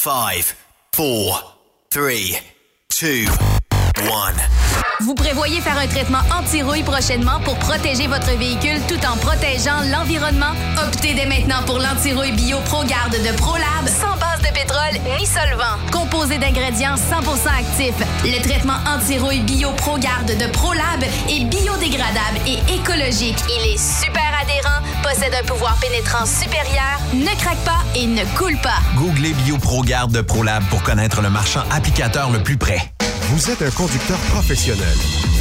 5, 4, 3, 2, 1. Vous prévoyez faire un traitement anti-rouille prochainement pour protéger votre véhicule tout en protégeant l'environnement? Optez dès maintenant pour l'anti-rouille bio ProGarde de ProLab sans base de pétrole ni solvant. Composé d'ingrédients 100% actifs, le traitement anti-rouille bio ProGarde de ProLab est biodégradable et écologique. Il est super adhérent, possède un pouvoir pénétrant supérieur, ne craque pas et ne coule pas. Googlez BioProGarde de ProLab pour connaître le marchand applicateur le plus près. Vous êtes un conducteur professionnel.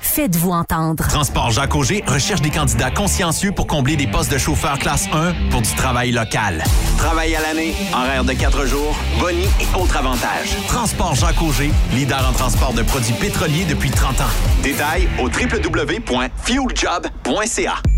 Faites-vous entendre. Transport Jacques Auger recherche des candidats consciencieux pour combler des postes de chauffeur classe 1 pour du travail local. Travail à l'année, horaire de 4 jours, boni et autres avantages. Transport Jacques Auger, leader en transport de produits pétroliers depuis 30 ans. Détails au www.fueljob.ca.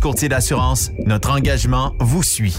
Courtier d'assurance, notre engagement vous suit.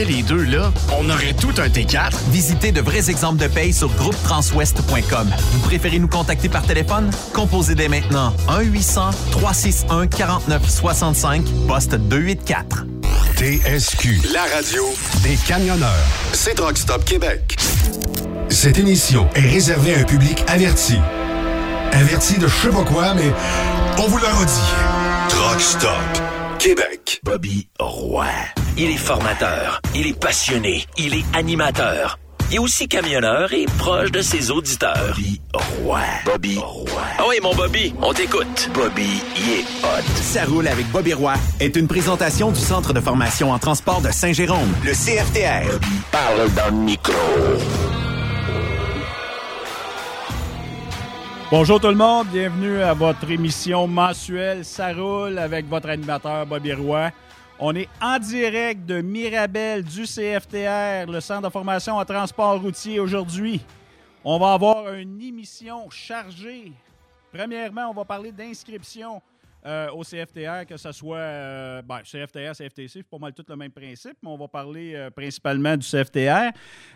les deux, là, on aurait tout un T4. Visitez de vrais exemples de paye sur groupetranswest.com. Vous préférez nous contacter par téléphone? Composez dès maintenant 1-800-361-4965, poste 284. TSQ, la radio des camionneurs. C'est Truck Stop Québec. Cette émission est réservée à un public averti. Averti de je sais pas quoi, mais on vous le redit. Truck Stop Québec. Bobby Roy. Il est formateur, il est passionné, il est animateur. Il est aussi camionneur et proche de ses auditeurs. Bobby Roy. Bobby Roy. Ah oui, mon Bobby, on t'écoute. Bobby, il est hot. Ça roule avec Bobby Roy est une présentation du Centre de formation en transport de Saint-Jérôme, le CFTR. Parle dans le micro. Bonjour tout le monde, bienvenue à votre émission mensuelle Ça roule avec votre animateur Bobby Roy. On est en direct de Mirabel du CFTR, le Centre de formation en transport routier aujourd'hui. On va avoir une émission chargée. Premièrement, on va parler d'inscription euh, au CFTR, que ce soit euh, ben, CFTR, CFTC, c'est pas mal tout le même principe, mais on va parler euh, principalement du CFTR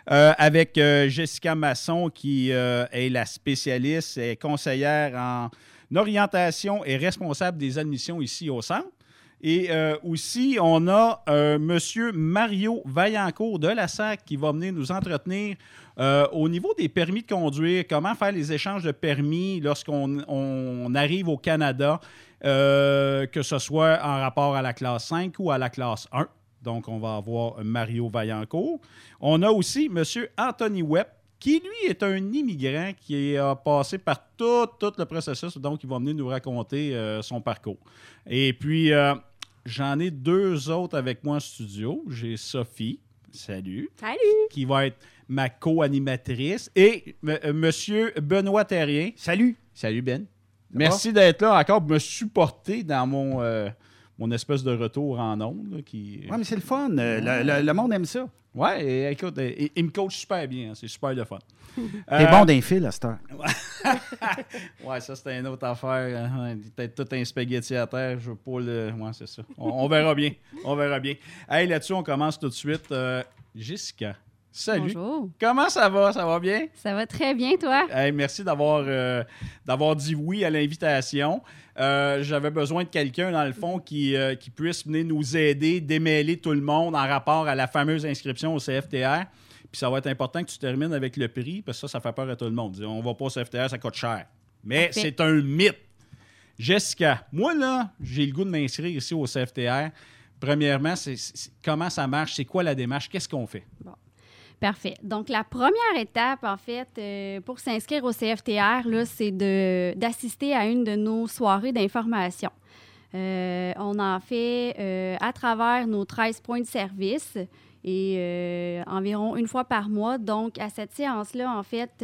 avec Jessica Masson, qui est la spécialiste et conseillère en orientation et responsable des admissions ici au centre. Et euh, aussi, on a euh, M. Mario Vaillancourt de la SAC qui va venir nous entretenir euh, au niveau des permis de conduire, comment faire les échanges de permis lorsqu'on on arrive au Canada, euh, que ce soit en rapport à la classe 5 ou à la classe 1. Donc, on va avoir Mario Vaillancourt. On a aussi M. Anthony Webb, qui lui est un immigrant qui a passé par tout, tout le processus. Donc, il va venir nous raconter euh, son parcours. Et puis, euh, j'en ai deux autres avec moi en studio. J'ai Sophie, salut, Salut! qui va être ma co-animatrice, et M- euh, Monsieur Benoît Terrien. Salut. Salut, Ben. Merci d'être là encore pour me supporter dans mon, euh, mon espèce de retour en ondes. qui... Ouais, mais c'est le fun. le, le- le monde aime ça. Ouais, et écoute, euh, il, il me coach super bien. hein, c'est super le fun. T'es Euh, bon d'un fil à cette heure. Ouais, ça, c'était une autre affaire. hein. Peut-être tout un spaghetti à terre. Je veux pas le. Ouais, c'est ça. On, on verra bien. On verra bien. Hey, là-dessus, on commence tout de suite. Euh, Jessica, salut. Bonjour. Comment ça va? Ça va bien? Ça va très bien, toi? Hey, merci d'avoir euh, d'avoir dit oui à l'invitation. Euh, J'avais besoin de quelqu'un, dans le fond, qui, euh, qui puisse venir nous aider, démêler tout le monde en rapport à la fameuse inscription au CFTR. Puis ça va être important que tu termines avec le prix, parce que ça, ça fait peur à tout le monde. On va pas au CFTR, ça coûte cher. Mais c'est un mythe. Jessica, moi, là, j'ai le goût de m'inscrire ici au CFTR. Premièrement, c'est comment ça marche? C'est quoi la démarche? Qu'est-ce qu'on fait? Parfait. Donc, la première étape, en fait, euh, pour s'inscrire au CFTR, c'est d'assister à une de nos soirées d'information. Euh, on en fait euh, à travers nos 13 points de service et environ une fois par mois. Donc, à cette séance-là, en fait,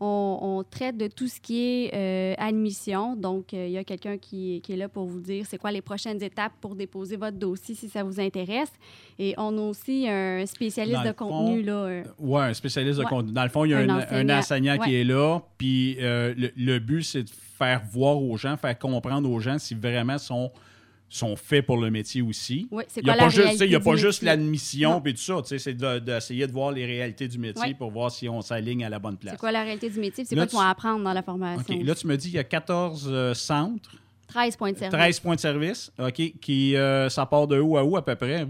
on, on traite de tout ce qui est euh, admission. Donc, euh, il y a quelqu'un qui, qui est là pour vous dire c'est quoi les prochaines étapes pour déposer votre dossier si ça vous intéresse. Et on a aussi un spécialiste de fond, contenu, là. Oui, un spécialiste de contenu. Dans le fond, il y a Un un, un enseignant. qui est là. Puis euh, le, le but, c'est de faire voir aux gens, faire comprendre aux gens si vraiment sont sont faits pour le métier aussi. Oui, c'est Il n'y a quoi pas juste, il y a pas juste l'admission et tout ça. C'est de- d'essayer de, voir les réalités du métier pour voir si on s'aligne à la bonne place. C'est quoi la réalité du métier? C'est quoi vont tu- apprendre dans la formation? OK. Là, tu me dis qu'il y a 14 euh, centres, 13 points de service. 13 points de service. OK. Qui, euh, ça part de où à où à peu près?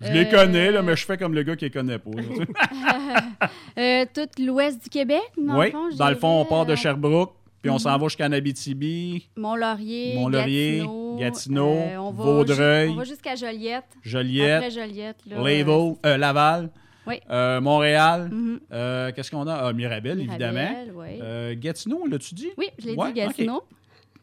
Je les Euh, connais, là, mais je fais comme le gars qui les connaît pas. Tout l'ouest du Québec, dans oui, le fond, je dans le fond, on part de Sherbrooke, puis on s'en Mhm. va jusqu'à Abitibi, Mont-Laurier, Mont-Laurier, Gatineau, Gatineau, euh, on va Vaudreuil, On va jusqu'à Joliette. Joliette, Après Joliette, là, Laval, euh, Laval, Oui. euh, Montréal. Mhm. euh, Qu'est-ce qu'on a? Ah, Mirabel, évidemment. Oui. Euh, Gatineau, l'as-tu dit? Oui, je l'ai Ouais, dit, Gatineau.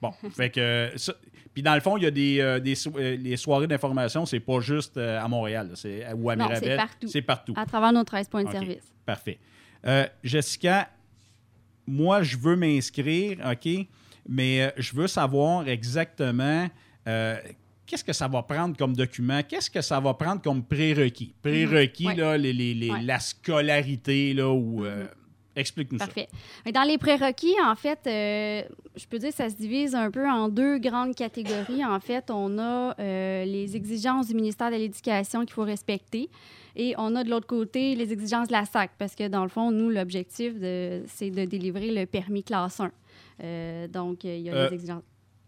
Bon, fait que. ça- Puis dans le fond, il y a des, euh, des so- euh, les soirées d'information, c'est pas juste euh, à Montréal, là, ou à Mirabel. c'est partout. C'est partout. À travers nos 13 points de service. Parfait. Euh, Jessica, moi, je veux m'inscrire, OK, mais euh, je veux savoir exactement euh, qu'est-ce que ça va prendre comme document, qu'est-ce que ça va prendre comme prérequis? Prérequis, Mhm. Ouais. là, les, les- les- Ouais. la scolarité, là, ou... euh, Explique-nous ça. Parfait. Dans les prérequis, en fait, euh, je peux dire que ça se divise un peu en deux grandes catégories. En fait, on a euh, les exigences du ministère de l'Éducation qu'il faut respecter et on a de l'autre côté les exigences de la SAC parce que dans le fond, nous, l'objectif, c'est de délivrer le permis classe 1. Euh, donc, il y a Euh, les exigences.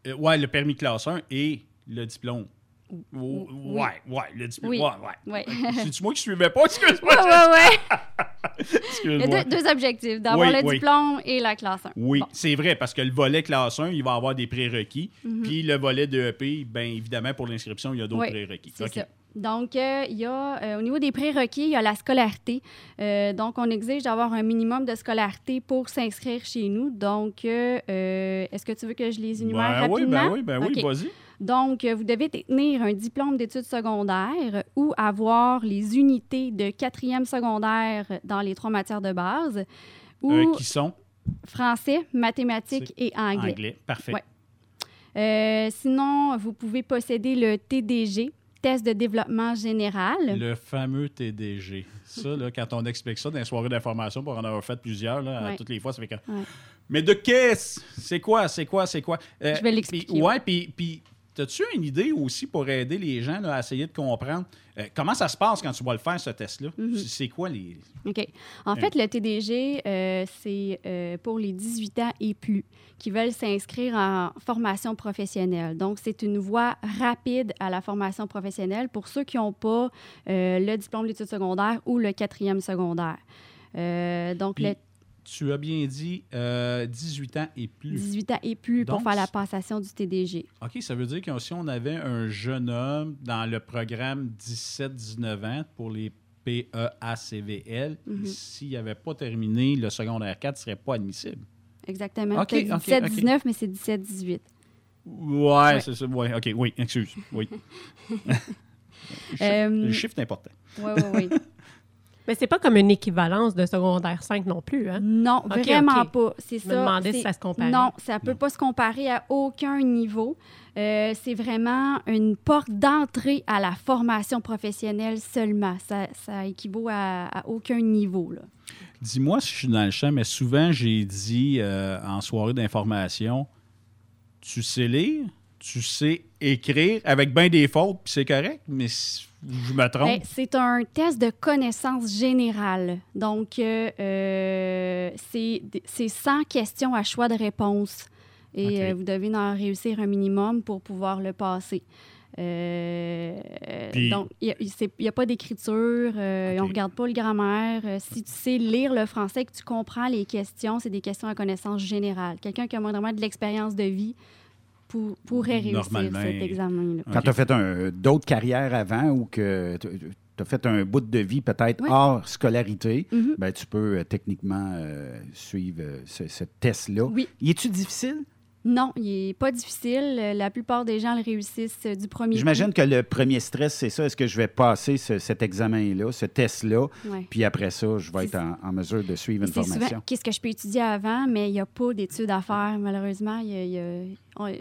Euh, ouais, le permis classe 1 et le diplôme. Oh, oui. Ouais, ouais, le diplôme. Oui. Ouais, ouais. Ouais. C'est-tu moi qui suivais pas? Excuse-moi. Ouais, ouais. Il y a deux, deux objectifs, d'avoir Oui, le oui. diplôme et la classe 1. Oui, Bon. c'est vrai, parce que le volet classe 1, il va avoir des prérequis. Mhm. Puis le volet de EP, bien évidemment, pour l'inscription, il y a d'autres Oui, prérequis. C'est OK. ça. Donc, euh, il y a, euh, au niveau des prérequis, il y a la scolarité. Euh, donc, on exige d'avoir un minimum de scolarité pour s'inscrire chez nous. Donc, est-ce que tu veux que je les énumère Ben oui, rapidement? ben oui, ben oui, vas-y. Donc, vous devez détenir un diplôme d'études secondaires ou avoir les unités de quatrième secondaire dans les trois matières de base ou qui sont? français, mathématiques et anglais. anglais. Parfait. Ouais. Sinon, vous pouvez posséder le TDG, test de développement général. Le fameux TDG. Ça, là, quand on explique ça dans les soirées d'information, pour en avoir fait plusieurs, là, Ouais. toutes les fois, ça fait que... Ouais. Mais de qu'est-ce? C'est quoi? C'est quoi? C'est quoi? Euh, Je vais l'expliquer. puis- Ouais, puis... puis T'as-tu une idée aussi pour aider les gens là, à essayer de comprendre? Euh, comment ça se passe quand tu vas le faire, ce test-là? Mhm. C'est- C'est quoi les. OK. En fait, le TDG, euh, c'est euh, pour les 18 ans et plus qui veulent s'inscrire en formation professionnelle. Donc, c'est une voie rapide à la formation professionnelle pour ceux qui n'ont pas euh, le diplôme d'études secondaires ou le quatrième secondaire. Euh, donc, Puis, le Tu as bien dit euh, 18 ans et plus. 18 ans et plus pour faire la passation du TDG. OK, ça veut dire que si on avait un jeune homme dans le programme 17-19 ans pour les PEACVL, Mhm. s'il n'avait pas terminé le secondaire 4, il ne serait pas admissible. Exactement. OK, T'as dit OK, 17, OK. 19, mais c'est 17, 18. Ouais, c'est ça. Ouais, OK, oui, excuse. Oui. le, chiffre, Euh, le chiffre est important. Oui, oui, oui. Mais c'est pas comme une équivalence de secondaire 5 non plus, hein? Non, vraiment pas. C'est Je ça. me demandais si ça se comparait. Non, ça peut pas se comparer à aucun niveau. Euh, c'est vraiment une porte d'entrée à la formation professionnelle seulement. Ça, ça équivaut à, à aucun niveau. Là. Dis-moi si je suis dans le champ, mais souvent, j'ai dit euh, en soirée d'information, tu sais lire, tu sais écrire, avec bien des fautes, puis c'est correct, mais je me trompe. Ben, c'est un test de connaissance générale. Donc, euh, euh, c'est c'est 100 questions à choix de réponse. Et euh, vous devez en réussir un minimum pour pouvoir le passer. Euh, Puis- donc, il n'y a, pas d'écriture, euh, on ne regarde pas le grammaire. Euh, si tu sais lire le français, que tu comprends les questions, c'est des questions à connaissance générale. Quelqu'un qui a vraiment de l'expérience de vie pour- pourrait réussir Normalement, cet examen-là. Quand tu as fait un- d'autres carrières avant ou que tu as fait un bout de vie peut-être Oui. hors scolarité, Mhm. ben, tu peux euh, techniquement euh, suivre euh, ce, ce test-là. Oui. Y est-tu difficile? Non, il n'est pas difficile. La plupart des gens le réussissent euh, du premier J'imagine que le premier stress, c'est ça. Est-ce que je vais passer ce- cet examen-là, ce test-là, Ouais. puis après ça, je vais être en, en mesure de suivre une formation? qu'est-ce que je peux étudier avant, mais il n'y a pas d'études à faire, malheureusement. Il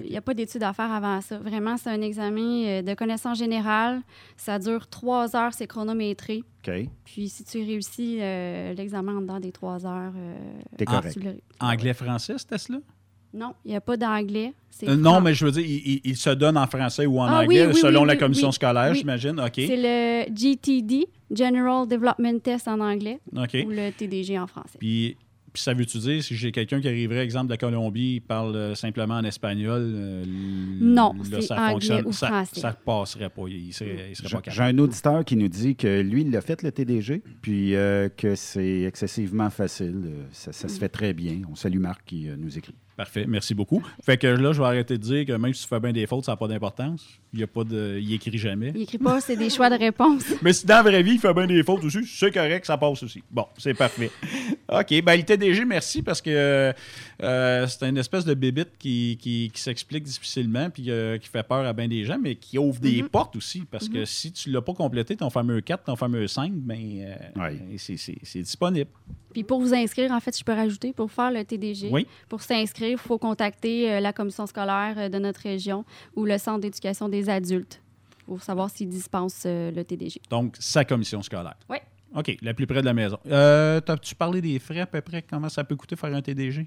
n'y a, pas d'études à faire avant ça. Vraiment, c'est un examen euh, de connaissance générale. Ça dure trois heures, c'est chronométré. OK. Puis si tu réussis euh, l'examen en dedans des trois heures, euh, T'es correct. tu le- Anglais-français, ce test-là? Non, il n'y a pas d'anglais. Euh, non, mais je veux dire, il, il- il se donne en français ou en Ah, anglais, oui, oui, selon oui, la commission oui. scolaire, Oui. j'imagine. OK. C'est le GTD, General Development Test en anglais, ou le TDG en français. Puis, puis ça veut-tu dire, si j'ai quelqu'un qui arriverait, exemple, de la Colombie, il parle euh, simplement en espagnol, euh, Non, là, c'est ça anglais fonctionne. ou ça, français. ça passerait pas. Il serait, il serait J'ai pas j'ai capable. un auditeur qui nous dit que lui, il l'a fait, le TDG, puis euh, que c'est excessivement facile. Ça, ça se fait très bien. On salue Marc qui euh, nous écrit. Parfait, merci beaucoup. Fait que là, je vais arrêter de dire que même si tu fais bien des fautes, ça n'a pas d'importance. Il y a pas de, il écrit jamais. Il écrit pas, c'est des choix de réponse. Mais si dans la vraie vie, il fait bien des fautes aussi, c'est correct, ça passe aussi. Bon, c'est parfait. OK. Ben, le TDG, merci parce que euh, c'est une espèce de bébite qui, qui, qui s'explique difficilement puis euh, qui fait peur à bien des gens, mais qui ouvre des Mhm. portes aussi. Parce que Mhm. si tu ne l'as pas complété, ton fameux 4, ton fameux 5, ben, euh, c'est disponible. Puis pour vous inscrire, en fait, je peux rajouter, pour faire le TDG, Oui. pour s'inscrire, il faut contacter euh, la commission scolaire euh, de notre région ou le centre d'éducation des adultes pour savoir s'ils dispensent euh, le TDG. Donc, sa commission scolaire. Oui. OK, la plus près de la maison. Euh, T'as-tu parlé des frais à peu près? Comment ça peut coûter faire un TDG?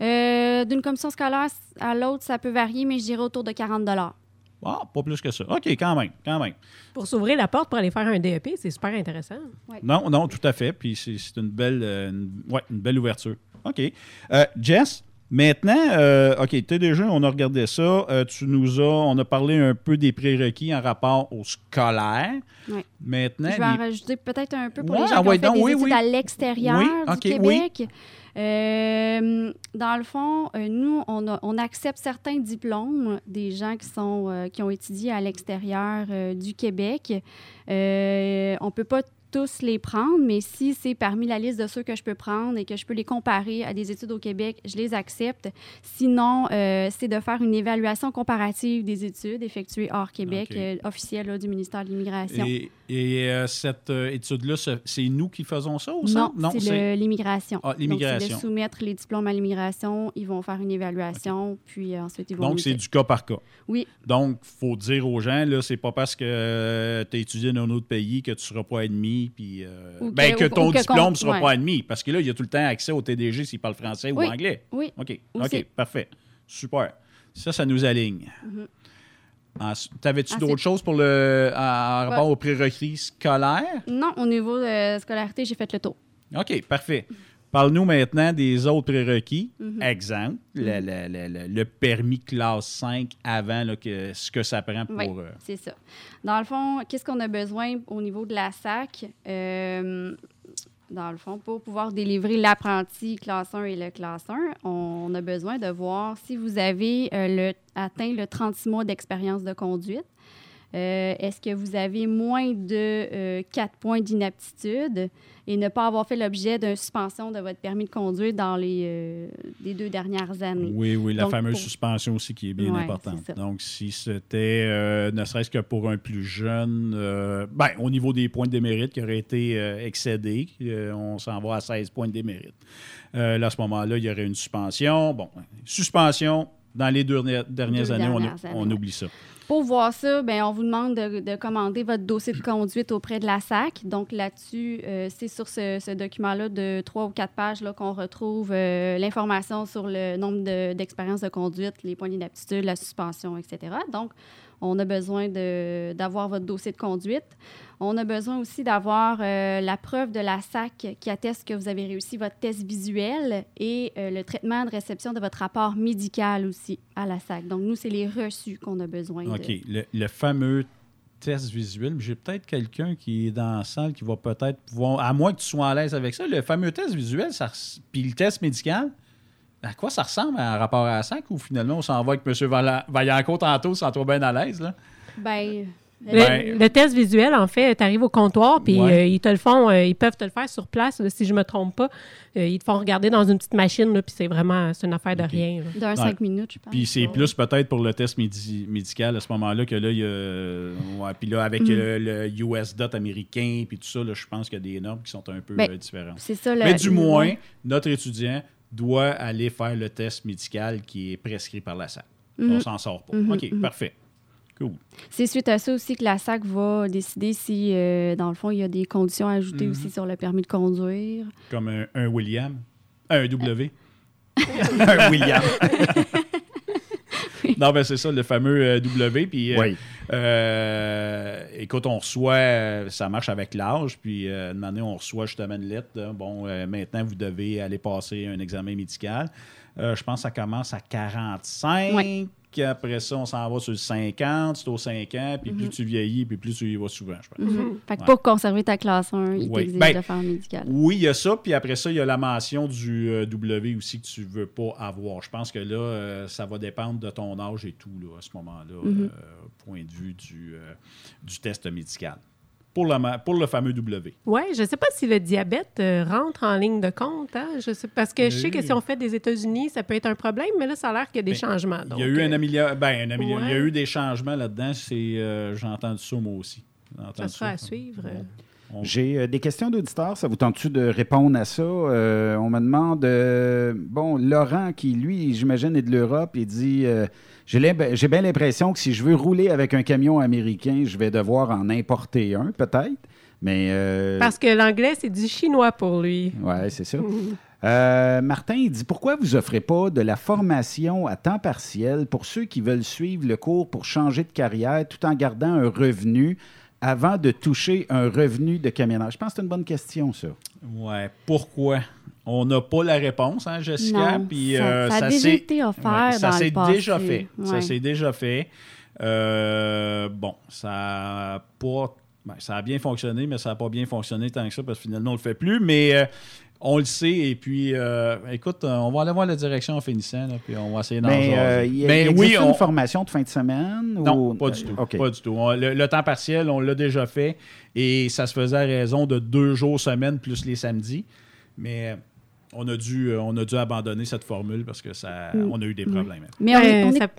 Euh, D'une commission scolaire à l'autre, ça peut varier, mais je dirais autour de 40 Ah, pas plus que ça. OK, quand même, quand même. Pour s'ouvrir la porte pour aller faire un DEP, c'est super intéressant. Non, non, tout à fait. Puis c'est c'est une belle, euh, une, ouais, une belle ouverture. OK. Euh, Jess, maintenant, euh, OK, TDG, on a regardé ça. Euh, tu nous as, on a parlé un peu des prérequis en rapport au scolaire. Oui. Maintenant, Je vais en les- rajouter peut-être un peu pour Ouais, les gens ah qui ont ouais, fait donc, des oui, études oui. à l'extérieur du. Québec. Euh, dans le fond, euh, nous, on, a- on accepte certains diplômes des gens qui, sont, qui ont étudié à l'extérieur du Québec. On ne peut pas tous les prendre, mais si c'est parmi la liste de ceux que je peux prendre et que je peux les comparer à des études au Québec, je les accepte. Sinon, euh, c'est de faire une évaluation comparative des études effectuées hors Québec, euh, officielle là, du ministère de l'Immigration. Et, et, euh, cette étude-là, c'est- nous qui faisons ça au Non, centre? c'est l'immigration. Ah, Donc, l'immigration. de soumettre les diplômes à l'immigration. Ils vont faire une évaluation, puis ensuite, ils vont... Donc, c'est du cas par cas. Oui. Donc, il faut dire aux gens, là, c'est pas parce que tu as étudié dans un autre pays que tu seras pas admis, puis euh, Ou ben, que- que ou- ton ou que diplôme ne sera ouais. pas admis. Parce que là, il y a tout le temps accès au TDG s'il parle français Oui, ou anglais. oui, OK, aussi. OK, parfait. Super. Ça, ça nous aligne. Mhm. Ensuite, T'avais-tu Ensuite- d'autres choses pour le, en, en rapport Ouais. aux prérequis scolaires? Non, au niveau de scolarité, j'ai fait le tour. OK, parfait. Parle-nous maintenant des autres prérequis. Mhm. Exemple, le, le- le- le- le permis classe 5 avant là, que, ce que ça prend pour... Oui, euh, c'est ça. Dans le fond, qu'est-ce qu'on a besoin au niveau de la SAC? Euh, dans le fond, pour pouvoir délivrer l'apprenti classe 1 et le classe 1, on a besoin de voir si vous avez euh, atteint le 36 mois d'expérience de conduite. Euh, Est-ce que vous avez moins de 4 points d'inaptitude et ne pas avoir fait l'objet d'une suspension de votre permis de conduire dans les, euh, les deux dernières années? Oui, oui, la Donc, fameuse pour- suspension aussi qui est bien Ouais, importante. Donc, si c'était, euh, ne serait-ce que pour un plus jeune, euh, ben, au niveau des points de démérite qui auraient été euh, excédés, euh, on s'en va à 16 points de démérite. Euh, là, à ce moment-là, il y aurait une suspension. Bon, suspension, dans les deux dernières, Deux années, on- dernières on, années, oublie ça. Pour voir ça, ben, on vous demande de, de commander votre dossier de conduite auprès de la SAC. Donc là-dessus, euh, c'est sur ce, document-là de trois ou quatre pages qu'on retrouve euh, l'information sur le nombre de- d'expériences de, conduite, les points d'inaptitude, la suspension, etc. Donc, on a besoin d'avoir votre dossier de conduite. On a besoin aussi d'avoir euh, la preuve de la SAC qui atteste que vous avez réussi votre test visuel et euh, le traitement de réception de votre rapport médical aussi à la SAC. Donc, nous, c'est les reçus qu'on a besoin de. OK. Le, le fameux test visuel, j'ai peut-être quelqu'un qui est dans la salle qui va peut-être pouvoir, à moins que tu sois à l'aise avec ça, le fameux test visuel, ça, puis le test médical, à quoi ça ressemble en rapport à la SAC ou finalement on s'en va avec M. Vaillancourt tantôt, sans toi bien à l'aise? Là? Ben, Le, Ben- le test visuel, en fait, tu arrives au comptoir, puis Ouais. euh, ils te le font, euh, ils peuvent te le faire sur place, là, si je me trompe pas. Euh, ils te font regarder dans une petite machine, là, puis c'est vraiment, c'est une affaire de rien. là. D'un Ouais. cinq minutes, je pense. Puis c'est plus peut-être pour le test médi- médical à ce moment-là que là, il y a. Puis là, avec Mm. le, le US DOT américain, puis tout ça, là, je pense qu'il y a des normes qui sont un peu Ben, euh, différentes. c'est ça, le- Mais du le- moins, notre étudiant doit aller faire le test médical qui est prescrit par la SAC. Mhm. On s'en sort pas. Mhm, OK, mhm. parfait. Cool. C'est suite à ça aussi que la SAC va décider si, euh, dans le fond, il y a des conditions à ajouter Mhm. aussi sur le permis de conduire. Comme un, un William. Un W. un William. Non, ben c'est ça, le fameux euh, W. Puis, euh, Oui. euh, écoute, on reçoit, euh, ça marche avec l'âge, puis euh, une année, on reçoit justement une lettre. là, bon, euh, maintenant, vous devez aller passer un examen médical. Euh, je pense que ça commence à 45. Ouais. Après ça, on s'en va sur le 50. C'est au 5 ans. Puis plus Mhm. tu vieillis, puis plus tu y vas souvent, je pense. Mhm. Fait que Ouais. pour conserver ta classe 1, il Oui. t'exige Ben, de faire un médical. Oui, il y a ça. Puis après ça, il y a la mention du euh, W aussi que tu ne veux pas avoir. Je pense que là, euh, ça va dépendre de ton âge et tout là, à ce moment-là, Mhm. euh, point de vue du, euh, du test médical. Pour, la, pour le fameux W. Oui, je ne sais pas si le diabète euh, rentre en ligne de compte. Hein? Je sais, parce que je sais que si on fait des États-Unis, ça peut être un problème, mais là, ça a l'air qu'il y a des changements. il y a eu un amélior... ben, Il y a eu des changements là-dedans. J'ai entendu ça, moi aussi. Ça sera à suivre. J'ai euh, des questions d'auditeurs. Ça vous tente-tu de répondre à ça? Euh, on me demande, euh, bon, Laurent, qui lui, j'imagine, est de l'Europe, il dit J'ai bien l'impression que si je veux rouler avec un camion américain, je vais devoir en importer un, peut-être. Mais, Parce que l'anglais, c'est du chinois pour lui. Oui, c'est ça. Martin, il dit Pourquoi vous offrez pas de la formation à temps partiel pour ceux qui veulent suivre le cours pour changer de carrière tout en gardant un revenu avant de toucher un revenu de camionnage? Je pense que c'est une bonne question, ça. Oui. Pourquoi? On n'a pas la réponse, hein, Jessica? Non, puis, ça, euh, a déjà été offert Ça s'est déjà fait. Ça s'est déjà fait. Euh, bon, ça a pas... Ben, ça a bien fonctionné, mais ça n'a pas bien fonctionné tant que ça parce que finalement, on ne le fait plus. Mais euh, on le sait. Et puis, euh, écoute, euh, on va aller voir la direction en finissant, puis on va essayer d'en Mais euh, il y a, ben oui, une formation de fin de semaine? Non, pas du tout. Pas du tout. le, temps partiel, on l'a déjà fait et ça se faisait à raison de deux jours semaine plus les samedis. Mais on a dû, on a dû abandonner cette formule parce que ça, mm. on a eu des problèmes. Mais on, est,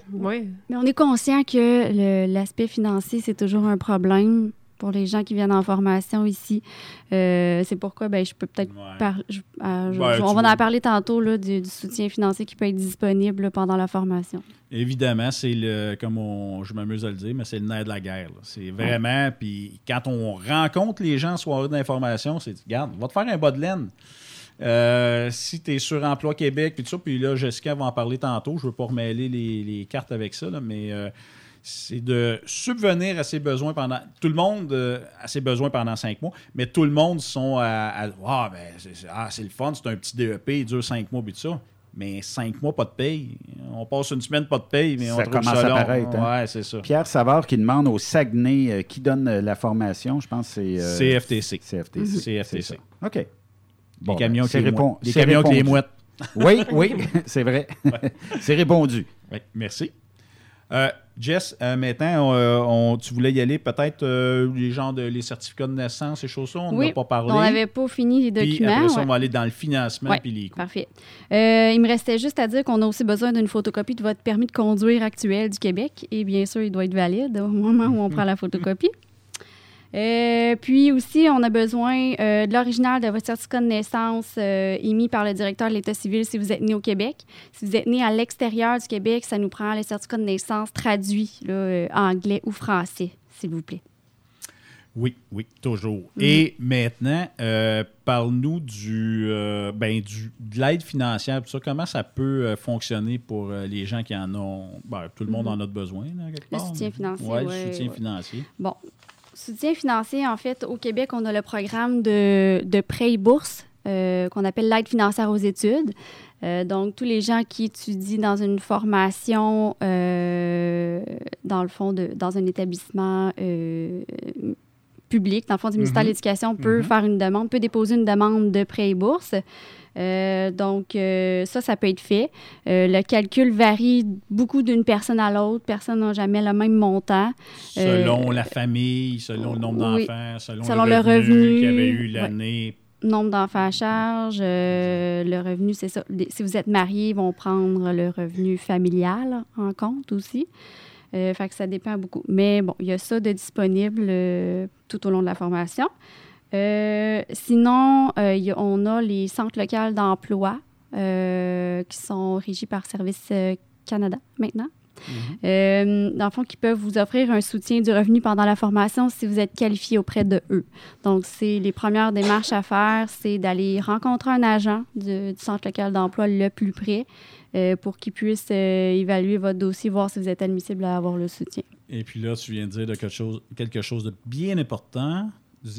mais on est conscient que l'aspect financier, c'est toujours un problème pour les gens qui viennent en formation ici. Euh, c'est pourquoi ben, je peux peut-être parler. Euh, ben, on va en parler tantôt là, du, soutien financier qui peut être disponible pendant la formation. Évidemment, c'est le, comme je m'amuse à le dire, mais c'est le nerf de la guerre. C'est vraiment, puis quand on rencontre les gens en soirée d'information, c'est, regarde, va te faire un bas de laine. Euh, si tu es sur Emploi Québec, puis tout ça, puis là, Jessica va en parler tantôt, je ne veux pas remêler les, cartes avec ça, mais c'est de subvenir à ses besoins pendant. Tout le monde euh, a ses besoins pendant cinq mois, mais tout le monde sont à. ah, ben, ah, c'est le fun, c'est un petit DEP, il dure cinq mois, puis tout ça. Mais cinq mois, pas de paye. On passe une semaine, pas de paye, mais on ça trouve commence ça à paraître. Hein? Ouais, c'est ça. Pierre Savard qui demande au Saguenay euh, qui donne euh, la formation, je pense que c'est. CFTC. CFTC. CFTC. OK. Bon, les camions, ben, les, les camions avec les mouettes. Oui, oui, c'est vrai. c'est répondu. Oui, merci. Euh, Jess, euh, maintenant, euh, tu voulais y aller peut-être les gens de les certificats de naissance, ces choses-là, on n'a pas parlé. On n'avait pas fini les documents. Puis après ça, on va aller dans le financement puis les coûts. Parfait. il me restait juste à dire qu'on a aussi besoin d'une photocopie de votre permis de conduire actuel du Québec. Et bien sûr, il doit être valide au moment où on prend la photocopie. Euh, puis aussi, on a besoin euh, de l'original de votre certificat de naissance euh, émis par le directeur de l'État civil si vous êtes né au Québec. Si vous êtes né à l'extérieur du Québec, ça nous prend le certificat de naissance traduit là, anglais ou français, s'il vous plaît. Oui, oui, toujours. Mm. Et maintenant, parle-nous du, ben, du, de l'aide financière. Ça, comment ça peut fonctionner pour les gens qui en ont. Ben, tout le monde mm-hmm. en a besoin, quelque part. Le soutien financier. Oui, le soutien financier. Bon, Soutien financier, en fait, au Québec, on a le programme de, de prêt et bourse euh, qu'on appelle l'aide financière aux études. Euh, donc, tous les gens qui étudient dans une formation, euh, dans le fond, de, dans un établissement public, dans le fond du ministère de mhm. l'Éducation, peut mhm. faire une demande, peut déposer une demande de prêt et bourse. Euh, donc, euh, ça, ça peut être fait. Euh, le calcul varie beaucoup d'une personne à l'autre. Personne n'a jamais le même montant. Selon la famille, selon le nombre d'enfants, selon, le, revenu, qu'il y avait eu l'année. Nombre d'enfants à charge, le revenu, c'est ça. Si vous êtes marié, ils vont prendre le revenu familial en compte aussi. fait que ça dépend beaucoup. Mais bon, il y a ça de disponible tout au long de la formation. Euh, sinon, euh, on a les centres locaux d'emploi euh, qui sont régis par Service Canada maintenant. Mhm. dans le fond, qui peuvent vous offrir un soutien du revenu pendant la formation si vous êtes qualifié auprès de eux. Donc, c'est les premières démarches à faire, c'est d'aller rencontrer un agent du, centre local d'emploi le plus près pour qu'il puisse évaluer votre dossier, voir si vous êtes admissible à avoir le soutien. Et puis là, tu viens de dire quelque chose, quelque chose de bien important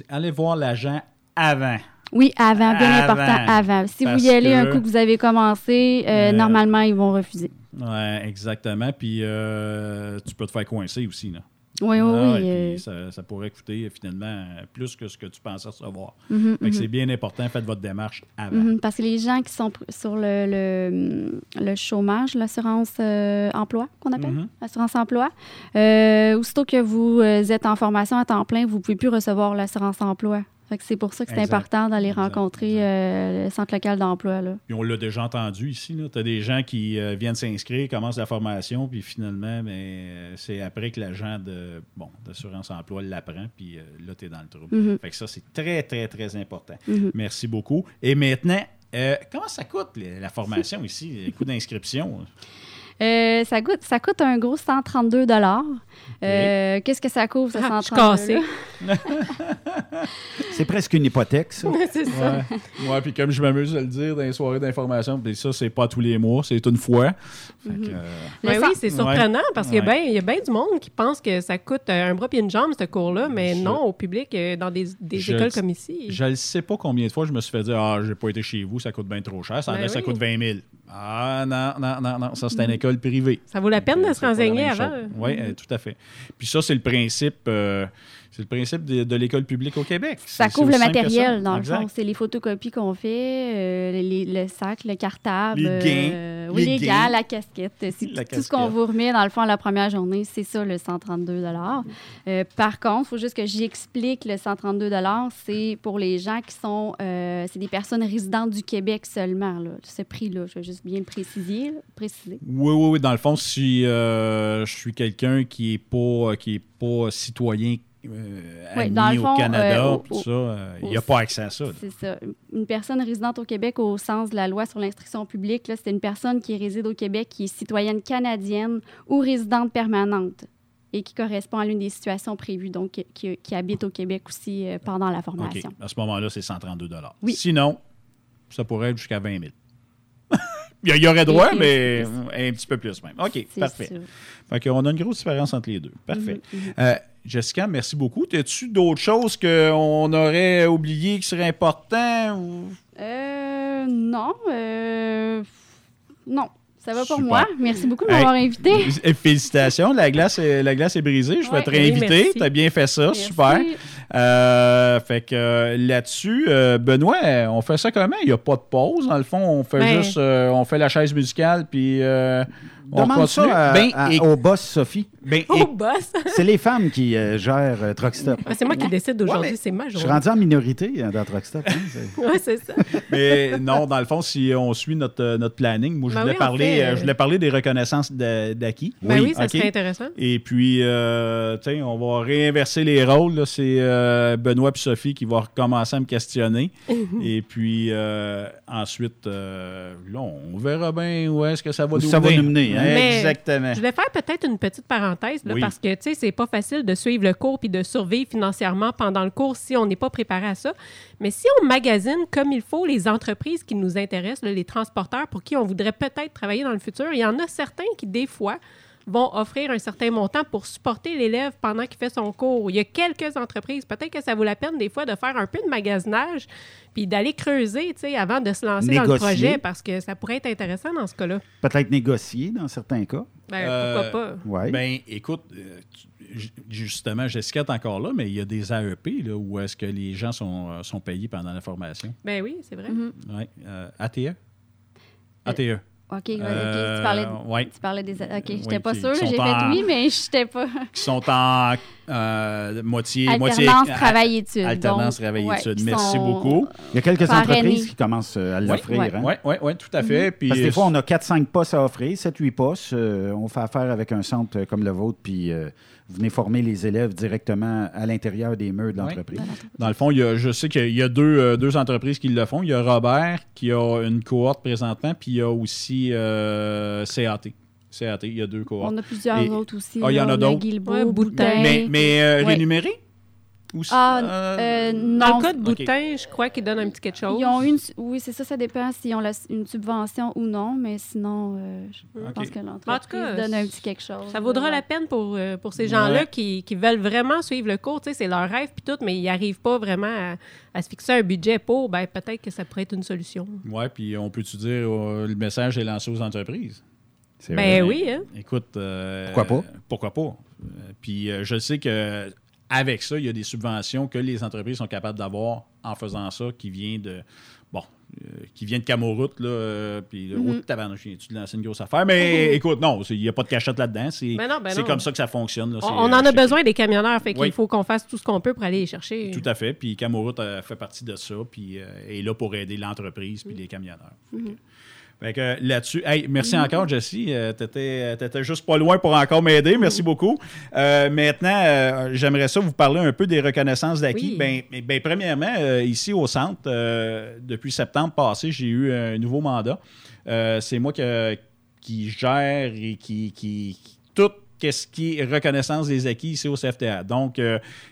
allez voir l'agent avant. Oui, avant, bien important, avant. Si vous y allez un coup que vous avez commencé, euh, euh, normalement, ils vont refuser. Oui, exactement. Puis euh, tu peux te faire coincer aussi. Là. Oui, oui, Ah oui. euh, puis ça, ça pourrait coûter euh, finalement plus que ce que tu pensais recevoir. Que c'est bien important, faites votre démarche avant. Mhm, parce que les gens qui sont sur le, le, le chômage, l'assurance euh, emploi, qu'on appelle, Mhm. assurance emploi, euh, aussitôt que vous euh, êtes en formation à temps plein, vous ne pouvez plus recevoir l'assurance emploi. C'est pour ça que c'est important d'aller rencontrer euh, le centre local d'emploi. Puis on l'a déjà entendu ici. Tu as des gens qui euh, viennent s'inscrire, commencent la formation, puis finalement, ben, euh, c'est après que l'agent de bon, d'assurance emploi l'apprend, puis euh, là, tu es dans le trou. Mhm. Fait que ça, c'est très, très, très important. Mhm. Merci beaucoup. Et maintenant, euh, comment ça coûte la, la formation ici, le coût d'inscription? Euh, ça, coûte, ça coûte un gros 132 Euh, Qu'est-ce que ça couvre, ce Ah, je suis 132 C'est presque une hypothèque, ça. c'est ça. Ouais. Ouais, puis comme je m'amuse à le dire dans les soirées d'information, puis ça, c'est pas tous les mois, c'est une fois. Fait que, euh, Ben oui, c'est surprenant Ouais. parce qu'il y a Ouais. bien- il y a bien du monde qui pense que ça coûte euh, un bras et une jambe, ce cours-là, mais Je- non, au public, euh, dans des, des Je écoles le- comme ici. Je ne sais pas combien de fois je me suis fait dire Ah, j'ai pas été chez vous, ça coûte bien trop cher. Ça, en Ben reste, ça oui. coûte 20 000. Ah, non, non, non, non. Ça, c'est une Mhm. école privée. Ça vaut la peine de se renseigner avant. Oui, Mhm. tout à fait. Puis ça, c'est le principe. euh, c'est le principe de, de l'école publique au Québec. Ça couvre le ça. matériel, dans Exact. le fond. C'est les photocopies qu'on fait, euh, les- le sac, le cartable. Les gains. euh, oui, Les les, gains. la casquette. C'est tout ce qu'on vous remet, dans le fond, la première journée. C'est ça, le 132 Euh, Par contre, il faut juste que j'explique le 132 C'est pour les gens qui sont... euh, c'est des personnes résidentes du Québec seulement, là, ce prix-là. Je vais juste bien le préciser. là, préciser. Oui, oui, oui. Dans le fond, si je suis quelqu'un qui n'est pas, qui est pas citoyen euh, dans le au fond, Canada, euh, au- ça, euh, il n'y a pas accès à ça. C'est ça. Une personne résidente au Québec au sens de la loi sur l'instruction publique, c'est une personne qui réside au Québec, qui est citoyenne canadienne ou résidente permanente et qui correspond à l'une des situations prévues, donc qui, qui habite au Québec aussi euh, pendant la formation. À ce moment-là, c'est 132 Oui. Sinon, ça pourrait être jusqu'à 20 000 il y- aurait droit, mais un petit peu plus même. OK, parfait. Fait qu'on a une grosse différence entre les deux. Parfait. Mhm, mhm. Euh, Jessica, merci beaucoup. As-tu d'autres choses qu'on aurait oubliées qui seraient importantes? Ou... Euh, non. euh, non. Ça va pour Super. moi. Merci beaucoup de m'avoir Hey, invité. Félicitations, la glace est, la glace est brisée. Je vais Ouais, te réinviter. tu as bien fait ça, Merci. super. Euh, fait que euh, là-dessus, euh, Benoît, on fait ça comment? Il n'y a pas de pause. Dans le fond, on fait Ben- juste euh, on fait la chaise musicale, puis euh, Demande ça à- Ben, à- et- au boss Sophie. ben, Au et- boss! C'est les femmes qui euh, gèrent euh, Truck Stop. Ah, c'est moi qui décide aujourd'hui, c'est ma Je suis journée. rendu en minorité euh, dans Truck Stop. hein, c'est- Ouais, c'est ça. Mais non, dans le fond, si on suit notre, euh, notre planning, moi, je Ben voulais, oui, parler, fait, euh, je voulais parler des reconnaissances d'acquis. Ben oui, ça serait intéressant. Et puis, euh, tiens, on va réinverser les rôles. C'est euh, Benoît et Sophie qui vont recommencer à me questionner. et puis, euh, ensuite, euh, là, on verra bien où est-ce que ça va nous ça va mener. Mais Exactement. Je vais faire peut-être une petite parenthèse, là, Oui. parce que, tu sais, c'est pas facile de suivre le cours puis de survivre financièrement pendant le cours si on n'est pas préparé à ça. Mais si on magasine comme il faut les entreprises qui nous intéressent, là, les transporteurs pour qui on voudrait peut-être travailler dans le futur, il y en a certains qui, des fois, vont offrir un certain montant pour supporter l'élève pendant qu'il fait son cours. Il y a quelques entreprises, peut-être que ça vaut la peine des fois de faire un peu de magasinage puis d'aller creuser, tu sais, avant de se lancer dans le projet parce que ça pourrait être intéressant dans ce cas-là. Peut-être négocier dans certains cas. Ben, pourquoi pas? Ouais. Ben, écoute, euh, justement, Jessica est encore là, mais il y a des AEP là, où est-ce que les gens sont, euh, sont payés pendant la formation. Ben oui, c'est vrai. Ouais. euh, ATE? ATE. OK, ouais, OK. Euh, Tu parlais, ouais. tu parlais des... OK, j'étais Oui, pas qui- sûre. J'ai sont fait en- oui, mais j'étais pas... qui sont en euh, moitié... moitié Alternance travail-études, Alternance donc, travail-études. ouais, Merci beaucoup. Il y a quelques Parrainés. entreprises qui commencent euh, à l'offrir. Oui, hein. oui, tout à fait. Puis, Parce que des fois, on a 4-5 postes à offrir, 7-8 postes. Euh, on fait affaire avec un centre comme le vôtre, puis euh, vous venez former les élèves directement à l'intérieur des murs de l'entreprise. Dans le fond, il y a, je sais qu'il y a deux, euh, deux entreprises qui le font. Il y a Robert qui a une cohorte présentement, puis il y a aussi euh, CAT. CAT, il y a deux cohortes. On a plusieurs Et- autres aussi. Ah, il y en a d'autres? Guilbeault, Ouais, Boutin. Mais, mais euh, Ouais. rémunérés? Ou Ah, euh, euh, non. Dans le cas de. Boutin, je crois qu'ils donnent un petit quelque chose. Ils ont une, oui, c'est ça, ça dépend s'ils ont la- une subvention ou non, mais sinon, euh, je pense que En tout l'entreprise donne un petit quelque chose. Ça vaudra la peine pour, euh, pour ces gens-là Ouais. qui, qui veulent vraiment suivre le cours. Tu sais, C'est leur rêve puis tout, mais ils n'arrivent pas vraiment à, à se fixer un budget pour. Ben, peut-être que ça pourrait être une solution. Ouais, puis on peut-tu dire euh, le message est lancé aux entreprises? C'est Ben vrai. oui, hein? Écoute. euh, Pourquoi pas? Pourquoi pas? Puis je sais que avec ça, il y a des subventions que les entreprises sont capables d'avoir en faisant ça, qui vient de bon, qui vient de Camoroute, là, puis le mm -hmm. tu lances une grosse affaire. Mais mhm. écoute, non, il n'y a pas de cachette là-dedans. C'est ben ben comme ça que ça fonctionne. on, en a besoin des camionneurs, fait qu'il faut qu'on fasse tout ce qu'on peut pour aller les chercher. Tout à fait. Puis Camoroute fait partie de ça, puis est là pour aider l'entreprise puis les camionneurs. Mhm là-dessus, merci mm-hmm. encore, Jessie. Euh, tu étais, juste pas loin pour encore m'aider. Merci beaucoup. Euh, maintenant, euh, j'aimerais ça vous parler un peu des reconnaissances d'acquis. Ben, ben, premièrement, ici au centre, depuis septembre passé, j'ai eu un nouveau mandat. c'est moi qui gère et qui, qui, tout qu'est-ce qui est reconnaissance des acquis ici au CFTA. Donc,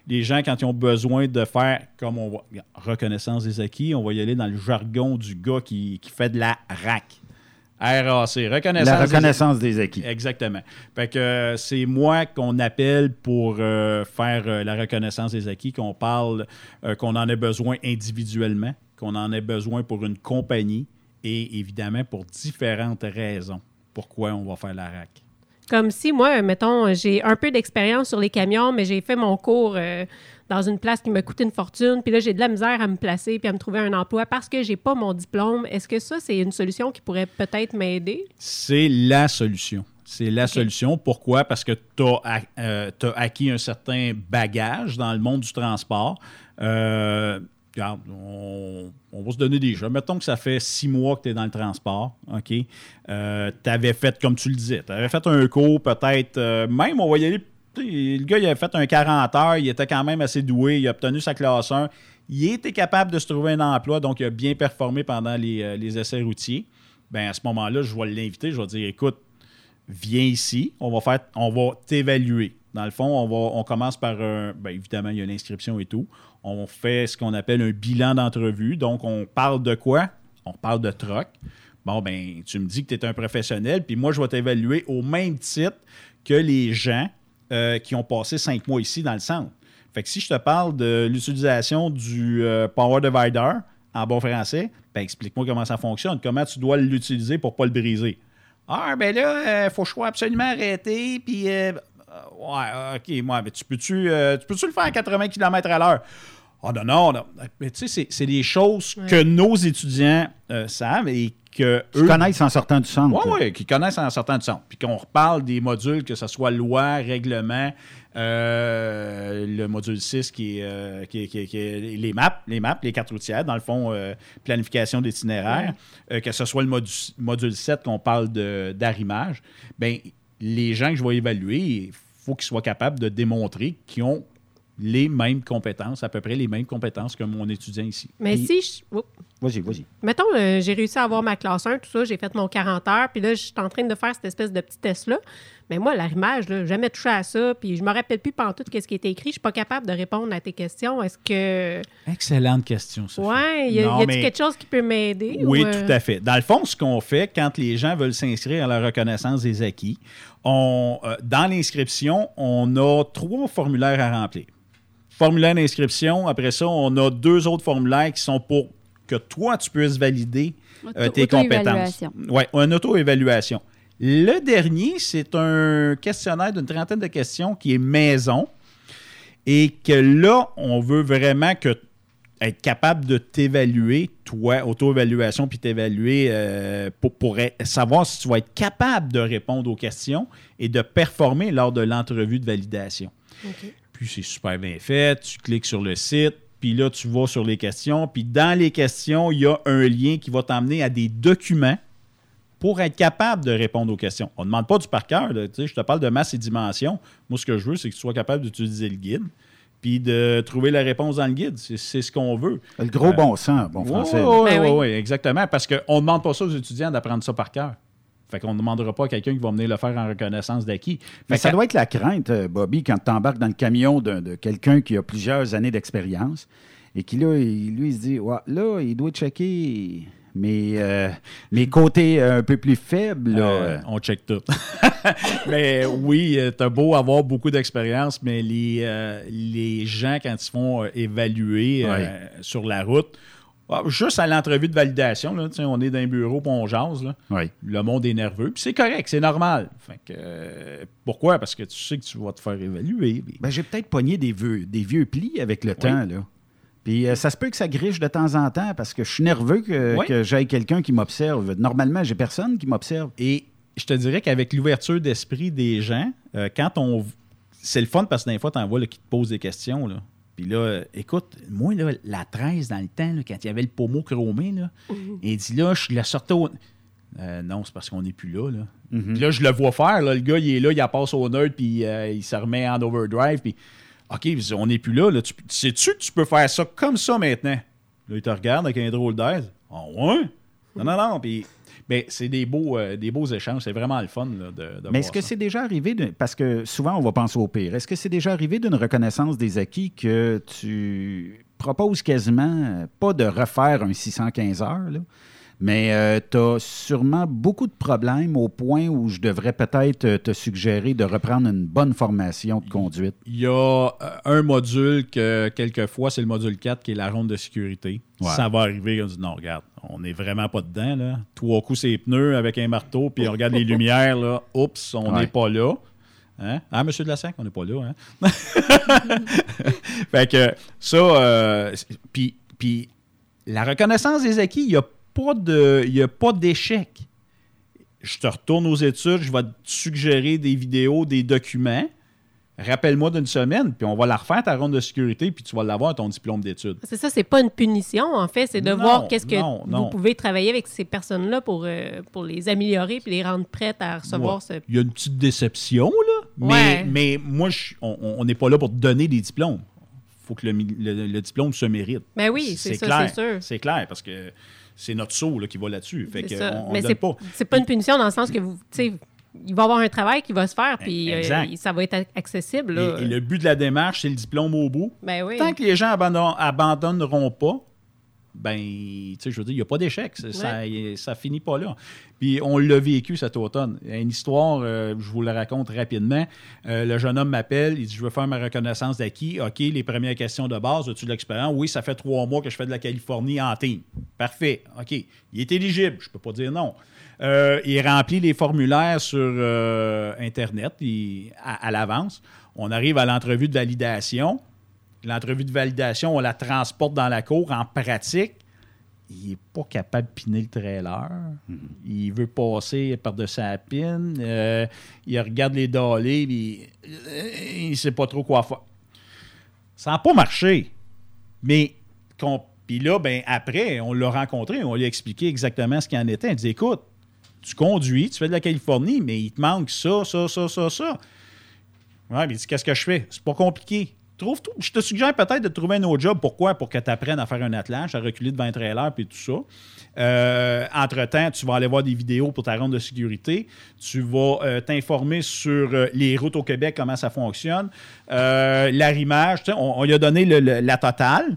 les gens, quand ils ont besoin de faire, comme on voit, reconnaissance des acquis, on va y aller dans le jargon du gars qui, qui fait de la RAC. RAC, reconnaissance. La reconnaissance des, acquis. Exactement. Fait que euh, c'est moi qu'on appelle pour euh, faire euh, la reconnaissance des acquis, qu'on parle, qu'on en ait besoin individuellement, qu'on en ait besoin pour une compagnie et évidemment pour différentes raisons pourquoi on va faire la RAC. Comme si moi, mettons, j'ai un peu d'expérience sur les camions, mais j'ai fait mon cours dans une place qui me coûte une fortune, puis là, j'ai de la misère à me placer puis à me trouver un emploi parce que j'ai pas mon diplôme. Est-ce que ça, c'est une solution qui pourrait peut-être m'aider? C'est la solution. C'est la solution. Pourquoi? Parce que tu as, euh, acquis un certain bagage dans le monde du transport. Euh, regarde, on, va se donner des jeux. Mettons que ça fait six mois que tu es dans le transport. OK? Euh, tu avais fait, comme tu le disais, tu avais fait un cours, peut-être, même, on va y aller le gars, il a fait un 40 heures, il était quand même assez doué, il a obtenu sa classe 1. Il était capable de se trouver un emploi, donc il a bien performé pendant les, euh, essais routiers. Ben, à ce moment-là, je vais l'inviter, je vais dire écoute, viens ici, on va faire, on va t'évaluer. Dans le fond, on, va, on commence par un. Bien, évidemment, il y a l'inscription et tout. On fait ce qu'on appelle un bilan d'entrevue. Donc, on parle de quoi? On parle de troc. Bon, ben, tu me dis que tu es un professionnel, puis moi, je vais t'évaluer au même titre que les gens euh, qui ont passé cinq mois ici dans le centre. Fait que si je te parle de l'utilisation du euh, Power Divider en bon français, ben explique-moi comment ça fonctionne, comment tu dois l'utiliser pour ne pas le briser? Ah, ben là, il euh, faut que je sois absolument arrêté, puis. ouais, ok, moi, mais tu peux-tu peux le faire à 80 km à l'heure? Ah non, non, non. Mais tu sais, c'est des choses que nos étudiants savent et que qui connaissent en sortant du centre. Oui, oui, qui connaissent en sortant du centre. Puis qu'on reparle des modules, que ce soit loi, règlement, euh, le module 6 euh, qui est, qui, est, les maps, les maps, les cartes routières, dans le fond, euh, planification d'itinéraire, que ce soit le module, module 7 qu'on parle d'arrimage, bien, les gens que je vais évaluer, il faut qu'ils soient capables de démontrer qu'ils ont les mêmes compétences, à peu près les mêmes compétences que mon étudiant ici. Mais si je... Vas-y, vas-y. Mettons, euh, j'ai réussi à avoir ma classe 1, tout ça, j'ai fait mon 40 heures, puis là, je suis en train de faire cette espèce de petit test-là. Mais moi, l'arrimage, je n'ai jamais touché à ça, puis je me rappelle plus pendant tout ce qui était écrit. Je suis pas capable de répondre à tes questions. Est-ce que... Excellente question, ça. Oui, y a, t quelque chose qui peut m'aider? Oui, euh? tout à fait. Dans le fond, ce qu'on fait quand les gens veulent s'inscrire à la reconnaissance des acquis, on, euh, dans l'inscription, on a trois formulaires à remplir formulaire d'inscription. Après ça, on a deux autres formulaires qui sont pour que toi, tu puisses valider euh, tes compétences. Oui, une auto-évaluation. Le dernier, c'est un questionnaire d'une trentaine de questions qui est maison et que là, on veut vraiment que être capable de t'évaluer, toi, auto-évaluation, puis t'évaluer euh, pour, pour, savoir si tu vas être capable de répondre aux questions et de performer lors de l'entrevue de validation puis c'est super bien fait. Tu cliques sur le site, puis là, tu vas sur les questions. Puis dans les questions, il y a un lien qui va t'emmener à des documents pour être capable de répondre aux questions. On ne demande pas du par cœur. Je te parle de masse et dimension. Moi, ce que je veux, c'est que tu sois capable d'utiliser le guide puis de trouver la réponse dans le guide. C'est ce qu'on veut. Le gros bon sens, bon français. Oui, oui, oui, exactement. Parce qu'on ne demande pas ça aux étudiants d'apprendre ça par cœur. Fait qu'on ne demandera pas à quelqu'un qui va venir le faire en reconnaissance d'acquis. Mais ça doit être la crainte, euh, Bobby, quand tu embarques dans le camion de, quelqu'un qui a plusieurs années d'expérience et qui, là, il, lui, il se dit là, il doit checker mes, euh, mes côtés un peu plus faibles. Euh, on check tout. mais oui, tu as beau avoir beaucoup d'expérience, mais les, les gens, quand ils se font évaluer sur la route, juste à l'entrevue de validation, là, on est dans un bureau on jase. Là. Le monde est nerveux. Puis c'est correct, c'est normal. Fait que, euh, pourquoi? Parce que tu sais que tu vas te faire évaluer. Ben, j'ai peut-être pogné des vieux, des vieux plis avec le temps. Là. Puis euh, ça se peut que ça griche de temps en temps parce que je suis nerveux que, que j'aille quelqu'un qui m'observe. Normalement, j'ai personne qui m'observe. Et je te dirais qu'avec l'ouverture d'esprit des gens, euh, quand on. C'est le fun parce que des fois, tu en vois qui te posent des questions. Là. Puis là, écoute, moi, là, la 13, dans le temps, quand il y avait le pommeau chromé, là, mhm. il dit là, je la sortais au. Euh, non, c'est parce qu'on n'est plus là. Là. Mhm. Puis là, je le vois faire. Là, le gars, il est là, il passe au nerd, puis euh, il se remet en overdrive. Puis, OK, on n'est plus là. là. Tu, sais-tu que tu peux faire ça comme ça maintenant? Là, il te regarde avec un drôle d'air. Ah ouais? Non, non, non. Puis mais c'est des beaux, euh, des beaux échanges. C'est vraiment le fun de, de Mais est-ce que c'est déjà arrivé, parce que souvent on va penser au pire, est-ce que c'est déjà arrivé d'une reconnaissance des acquis que tu proposes quasiment pas de refaire un 615 heures, là, mais euh, tu as sûrement beaucoup de problèmes au point où je devrais peut-être euh, te suggérer de reprendre une bonne formation de conduite. Il y a euh, un module que, quelquefois, c'est le module 4 qui est la ronde de sécurité. Ça va arriver, on dit non, regarde, on n'est vraiment pas dedans. Là. Trois coups, c'est pneus avec un marteau, puis on regarde les lumières, là. Oups, on n'est pas là. Hein? Ah, monsieur de la SAC, on n'est pas là. Hein? fait que ça, puis, puis la reconnaissance des acquis, il y a pas de, il n'y a pas d'échec. Je te retourne aux études, je vais te suggérer des vidéos, des documents. Rappelle-moi d'une semaine, puis on va la refaire ta ronde de sécurité, puis tu vas l'avoir ton diplôme d'études. C'est ça, c'est pas une punition, en fait, c'est de voir qu'est-ce que vous pouvez travailler avec ces personnes-là pour, euh, pour les améliorer puis les rendre prêtes à recevoir ce. Il y a une petite déception, là, mais, mais moi, on n'est pas là pour te donner des diplômes. Il faut que le, diplôme se mérite. Ben oui, c'est ça, c'est sûr. C'est clair, parce que c'est notre saut qui va là-dessus. Fait que on, Mais c'est pas. C'est pas une punition dans le sens que vous, il va y avoir un travail qui va se faire, puis euh, ça va être accessible. Et, le but de la démarche, c'est le diplôme au bout. Ben oui. Tant que les gens abandonneront pas, ben, tu sais, je veux dire, il n'y a pas d'échec. Ça, ça finit pas là. Puis on l'a vécu cet automne. Il y a une histoire, euh, je vous la raconte rapidement. Euh, le jeune homme m'appelle, il dit Je veux faire ma reconnaissance d'acquis. OK, les premières questions de base, as-tu de l'expérience? Oui, ça fait trois mois que je fais de la Californie en team. Parfait. OK. Il est éligible. Je ne peux pas dire non. Euh, il remplit les formulaires sur Internet à l'avance. On arrive à l'entrevue de validation. L'entrevue de validation, on la transporte dans la cour en pratique. Il n'est pas capable de piner le trailer. Mhm. Il veut passer par-dessus la pine. Euh, il regarde les dallés, il ne sait pas trop quoi faire. Ça n'a pas marché. Mais, puis là, ben, après, on l'a rencontré, on lui a expliqué exactement ce qu'il en était. Il dit Écoute, tu conduis, tu fais de la Californie, mais il te manque ça, ça, ça, ça, ça. Ouais, mais il dit Qu'est-ce que je fais? C'est pas compliqué je te suggère peut-être de trouver un autre job. Pourquoi? Pour que tu apprennes à faire un attelage, à reculer devant un trailer puis tout ça. Euh, entre-temps, tu vas aller voir des vidéos pour ta ronde de sécurité. Tu vas euh, t'informer sur euh, les routes au Québec, comment ça fonctionne. L'arrimage, on, on, lui a donné la totale.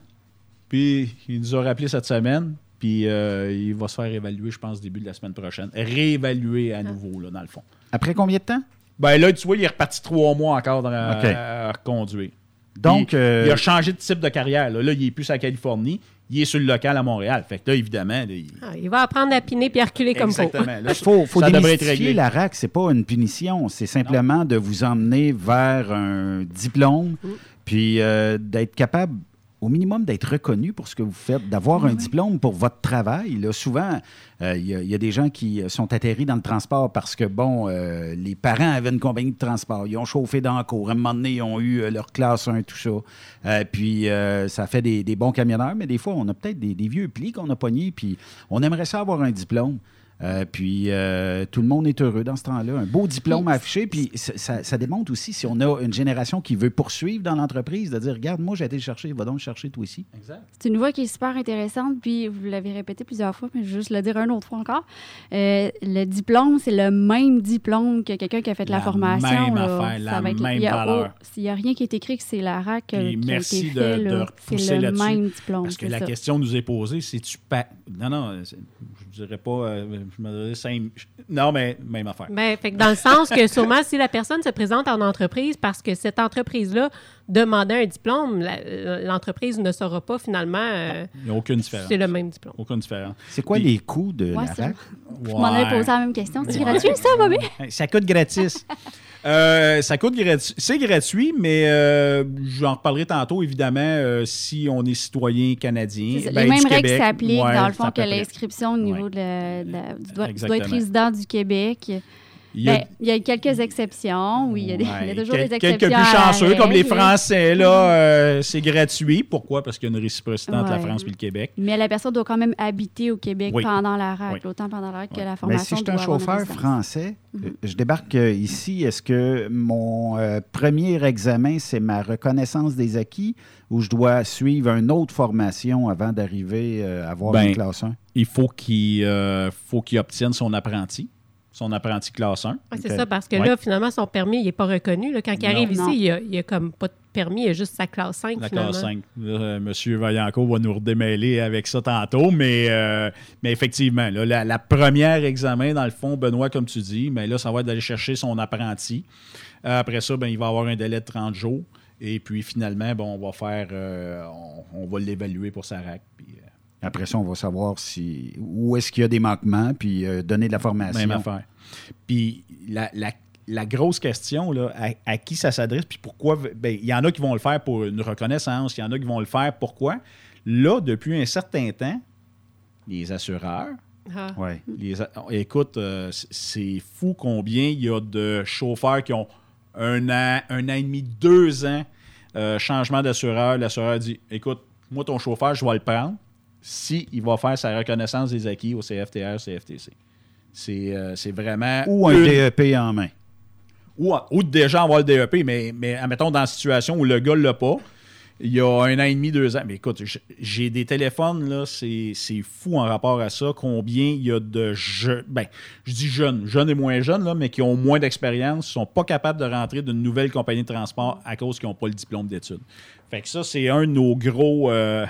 Puis il nous a rappelé cette semaine. Puis il va se faire évaluer, je pense, début de la semaine prochaine. Réévaluer à ah. nouveau, là, dans le fond. Après combien de temps? Ben là, tu vois, il est reparti trois mois encore à reconduire. Donc, il, a euh, changé de type de carrière. Là, il est plus à Californie. Il est sur le local à Montréal. Fait que là, évidemment. Ah, il... va apprendre à piner puis à reculer comme ça. Il faut, faut démystifier la RAC. C'est pas une punition. C'est simplement de vous emmener vers un diplôme, mm. puis euh, d'être capable au minimum d'être reconnu pour ce que vous faites, d'avoir un diplôme pour votre travail. Là, souvent, euh, il y, a des gens qui sont atterris dans le transport parce que, bon, euh, les parents avaient une compagnie de transport. Ils ont chauffé dans le cours. À un moment donné, ils ont eu euh, leur classe 1, tout ça. puis, ça fait des, bons camionneurs, mais des fois, on a peut-être des, des, vieux plis qu'on a pognés, puis on aimerait ça avoir un diplôme. Euh, puis euh, tout le monde est heureux dans ce temps-là. Un beau diplôme affiché. Puis ça, démontre aussi si on a une génération qui veut poursuivre dans l'entreprise, de dire Regarde, moi j'ai été le chercher, va donc le chercher toi aussi. C'est une voix qui est super intéressante. Puis vous l'avez répété plusieurs fois, mais je vais juste le dire une autre fois encore. Euh, le diplôme, c'est le même diplôme que quelqu'un qui a fait la, formation. Même affaire, la même valeur. S'il n'y a rien qui est écrit que c'est la RAC qui merci a été de, de repousser le même diplôme. Parce que la question nous est posée c'est tu. Pa... Non, non, je ne dirais pas je me disais cinq- Non, mais même affaire. Ben, fait que dans le sens que sûrement, si la personne se présente en entreprise parce que cette entreprise-là demandait un diplôme, la- l'entreprise ne saura pas finalement euh, Il n'y a aucune différence. c'est le même diplôme. Aucune différence. C'est quoi les coûts de Ouais, la ça. RAC? Je m'en avais posé la même question. C'est gratuit, ça, Bobby? Ça coûte gratis. Euh, ça coûte gratuit. C'est gratuit, mais euh, j'en reparlerai tantôt, évidemment, euh, si on est citoyen canadien. C'est ça. ben, les mêmes règles s'appliquent, Ouais, dans le fond, que l'inscription au niveau de la- de la- du- être résident du Québec. Il y a- Ben, il y a quelques exceptions. Oui, il y a, des- il y a toujours quel- des exceptions. Quelques plus chanceux, comme les. Français, là, euh, c'est gratuit. Pourquoi? Parce qu'il y a une réciprocité entre la. France et le Québec. Mais la personne doit quand même habiter au Québec Oui. pendant la RAC, Oui. autant pendant la RAC que la Mais formation. si je suis un chauffeur français, Mhm. euh, je débarque euh, ici, est-ce que mon euh, premier examen, c'est ma reconnaissance des acquis ou je dois suivre une autre formation avant d'arriver euh, à avoir Ben, une classe 1? Il faut qu'il euh, faut qu'il obtienne son apprenti, son apprenti classe 1. Ouais, c'est ça, parce que Ouais. là, finalement, son permis, il n'est pas reconnu. là. Quand il Non. arrive Non. ici, il n'y a, comme pas de permis, il a juste sa classe 5, La finalement. classe 5. Là, euh, Monsieur Vaillancourt va nous redémêler avec ça tantôt, mais, euh, mais effectivement, là, la, la première examen, dans le fond, Benoît, comme tu dis, mais là, ça va être d'aller chercher son apprenti. Euh, Après ça, ben, il va avoir un délai de 30 jours. Et puis finalement, bon, on va faire, euh, on, on va l'évaluer pour sa RAC. Puis, euh, Après ça, on va savoir si où est-ce qu'il y a des manquements, puis euh, donner de la formation. Même affaire. Puis la, la- la grosse question, là, à, à qui ça s'adresse, puis pourquoi. ben, Il y en a qui vont le faire pour une reconnaissance, il y en a qui vont le faire pourquoi? Là, depuis un certain temps, les assureurs, Ah. Ouais. les écoute, euh, c'est fou combien il y a de chauffeurs qui ont un an, un an et demi, deux ans, euh, changement d'assureur. L'assureur dit Écoute, moi, ton chauffeur, je vais le prendre si il va faire sa reconnaissance des acquis au CFTR, CFTC. C'est euh, c'est vraiment. Ou un une- DEP en main. ou, ou déjà avoir le DEP, mais, mais admettons dans la situation où le gars ne l'a pas, il y a un an et demi, deux ans. Mais écoute, j'ai des téléphones, là, c'est c'est fou en rapport à ça, combien il y a de jeunes, ben, je dis jeunes, jeunes et moins jeunes, là, mais qui ont moins d'expérience, sont pas capables de rentrer d'une nouvelle compagnie de transport à cause qu'ils n'ont pas le diplôme d'études. Fait que ça, c'est un de nos gros... euh,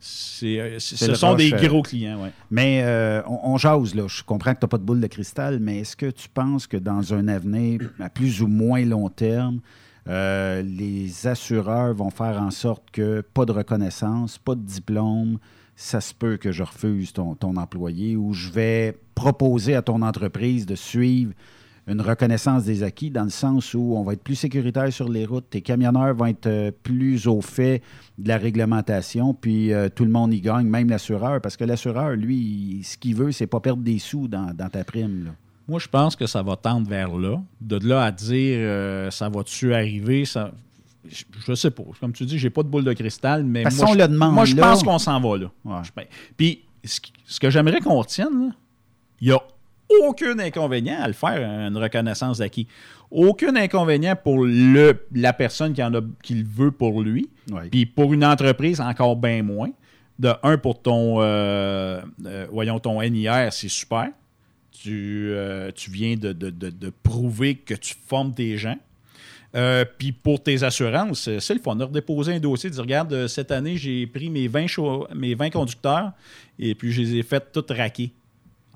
c'est- euh, ce sont des rush, gros clients, ouais. Mais euh, on, on jase, là. Je comprends que tu n'as pas de boule de cristal, mais est-ce que tu penses que dans un avenir à plus ou moins long terme, euh, les assureurs vont faire en sorte que pas de reconnaissance, pas de diplôme, ça se peut que je refuse ton, ton employé ou je vais proposer à ton entreprise de suivre une reconnaissance des acquis dans le sens où on va être plus sécuritaire sur les routes, tes camionneurs vont être euh, plus au fait de la réglementation, puis euh, tout le monde y gagne, même l'assureur, parce que l'assureur, lui, il- ce qu'il veut, c'est pas perdre des sous dans, dans ta prime. là. Moi, je pense que ça va tendre vers là. De là à dire euh, ça va-tu arriver, ça. Je, sais pas. Comme tu dis, j'ai pas de boule de cristal, mais Parce moi, qu'on je, le demande moi, je là. pense qu'on s'en va là. Ouais. Ben, Puis, ce, que j'aimerais qu'on retienne, il n'y a aucun inconvénient à le faire, une reconnaissance d'acquis. Aucun inconvénient pour le, la personne qui, en a, qui le veut pour lui. Puis pour une entreprise, encore bien moins. De un, pour ton, euh, euh, voyons, ton NIR, c'est super. Tu, euh, tu viens de, de- de- de prouver que tu formes tes gens. Puis pour tes assurances, c'est le fun. On a redéposé un dossier, dire regarde, cette année, j'ai pris mes 20, chau- mes 20 conducteurs et puis je les ai fait toutes raquer.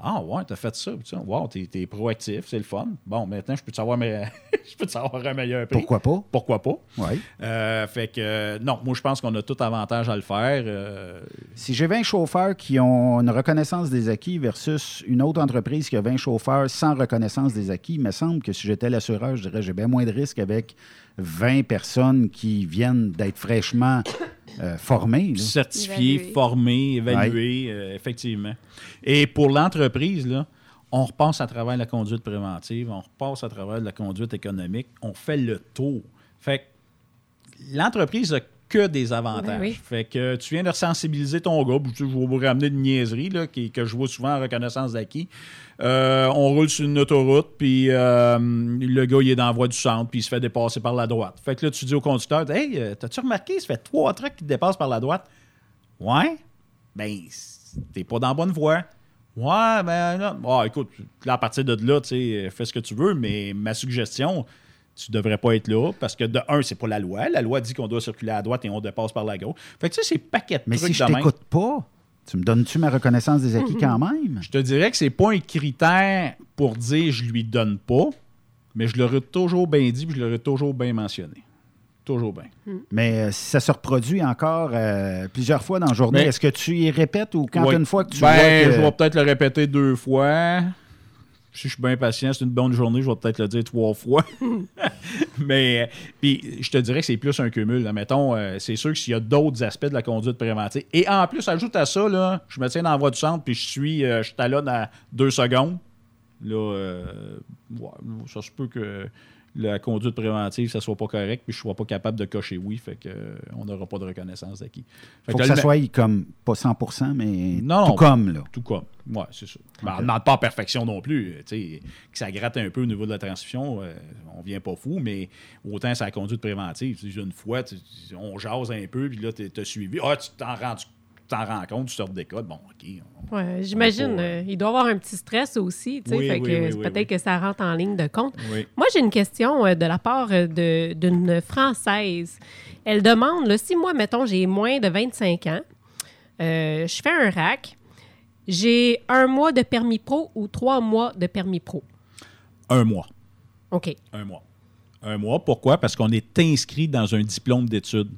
Ah ouais, t'as fait ça. Wow, t'es, t'es proactif, c'est le fun. Bon, maintenant, je peux te savoir, mais je peux te savoir un meilleur prix. Pourquoi pas? Pourquoi pas? Ouais. Euh, fait que non, moi je pense qu'on a tout avantage à le faire. euh, Si j'ai 20 chauffeurs qui ont une reconnaissance des acquis versus une autre entreprise qui a 20 chauffeurs sans reconnaissance des acquis, il me semble que si j'étais l'assureur, je dirais j'ai bien moins de risques avec 20 personnes qui viennent d'être fraîchement euh, formées. là. certifié, Évalué. formé, évalué, euh, effectivement. Et pour l'entreprise, là, on repasse à travers la conduite préventive, on repasse à travers la conduite économique, on fait le tour. Fait que l'entreprise a que des avantages. Ben oui. Fait que tu viens de sensibiliser ton gars, je vais vous ramener une niaiserie là, qui- que je vois souvent en reconnaissance d'acquis. Euh, on roule sur une autoroute, puis euh, le gars, il est dans la voie du centre, puis il se fait dépasser par la droite. Fait que là, tu dis au conducteur, Hey, euh, t'as-tu remarqué, ça fait trois trucks qui te dépassent par la droite? Ouais? Ben, t'es pas dans la bonne voie. Ouais, ben, là, Ah, écoute, là, à partir de là, tu sais, fais ce que tu veux, mais ma suggestion, tu devrais pas être là parce que de un, c'est pas la loi. La loi dit qu'on doit circuler à droite et on dépasse par la gauche. Fait que tu sais, c'est paquet de Mais trucs si je t'écoute pas, Tu me donnes-tu ma reconnaissance des acquis quand même? Je te dirais que c'est pas un critère pour dire je lui donne pas, mais je l'aurais toujours bien dit puis je l'aurais toujours bien mentionné. Toujours bien. Mais euh, si ça se reproduit encore euh, plusieurs fois dans la journée, Mais- est-ce que tu y répètes ou quand Ouais. une fois que tu ben, vois que... je vais peut-être le répéter deux fois. Si je suis bien patient, c'est une bonne journée, je vais peut-être le dire trois fois. Mais, euh, puis, je te dirais que c'est plus un cumul. Mettons, euh, c'est sûr que s'il y a d'autres aspects de la conduite préventive. Et en plus, ajoute à ça, là, je me tiens dans la voie du centre, puis je suis, euh, je talonne à deux secondes. Là, euh, ouais, ça se peut que la conduite préventive, ça soit pas correct, puis je sois pas capable de cocher oui, fait que euh, on n'aura pas de reconnaissance d'acquis. Fait faut que ça soit comme, pas 100% mais non, tout non, comme, là. Tout comme. Ouais, c'est ça. Mais on ne demande pas en perfection non plus. euh, tu sais, que ça gratte un peu au niveau de la transmission, euh, on vient pas fou, mais autant ça la conduite préventive. Une fois, on jase un peu, puis là, tu as suivi. Ah, tu t'en rends, t'en rends compte, tu sors des codes. Bon, OK. on- Ouais, J'imagine, euh, il doit avoir un petit stress aussi, tu sais, Oui, fait oui, que oui, peut-être que ça rentre en ligne de compte. Oui. Moi, j'ai une question euh, de la part euh, de- d'une Française. Elle demande, là, si moi, mettons, j'ai moins de 25 ans, euh, je fais un rack, j'ai un mois de permis pro ou trois mois de permis pro? Un mois. OK. Un mois. Un mois. Pourquoi? Parce qu'on est inscrit dans un diplôme d'études.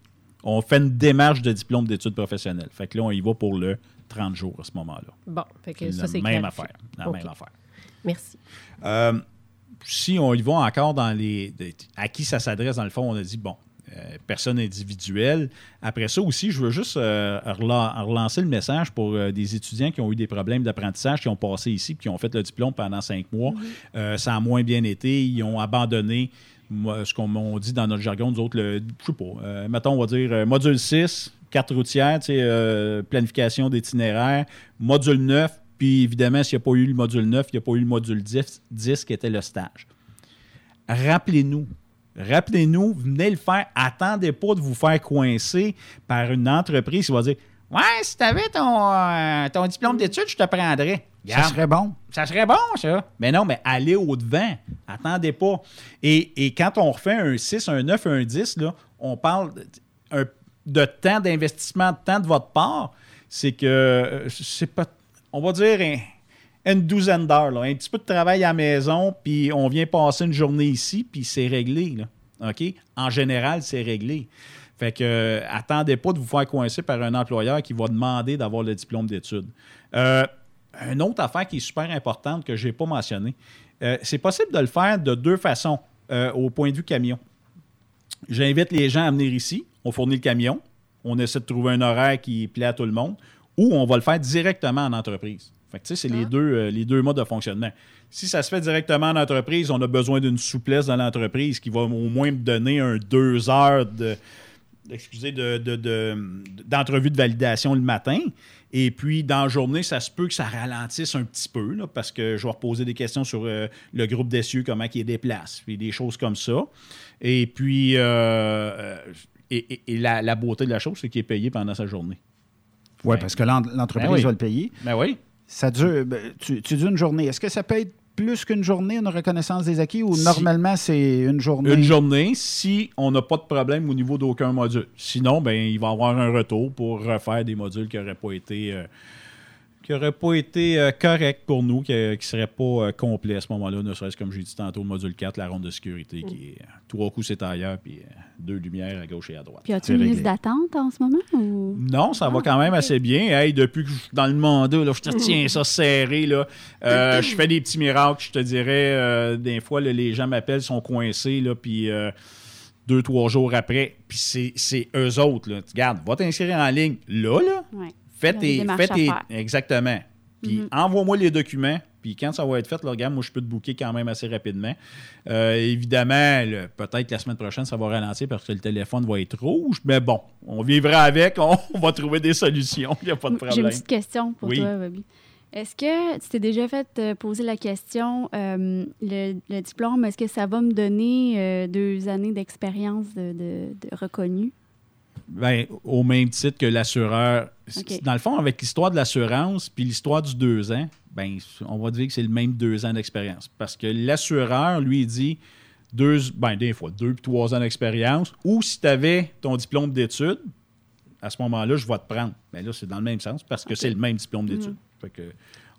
On fait une démarche de diplôme d'études professionnelles. Fait que là, on y va pour le 30 jours à ce moment-là. Bon, fait que ça, c'est même clarifié. affaire. La même affaire. Merci. Euh, si on y va encore dans les. à qui ça s'adresse, dans le fond, on a dit, bon, euh, personne individuelle. Après ça aussi, je veux juste euh, rela- relancer le message pour euh, des étudiants qui ont eu des problèmes d'apprentissage, qui ont passé ici, puis qui ont fait le diplôme pendant cinq mois. Euh, ça a moins bien été. Ils ont abandonné moi, ce qu'on on dit dans notre jargon, nous autres, le, je sais pas, euh, mettons, on va dire euh, module 6, carte routière, euh, planification d'itinéraire, module 9, puis évidemment, s'il n'y a pas eu le module 9, il n'y a pas eu le module 10, 10 qui était le stage. Rappelez-nous, rappelez-nous, venez le faire. Attendez pas de vous faire coincer par une entreprise qui va dire Ouais, si tu avais ton, euh, ton diplôme d'études, je te prendrais. Ça serait bon. Ça serait bon, ça. Mais non, mais allez au-devant. Attendez pas. Et, et quand on refait un 6, un 9, un 10, là, on parle de, temps d'investissement, de temps de votre part. C'est que, euh, c'est pas, on va dire, un- une douzaine d'heures. là. Un petit peu de travail à la maison, puis on vient passer une journée ici, puis c'est réglé. Là. OK? En général, c'est réglé. Fait que, euh, attendez pas de vous faire coincer par un employeur qui va demander d'avoir le diplôme d'études. Euh, une autre affaire qui est super importante que je n'ai pas mentionnée, euh, c'est possible de le faire de deux façons au point de vue camion. J'invite les gens à venir ici, on fournit le camion, on essaie de trouver un horaire qui plaît à tout le monde, ou on va le faire directement en entreprise. Fait que, tu sais, c'est les, deux, euh, les deux modes de fonctionnement. Si ça se fait directement en entreprise, on a besoin d'une souplesse dans l'entreprise qui va au moins me donner un deux heures de, excusez, de, de- de- d'entrevue de validation le matin. Et puis, dans la journée, ça se peut que ça ralentisse un petit peu, là, parce que je vais reposer des questions sur euh, le groupe d'essieux, comment il déplace, puis des choses comme ça. Et puis, euh, euh, et, et- et la, la beauté de la chose, c'est qu'il est payé pendant sa journée. Oui, parce que l'en- l'entreprise Ben oui. va le payer. Ben oui. Ça dure, ben, tu, tu dis une journée. Est-ce que ça peut être plus qu'une journée, une reconnaissance des acquis, ou Si- normalement, c'est une journée? Une journée, si on n'a pas de problème au niveau d'aucun module. Sinon, ben, il va y avoir un retour pour refaire des modules qui n'auraient pas été, euh, qui auraient pas été euh, corrects pour nous, qui ne seraient pas euh, complets à ce moment-là, ne serait-ce comme j'ai dit tantôt, le module 4, la ronde de sécurité, qui est euh, trois coups c'est ailleurs, puis euh, deux lumières à gauche et à droite. Puis as-tu une liste d'attente en ce moment? Ou... Non, ça va quand même assez bien. Hey, depuis que je suis dans le mandat, là, je te tiens ça serré. Là. Euh, je fais des petits miracles, je te dirais. euh, des fois, là, les gens m'appellent, sont coincés, là, puis euh, deux, trois jours après, puis c'est, c'est eux autres. Là. Regarde, va t'inscrire en ligne. Là, là, Ouais. Fais tes... Fais tes exactement. Puis Mhm. envoie-moi les documents. Puis quand ça va être fait, là, regarde, moi, je peux te booker quand même assez rapidement. Euh, évidemment, peut-être la semaine prochaine, ça va ralentir parce que le téléphone va être rouge. Mais bon, on vivra avec. On, on va trouver des solutions. Il n'y a pas de J'ai une problème. petite question pour Oui. toi, Bobby. Est-ce que tu t'es déjà fait euh, poser la question, euh, le, le diplôme, est-ce que ça va me donner euh, deux années d'expérience de, de, de reconnu? Ben, au même titre que l'assureur. Dans le fond, avec l'histoire de l'assurance puis l'histoire du deux ans, ben, on va dire que c'est le même deux ans d'expérience. Parce que l'assureur, lui, il dit deux, ben, des fois, deux puis trois ans d'expérience. Ou si tu avais ton diplôme d'études, à ce moment-là, je vais te prendre. Mais là, c'est dans le même sens parce que c'est le même diplôme d'études. Mhm. Fait que,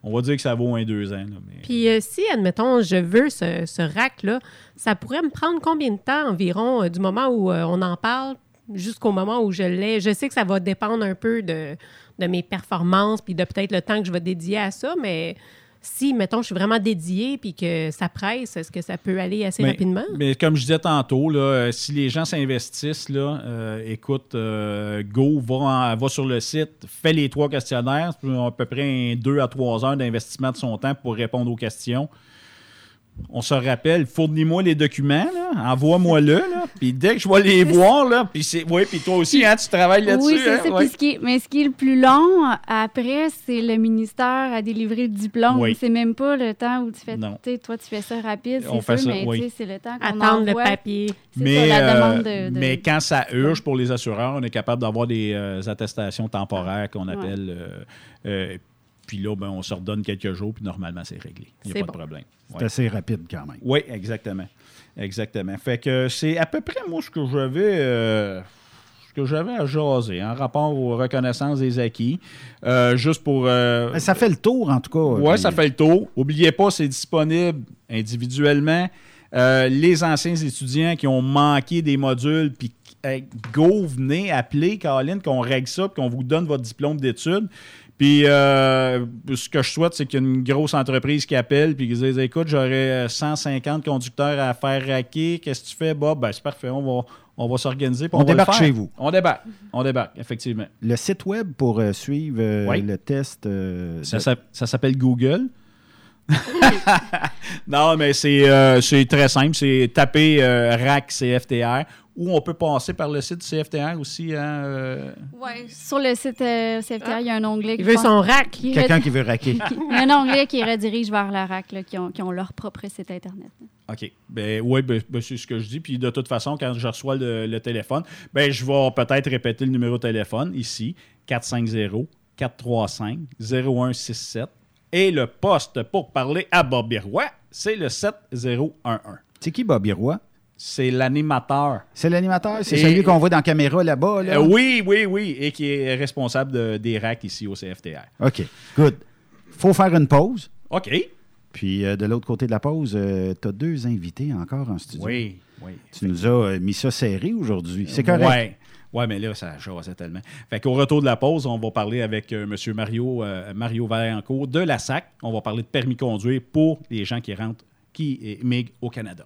on va dire que ça vaut un deux ans. là, mais- Puis euh, si, admettons, je veux ce, ce rack-là, ça pourrait me prendre combien de temps environ euh, du moment où euh, on en parle jusqu'au moment où je l'ai? Je sais que ça va dépendre un peu de, de mes performances puis de peut-être le temps que je vais dédier à ça, mais si, mettons, je suis vraiment dédié puis que ça presse, est-ce que ça peut aller assez Mais- rapidement? Mais comme je disais tantôt, là, euh, si les gens s'investissent, là, euh, écoute, euh, go, va, en- va sur le site, fais les trois questionnaires, à peu près un deux à trois heures d'investissement de son temps pour répondre aux questions. On se rappelle, fournis-moi les documents, envoie-moi-le, puis dès que je vais les voir, là, puis c'est, oui, puis toi aussi, hein, tu travailles là-dessus. Oui, c'est hein, ça. ouais. Puis ce qui est- mais ce qui est le plus long, après, c'est le ministère à délivrer le diplôme. Oui. C'est même pas le temps où tu fais. Toi, tu fais ça rapide, On c'est fait sûr, ça, mais oui. c'est le temps qu'on Attendre le envoie. papier. C'est Mais, ça, la euh, demande de. de- mais quand ça urge pour les assureurs, on est capable d'avoir des euh, attestations temporaires qu'on appelle. euh, euh, puis là, ben, on se redonne quelques jours, puis normalement, c'est réglé. Il n'y a pas bon. de problème. C'est assez rapide quand même. Oui, exactement. Exactement. Fait que c'est à peu près, moi, ce que j'avais. euh, ce que j'avais à jaser en rapport aux reconnaissances des acquis. Euh, juste pour. euh, Mais ça fait le tour, en tout cas. oui, Puis- ça fait le tour. N'oubliez pas, c'est disponible individuellement. Euh, les anciens étudiants qui ont manqué des modules, puis euh, go, venez appeler Caroline, qu'on règle ça, puis qu'on vous donne votre diplôme d'études. Puis euh, ce que je souhaite, c'est qu'il y ait une grosse entreprise qui appelle puis qui dise Écoute, j'aurais 150 conducteurs à faire raquer. Qu'est-ce que tu fais, Bob? Ben, c'est parfait, on va, on va s'organiser. On le débarque chez vous. On débarque. On débarque, effectivement. Le site web pour euh, suivre euh, Oui. le test. euh, Ça, s'appelle Google. non, mais c'est euh, c'est très simple. C'est taper euh, RAC CFTR ou on peut passer par le site du CFTR aussi. Hein, euh, Ouais, sur le site euh, CFTR, il y a un onglet. Il veut son rack. qui Quelqu'un red- qui veut raquer. Il y a un onglet qui redirige vers la RAC, là, qui, ont, qui ont leur propre site Internet. OK. Ben, oui, ben, ben, c'est ce que je dis. Puis de toute façon, quand je reçois le, le téléphone, ben, je vais peut-être répéter le numéro de téléphone ici 450-435-0167. Et le poste pour parler à Bobby Roy, c'est le 7011. C'est qui Bobby Roy? C'est l'animateur. C'est l'animateur? C'est celui qu'on voit dans la caméra là-bas? Là? Euh, oui, oui, oui. Et qui est responsable de- des racks ici au CFTR. OK, good. faut faire une pause. OK. Puis euh, de l'autre côté de la pause, tu as deux invités encore en studio. Oui, oui. Tu nous as euh, mis ça serré aujourd'hui. C'est correct. Ouais. Ouais, mais là, ça jasait tellement. Fait qu'au retour de la pause, on va parler avec euh, M. Mario, euh, Mario Vaillancourt de la SAC. On va parler de permis conduire pour les gens qui rentrent, qui émigrent au Canada.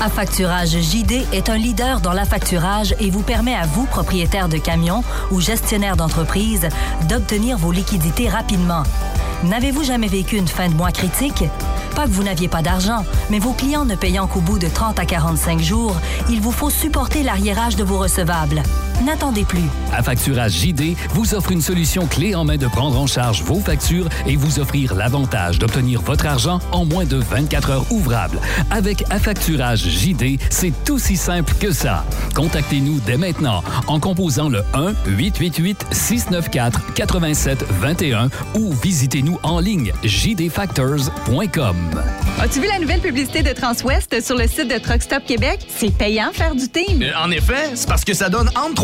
Affacturage JD est un leader dans l'affacturage et vous permet à vous, propriétaire de camions ou gestionnaire d'entreprise, d'obtenir vos liquidités rapidement. N'avez-vous jamais vécu une fin de mois critique? Pas que vous n'aviez pas d'argent, mais vos clients ne payant qu'au bout de 30 à 45 jours, il vous faut supporter l'arriérage de vos recevables. N'attendez plus. Affacturage JD vous offre une solution clé en main de prendre en charge vos factures et vous offrir l'avantage d'obtenir votre argent en moins de 24 heures ouvrables. Avec Affacturage JD, c'est aussi simple que ça. Contactez-nous dès maintenant en composant le 1-888-694-8721 ou visitez-nous en ligne jdfactors.com. As-tu vu la nouvelle publicité de Transwest sur le site de Truckstop Québec? C'est payant faire du team. Euh, En effet, c'est parce que ça donne entre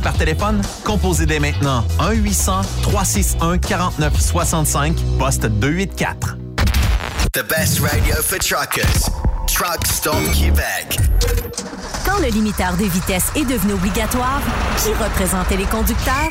par téléphone? Composez dès maintenant 1-800-361-4965, poste 284. The best radio for truckers. Truck Stop Québec. Quand le limiteur de vitesse est devenu obligatoire, qui représentait les conducteurs?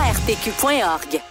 arpq.org.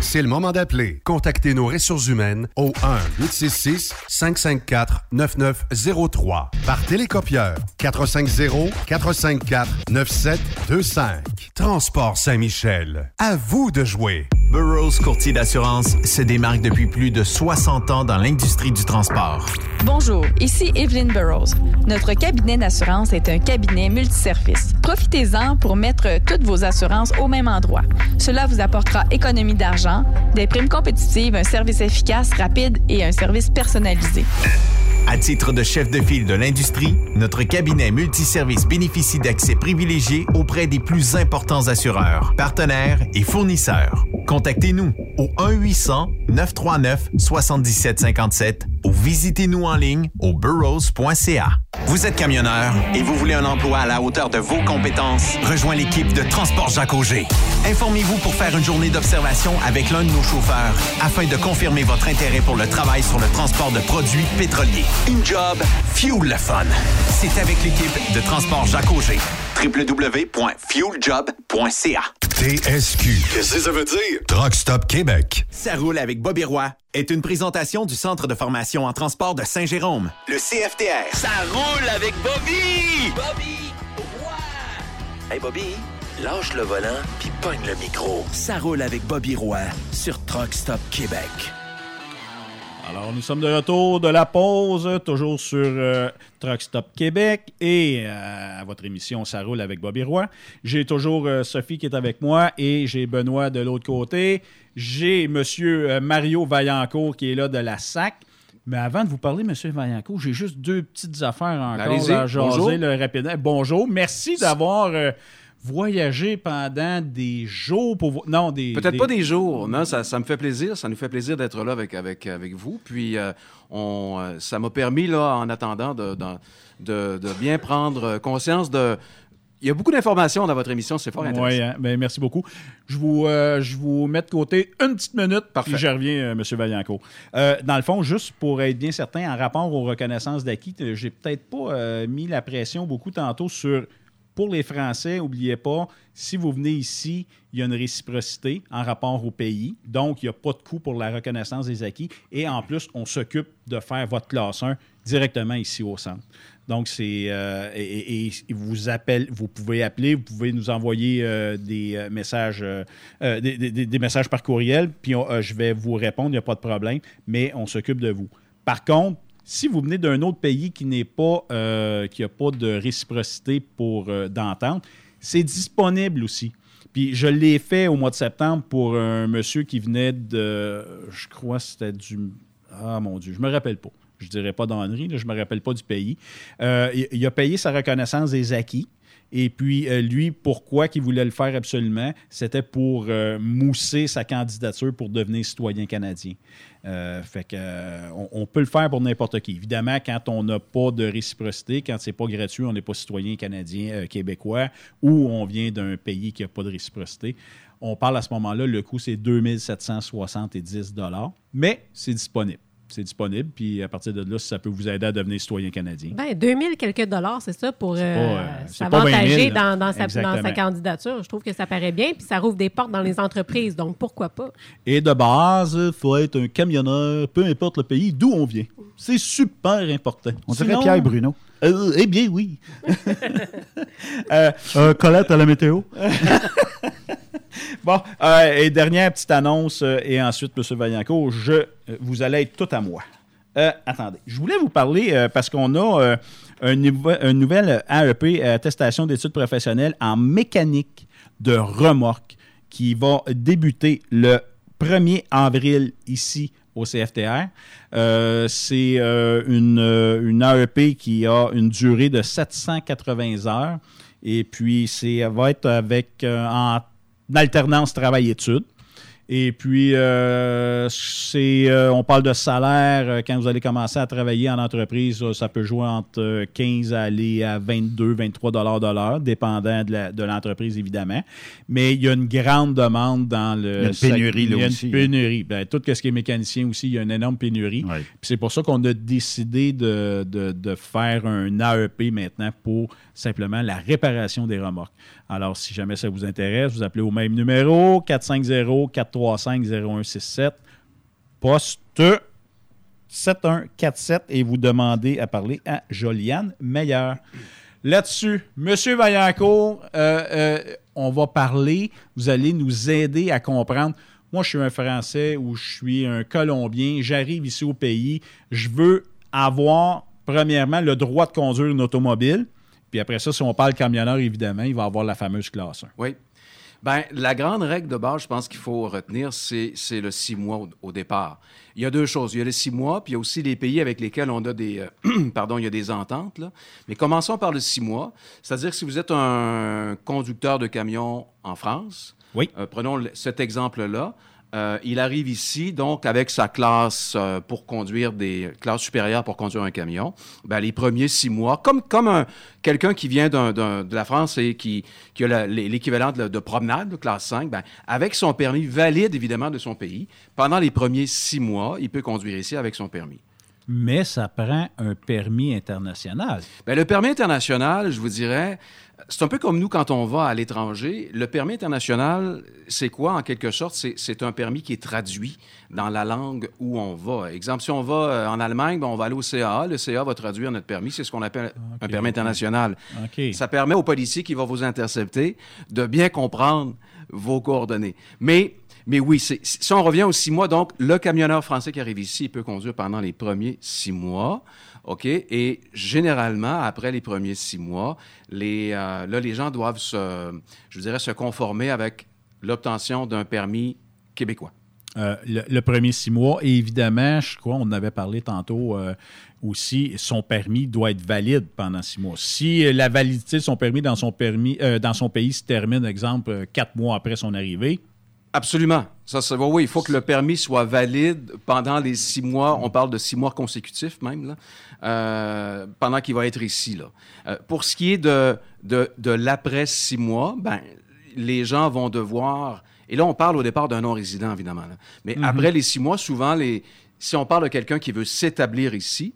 C'est le moment d'appeler. Contactez nos ressources humaines au 1-866-554-9903 par télécopieur 450-454-9725. Transport Saint-Michel. À vous de jouer. Burroughs Courtier d'assurance se démarque depuis plus de 60 ans dans l'industrie du transport. Bonjour, ici Evelyn Burrows. Notre cabinet d'assurance est un cabinet multiservice. Profitez-en pour mettre toutes vos assurances au même endroit. Cela vous apportera économie d'argent, des primes compétitives, un service efficace, rapide et un service personnalisé. À titre de chef de file de l'industrie, notre cabinet multiservice bénéficie d'accès privilégié auprès des plus importants assureurs, partenaires et fournisseurs. Contactez-nous au 1-800-939-7757 ou visitez-nous en ligne au burrows.ca. Vous êtes camionneur et vous voulez un emploi à la hauteur de vos compétences? Rejoins l'équipe de Transport Jacques Auger. Informez-vous pour faire une journée d'observation avec l'un de nos chauffeurs afin de confirmer votre intérêt pour le travail sur le transport de produits pétroliers. Une job, fuel le fun. C'est avec l'équipe de Transport Jacques Auger. www.fueljob.ca TSQ. Qu'est-ce que ça veut dire? Truck Stop Québec. Ça roule avec Bobby Roy est une présentation du Centre de formation en transport de Saint-Jérôme, le CFTR. Ça roule avec Bobby! Bobby! Hey Bobby, lâche le volant puis pogne le micro. Ça roule avec Bobby Roy sur Truck Stop Québec. Alors, nous sommes de retour de la pause, toujours sur euh, Truck Stop Québec et euh, à votre émission Ça roule avec Bobby Roy. J'ai toujours euh, Sophie qui est avec moi et j'ai Benoît de l'autre côté. J'ai M. Mario Vaillancourt qui est là de la SAC. Mais avant de vous parler, M. Vaillancourt, j'ai juste deux petites affaires encore à jaser Bonjour. là, rapidement. Bonjour. Merci d'avoir euh, voyagé pendant des jours pour vous. Non, des. Peut-être pas des jours, non, ça, ça me fait plaisir. Ça nous fait plaisir d'être là avec, avec, avec vous. Puis, euh, on, euh, ça m'a permis, là, en attendant, de, de, bien prendre conscience de il y a beaucoup d'informations dans votre émission, c'est fort intéressant. Oui, hein? ben, merci beaucoup. Je vous, euh, je vous mets de côté une petite minute, Parfait. puis je reviens, euh, M. Vaillancourt. Euh, dans le fond, juste pour être bien certain, en rapport aux reconnaissances d'acquis, j'ai peut-être pas mis la pression beaucoup tantôt sur. Pour les Français, n'oubliez pas, si vous venez ici, il y a une réciprocité en rapport au pays. Donc, il n'y a pas de coût pour la reconnaissance des acquis. Et en plus, on s'occupe de faire votre classe 1 directement ici au centre. Donc, c'est. euh, et, vous, vous pouvez appeler, vous pouvez nous envoyer euh, des euh, messages des, messages par courriel, puis je vais vous répondre, il n'y a pas de problème, mais on s'occupe de vous. Par contre, si vous venez d'un autre pays qui n'est pas euh, qui n'a pas de réciprocité pour euh, d'entente, c'est disponible aussi. Puis je l'ai fait au mois de septembre pour un monsieur qui venait de, je crois c'était du, ah mon Dieu, je me rappelle pas. Je dirais pas d'Henri, je me rappelle pas du pays. Euh, il, il a payé sa reconnaissance des acquis. Et puis, euh, lui, pourquoi qu'il voulait le faire absolument? C'était pour mousser sa candidature pour devenir citoyen canadien. Euh, fait que, euh, on, peut le faire pour n'importe qui. Évidemment, quand on n'a pas de réciprocité, quand c'est pas gratuit, on n'est pas citoyen canadien, euh, québécois, ou on vient d'un pays qui n'a pas de réciprocité. On parle à ce moment-là, le coût, c'est 2770 mais c'est disponible. C'est disponible, puis à partir de là, ça peut vous aider à devenir citoyen canadien. Ben, 2000 quelques dollars, c'est ça, pour euh, euh, c'est pas 20 s'avantager 000, dans, dans sa, dans exactement. sa candidature. Je trouve que ça paraît bien, puis ça rouvre des portes dans les entreprises, donc pourquoi pas? Et de base, il faut être un camionneur, peu importe le pays d'où on vient. C'est super important. On dirait Pierre Bruno. Euh, eh bien, oui. Euh, Colette à la météo. bon, euh, et dernière petite annonce, euh, et ensuite, M. Vaillancourt, je, euh, vous allez être tout à moi. Attendez, je voulais vous parler parce qu'on a euh, un, nouvel- un nouvel AEP, attestation d'études professionnelles en mécanique de remorque, qui va débuter le 1er avril ici au CFTR. C'est une, euh, une AEP qui a une durée de 780 heures. Et puis, c'est va être avec euh, en alternance travail-études. Et puis, euh, c'est, euh, on parle de salaire. euh, Quand vous allez commencer à travailler en entreprise, ça, peut jouer entre euh, 15 à aller à 22, 23 dollars de l'heure, dépendant de, l'entreprise, évidemment. Mais il y a une grande demande dans le... Il y a une pénurie, là, Il y a aussi, une hein. pénurie. Ben, tout ce qui est mécanicien aussi, il y a une énorme pénurie. C'est pour ça qu'on a décidé de, de- de faire un AEP maintenant pour simplement la réparation des remorques. Alors, si jamais ça vous intéresse, vous appelez au même numéro 450-435-0167, poste 7147 et vous demandez à parler à Joliane Meilleur. Là-dessus, Monsieur Vaillancourt, euh, euh, on va parler, vous allez nous aider à comprendre. Moi, je suis un Français ou je suis un Colombien, j'arrive ici au pays, je veux avoir, premièrement, le droit de conduire une automobile. Puis après ça, si on parle camionneur, évidemment, il va avoir la fameuse classe 1. Oui. Ben, la grande règle de base, je pense qu'il faut retenir, c'est le six mois au, au départ. Il y a deux choses. Il y a les six mois, puis il y a aussi les pays avec lesquels on a des, euh, pardon, il y a des ententes. Là. Mais commençons par le six mois. C'est-à-dire que si vous êtes un conducteur de camion en France, oui. prenons le- cet exemple-là, euh, il arrive ici, donc, avec sa classe euh, pour conduire des classes supérieures pour conduire un camion. Ben, les premiers six mois, comme, comme un- quelqu'un qui vient d'un- d'un- de la France et qui, qui a la- l'équivalent de, de promenade, de classe 5, ben, avec son permis valide, évidemment, de son pays, pendant les premiers six mois, il peut conduire ici avec son permis. Mais ça prend un permis international. Ben, le permis international, je vous dirais, c'est un peu comme nous quand on va à l'étranger. Le permis international, c'est quoi en quelque sorte? C'est- un permis qui est traduit dans la langue où on va. Exemple, si on va euh, en Allemagne, ben, on va aller au CAA. Le CAA va traduire notre permis. C'est ce qu'on appelle un permis international. Ça permet au policier qui va vous intercepter de bien comprendre vos coordonnées. Mais, mais oui, si on revient aux six mois, donc le camionneur français qui arrive ici, il peut conduire pendant les premiers six mois. OK? Et généralement, après les premiers six mois, les, euh, là, les gens doivent se, dirais, se conformer avec l'obtention d'un permis québécois. Euh, le, premier six mois, et évidemment, je crois, on en avait parlé tantôt euh, aussi, son permis doit être valide pendant six mois. Si la validité de son permis dans son, permis, dans son pays se termine, exemple, quatre mois après son arrivée, Absolument. Ça, ça, oui, il faut que le permis soit valide pendant les six mois. On parle de six mois consécutifs même, là, euh, pendant qu'il va être ici. Là. Euh, pour ce qui est de, de, de l'après six mois, ben, les gens vont devoir... Et là, on parle au départ d'un non-résident, évidemment. là. Mais Mhm. après les six mois, souvent, les, si on parle de quelqu'un qui veut s'établir ici,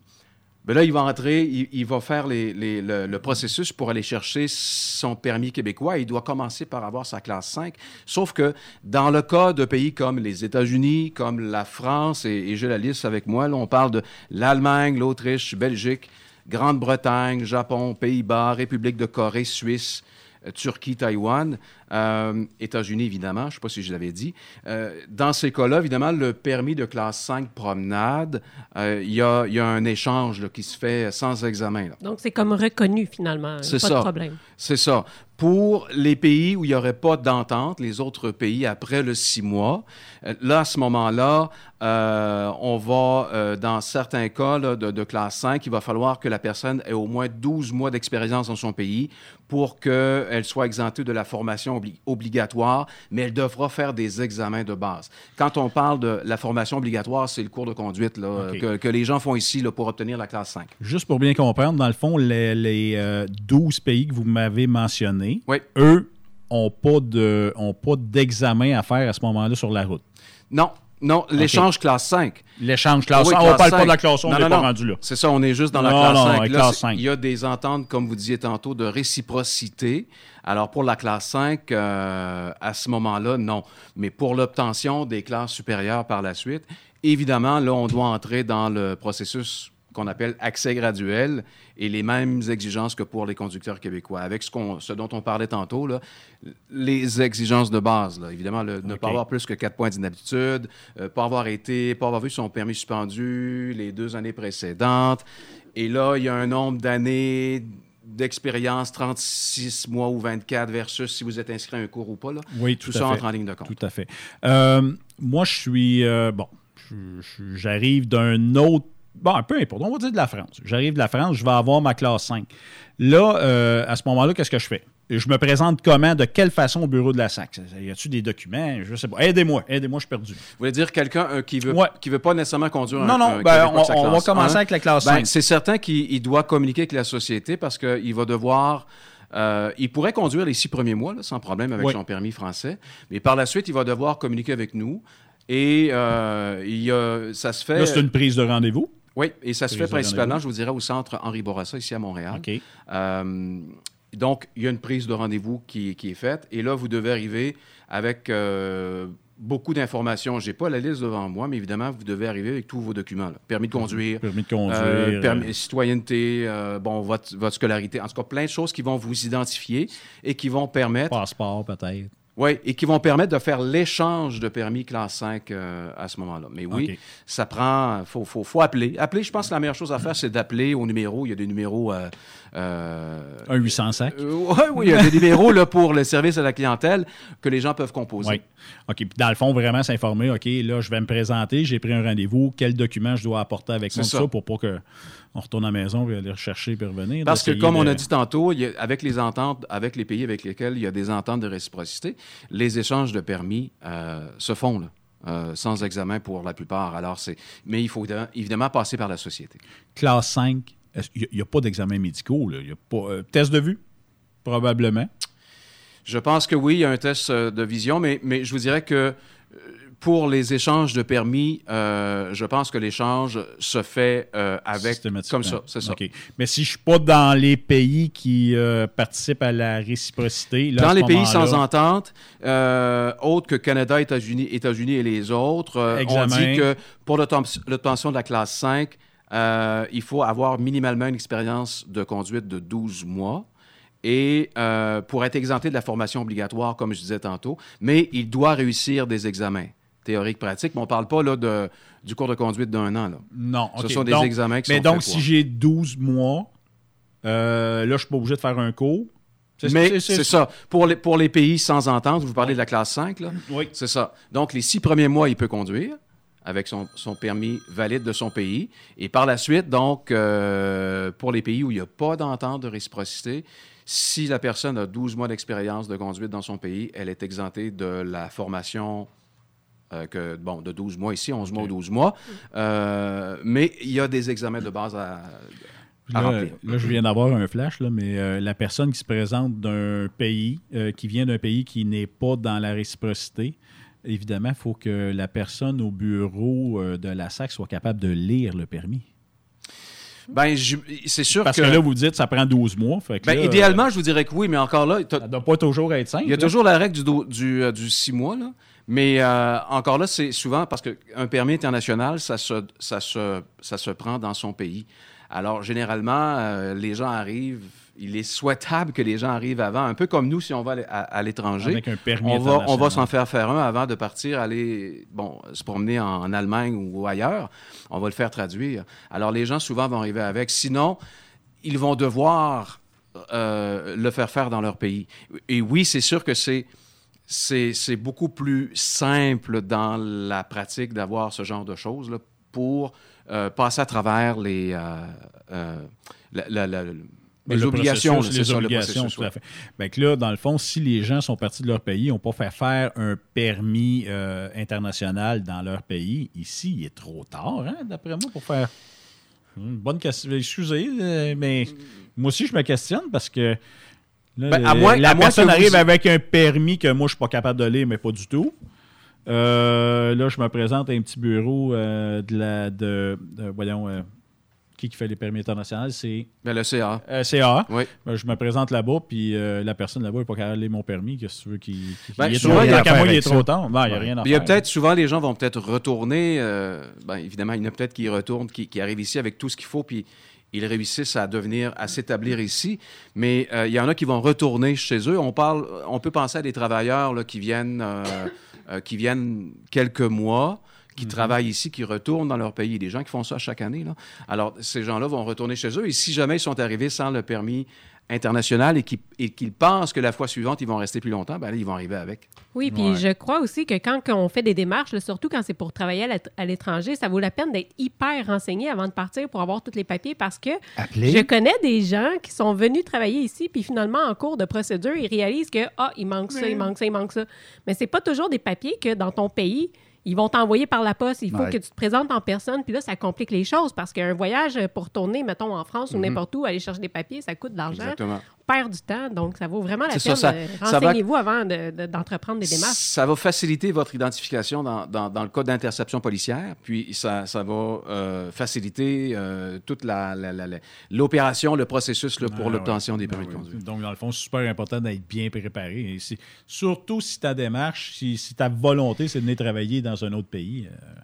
ben là, il va entrer, il, va faire le processus pour aller chercher son permis québécois. Il doit commencer par avoir sa classe 5. Sauf que dans le cas de pays comme les États-Unis, comme la France, et, et j'ai la liste avec moi, là, on parle de l'Allemagne, l'Autriche, Belgique, Grande-Bretagne, Japon, Pays-Bas, République de Corée, Suisse, euh, Turquie, Taïwan, euh, États-Unis, évidemment, je ne sais pas si je l'avais dit. Euh, dans ces cas-là, évidemment, le permis de classe 5 promenade, euh, il y, a, il y a un échange là, qui se fait sans examen. là. Donc, c'est comme reconnu, finalement. C'est pas ça. de problème. C'est ça. Pour les pays où il n'y aurait pas d'entente, les autres pays après le six mois, là, à ce moment-là, euh, on va, euh, dans certains cas là, de, de classe 5, il va falloir que la personne ait au moins 12 mois d'expérience dans son pays pour qu'elle soit exemptée de la formation obli- obligatoire, mais elle devra faire des examens de base. Quand on parle de la formation obligatoire, c'est le cours de conduite là, que, que les gens font ici là, pour obtenir la classe 5. Juste pour bien comprendre, dans le fond, les, les, euh, 12 pays que vous m'avez mentionnés, eux n'ont pas de- ont pas d'examen à faire à ce moment-là sur la route? Non, non, l'échange classe 5. L'échange classe Ah oui, 5. on ne parle pas 5. de la classe 1, on Non, n'est non, pas rendu là. C'est ça, on est juste dans la Non, classe non, 5. avec Là, classe c'est- 5. Il y a des ententes, comme vous disiez tantôt, de réciprocité. Alors, pour la classe 5, euh, à ce moment-là, non. Mais pour l'obtention des classes supérieures par la suite, évidemment, là, on doit entrer dans le processus qu'on appelle accès graduel et les mêmes exigences que pour les conducteurs québécois. Avec ce, qu'on- ce dont on parlait tantôt, là, les exigences de base. là. Évidemment, le- ne pas avoir plus que quatre points d'inaptitude, euh, pas avoir été, pas avoir vu son permis suspendu les deux années précédentes. Et là, il y a un nombre d'années d'expérience, 36 mois ou 24 versus si vous êtes inscrit à un cours ou pas. Là. Oui, tout, ça fait. entre en ligne de compte. Tout à fait. Euh, moi, je suis. euh, bon, j'arrive d'un autre. Bon, peu importe, on va dire de la France. J'arrive de la France, je vais avoir ma classe 5. Là, euh, à ce moment-là, qu'est-ce que je fais? Je me présente comment, de quelle façon au bureau de la SAC? Y a-tu des documents? Je sais pas. Aidez-moi, aidez-moi, je suis perdu. Vous voulez dire quelqu'un euh, qui veut Ouais. qui veut pas nécessairement conduire un Non, non, un ben, on- va commencer 1, avec la classe ben, 5. C'est certain qu'il il doit communiquer avec la société parce qu'il va devoir... euh, il pourrait conduire les six premiers mois là, sans problème avec Oui. son permis français, mais par la suite, il va devoir communiquer avec nous et euh, il ça se fait... Là, c'est une prise de rendez-vous. Oui, et ça se fait principalement, je vous dirais, au centre Henri Bourassa, ici à Montréal. OK. Euh, donc, il y a une prise de rendez-vous qui, qui est faite. Et là, vous devez arriver avec euh, beaucoup d'informations. Je n'ai pas la liste devant moi, mais évidemment, vous devez arriver avec tous vos documents. là. Permis de conduire. Permis de conduire, euh, permis- euh, citoyenneté, euh, bon, votre, votre scolarité. En tout cas, plein de choses qui vont vous identifier et qui vont permettre... Passeport, peut-être. Oui, et qui vont permettre de faire l'échange de permis classe 5 euh, à ce moment-là. Mais oui, ça prend. Il faut, faut, faut appeler. Appeler, je pense que la meilleure chose à faire, c'est d'appeler au numéro. Il y a des numéros. Euh, euh, Un 800 sac. euh, ouais, oui, il y a des numéros là, pour le service à la clientèle que les gens peuvent composer. Oui. OK. Puis dans le fond, vraiment s'informer, OK, là, je vais me présenter, j'ai pris un rendez-vous, quel document je dois apporter avec moi, ça. ça, pour pas qu'on retourne à la maison et aller rechercher puis revenir. Parce que, comme on a dit tantôt, il y a- avec les ententes, avec les pays avec lesquels il y a des ententes de réciprocité, les échanges de permis euh, se font là, euh, sans examen pour la plupart. Alors, c'est, mais il faut évidemment- passer par la société. Classe 5, est-ce- il n'y a, pas d'examen médicaux, là? Y a pas. euh, test de vue? Probablement. Je pense que oui, il y a un test de vision, mais, mais je vous dirais que pour les échanges de permis, euh, je pense que l'échange se fait euh, avec comme ça, c'est ça. OK. Mais si je ne suis pas dans les pays qui euh, participent à la réciprocité, là, Dans les pays sans entente, euh, autres que Canada, États-Unis, États-Unis et les autres, on dit que pour l'obten- l'obtention de la classe 5, euh, il faut avoir minimalement une expérience de conduite de 12 mois. Et pour être exempté de la formation obligatoire, comme je disais tantôt, mais il doit réussir des examens théoriques, pratiques. Mais on ne parle pas là, de, du cours de conduite d'un an. Là. Non, Ce sont des Donc- examens qui Mais sont donc, faits si j'ai 12 mois, euh, là, je ne suis pas obligé de faire un cours. C'est- Mais c'est ça. Pour les, pour les pays sans entente, vous parlez de la classe 5, là? Oui. C'est ça. Donc, les six premiers mois, il peut conduire. avec son, son permis valide de son pays. Et par la suite, donc, euh, pour les pays où il n'y a pas d'entente de réciprocité, si la personne a 12 mois d'expérience de conduite dans son pays, elle est exemptée de la formation euh, que, bon, de 12 mois ici, 11 mois ou 12 mois. Euh, mais il y a des examens de base à, à Là, remplir. là, je viens d'avoir un flash, là, mais euh, la personne qui se présente d'un pays, qui vient d'un pays qui n'est pas dans la réciprocité, évidemment, il faut que la personne au bureau de la SAC soit capable de lire le permis. Ben, c'est sûr Parce que... que là, vous dites que ça prend 12 mois. Fait que Ben, là, idéalement, je vous dirais que oui, mais encore là... Ça ne doit pas toujours être simple. Il y a là. toujours la règle du, du, du six mois, là. Mais euh, encore là, c'est souvent parce qu'un permis international, ça se, ça, se, ça se prend dans son pays. Alors, généralement, euh, les gens arrivent... Il est souhaitable que les gens arrivent avant, un peu comme nous si on va à, l'étranger. Avec un permis on va, on va s'en faire faire un avant de partir aller bon, se promener en, en Allemagne ou ailleurs. On va le faire traduire. Alors, les gens souvent vont arriver avec. Sinon, ils vont devoir euh, le faire faire dans leur pays. Et oui, c'est sûr que c'est c'est beaucoup plus simple dans la pratique d'avoir ce genre de choses là, pour euh, passer à travers les, euh, euh, la- la- la- Ben, les le obligations. là, les ça, le obligations, processus, tout à fait. Ben que là, dans le fond, si les gens sont partis de leur pays, n'ont pas fait faire un permis euh, international dans leur pays, ici, il est trop tard, hein, d'après moi, pour faire. Une bonne question. Excusez, mais moi aussi, je me questionne parce que là, Ben, à le- moins- la à moins personne vous- arrive avec un permis que moi, je suis pas capable de lire, mais pas du tout. Euh, là, je me présente à un petit bureau euh, de la. De, de- voyons. euh, qui qui fait les permis internationaux? C'est. Ben, le CA. Euh, CA. Oui. Ben, je me présente là-bas, puis euh, la personne là-bas n'est pas capable de lire mon permis. Qu'est-ce que tu veux qu'il. qu'il- Ben, il est souvent, trop, il y a moi, il est trop tard. Ben, il n'y a rien à Il y a faire. peut-être, souvent, les gens vont peut-être retourner. euh, ben, évidemment, il y en a peut-être qui retournent, qui, qui arrivent ici avec tout ce qu'il faut, puis ils réussissent à devenir, à s'établir ici. Mais euh, il y en a qui vont retourner chez eux. On parle, on peut penser à des travailleurs là, qui viennent, euh, euh, qui viennent quelques mois qui travaillent ici, qui retournent dans leur pays. Des gens qui font ça chaque année. Là. Alors, ces gens-là vont retourner chez eux. Et si jamais ils sont arrivés sans le permis international et qu'ils et qu'ils pensent que la fois suivante, ils vont rester plus longtemps, ben là, ils vont arriver avec. Oui, puis je crois aussi que quand on fait des démarches, là, surtout quand c'est pour travailler à l'ét- à l'étranger, ça vaut la peine d'être hyper renseigné avant de partir pour avoir tous les papiers parce que Appelez. je connais des gens qui sont venus travailler ici, puis finalement, en cours de procédure, ils réalisent que, ah, il manque ça, il manque ça, il manque ça. Mais c'est pas toujours des papiers que dans ton pays, ils vont t'envoyer par la poste. Il faut Ouais. que tu te présentes en personne, puis là, ça complique les choses parce qu'un voyage pour tourner, mettons, en France ou Mhm. n'importe où, aller chercher des papiers, ça coûte de l'argent. Perd du temps, donc ça vaut vraiment la peine. ça, de- ça va- Renseignez-vous avant de- de- d'entreprendre des démarches. Ça va faciliter votre identification dans, dans- dans le cas d'interception policière, puis ça, ça va euh, faciliter euh, toute la- la- la- la- l'opération, le processus là, pour Ah, l'obtention ouais. des permis Ben de oui. conduire. Donc, dans le fond, c'est super important d'être bien préparé. Et si- surtout si ta démarche, si, si ta volonté, c'est de venir travailler dans un autre pays, euh,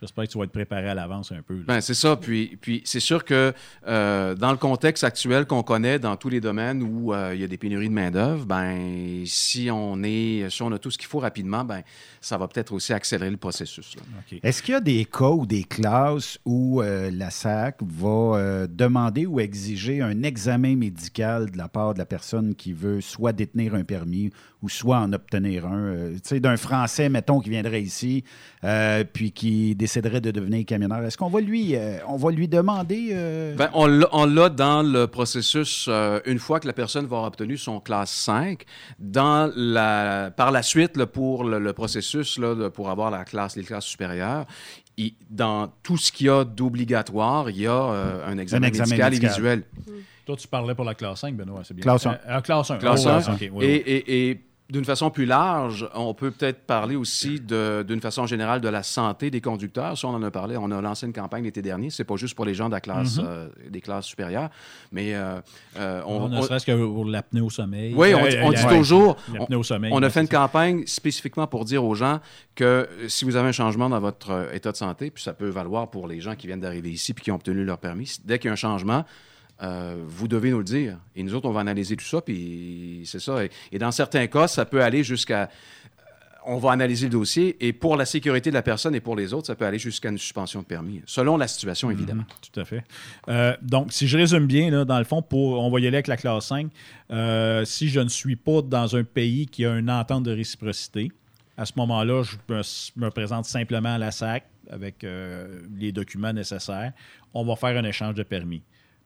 j'espère que tu vas être préparé à l'avance un peu. Ben, c'est ça. Puis, puis c'est sûr que euh, dans le contexte actuel qu'on connaît dans tous les domaines où euh, il y a des pénuries de main-d'œuvre, ben, si on est, si on a tout ce qu'il faut rapidement, ben, ça va peut-être aussi accélérer le processus. Est-ce qu'il y a des cas ou des classes où euh, la SAC va euh, demander ou exiger un examen médical de la part de la personne qui veut soit détenir un permis ou soit en obtenir un? euh, tu sais, d'un Français, mettons, qui viendrait ici euh, puis qui déciderait de devenir camionneur. Est-ce qu'on va lui, euh, on va lui demander... euh, Ben, on l'a- dans le processus euh, une fois que la personne va avoir obtenu son classe 5. Dans la, par la suite, là, pour le, le processus, là, de- pour avoir la classe, les classes supérieures, il- dans tout ce qu'il y a d'obligatoire, il y a euh, un examen, examen médical, médical. et visuel. Toi, tu parlais pour la classe 5, Benoît, c'est bien. Classe un. Euh, euh, classe 1. Classe Oh, 1. ouais, ok, oui, oui. Et, et- et d'une façon plus large, on peut peut-être parler aussi d'une façon générale de la santé des conducteurs. Ça, on en a parlé. On a lancé une campagne l'été dernier. C'est pas juste pour les gens de la classe, Mhm. euh, des classes supérieures, mais euh, euh, on, On, ne on- serait-ce que pour l'apnée au sommeil. oui, on, dit- toujours. L'apnée On, au sommeil. on a fait une campagne spécifiquement pour dire aux gens que si vous avez un changement dans votre état de santé, puis ça peut valoir pour les gens qui viennent d'arriver ici puis qui ont obtenu leur permis, dès qu'il y a un changement, euh, vous devez nous le dire. Et nous autres, on va analyser tout ça, puis c'est ça. Et, et dans certains cas, ça peut aller jusqu'à. On va analyser le dossier, et pour la sécurité de la personne et pour les autres, ça peut aller jusqu'à une suspension de permis, selon la situation, évidemment. Mhm, tout à fait. Euh, donc, si je résume bien, là, dans le fond, pour, on va y aller avec la classe 5. Euh, si je ne suis pas dans un pays qui a une entente de réciprocité, à ce moment-là, je me, me présente simplement à la SAC, avec euh, les documents nécessaires, on va faire un échange de permis.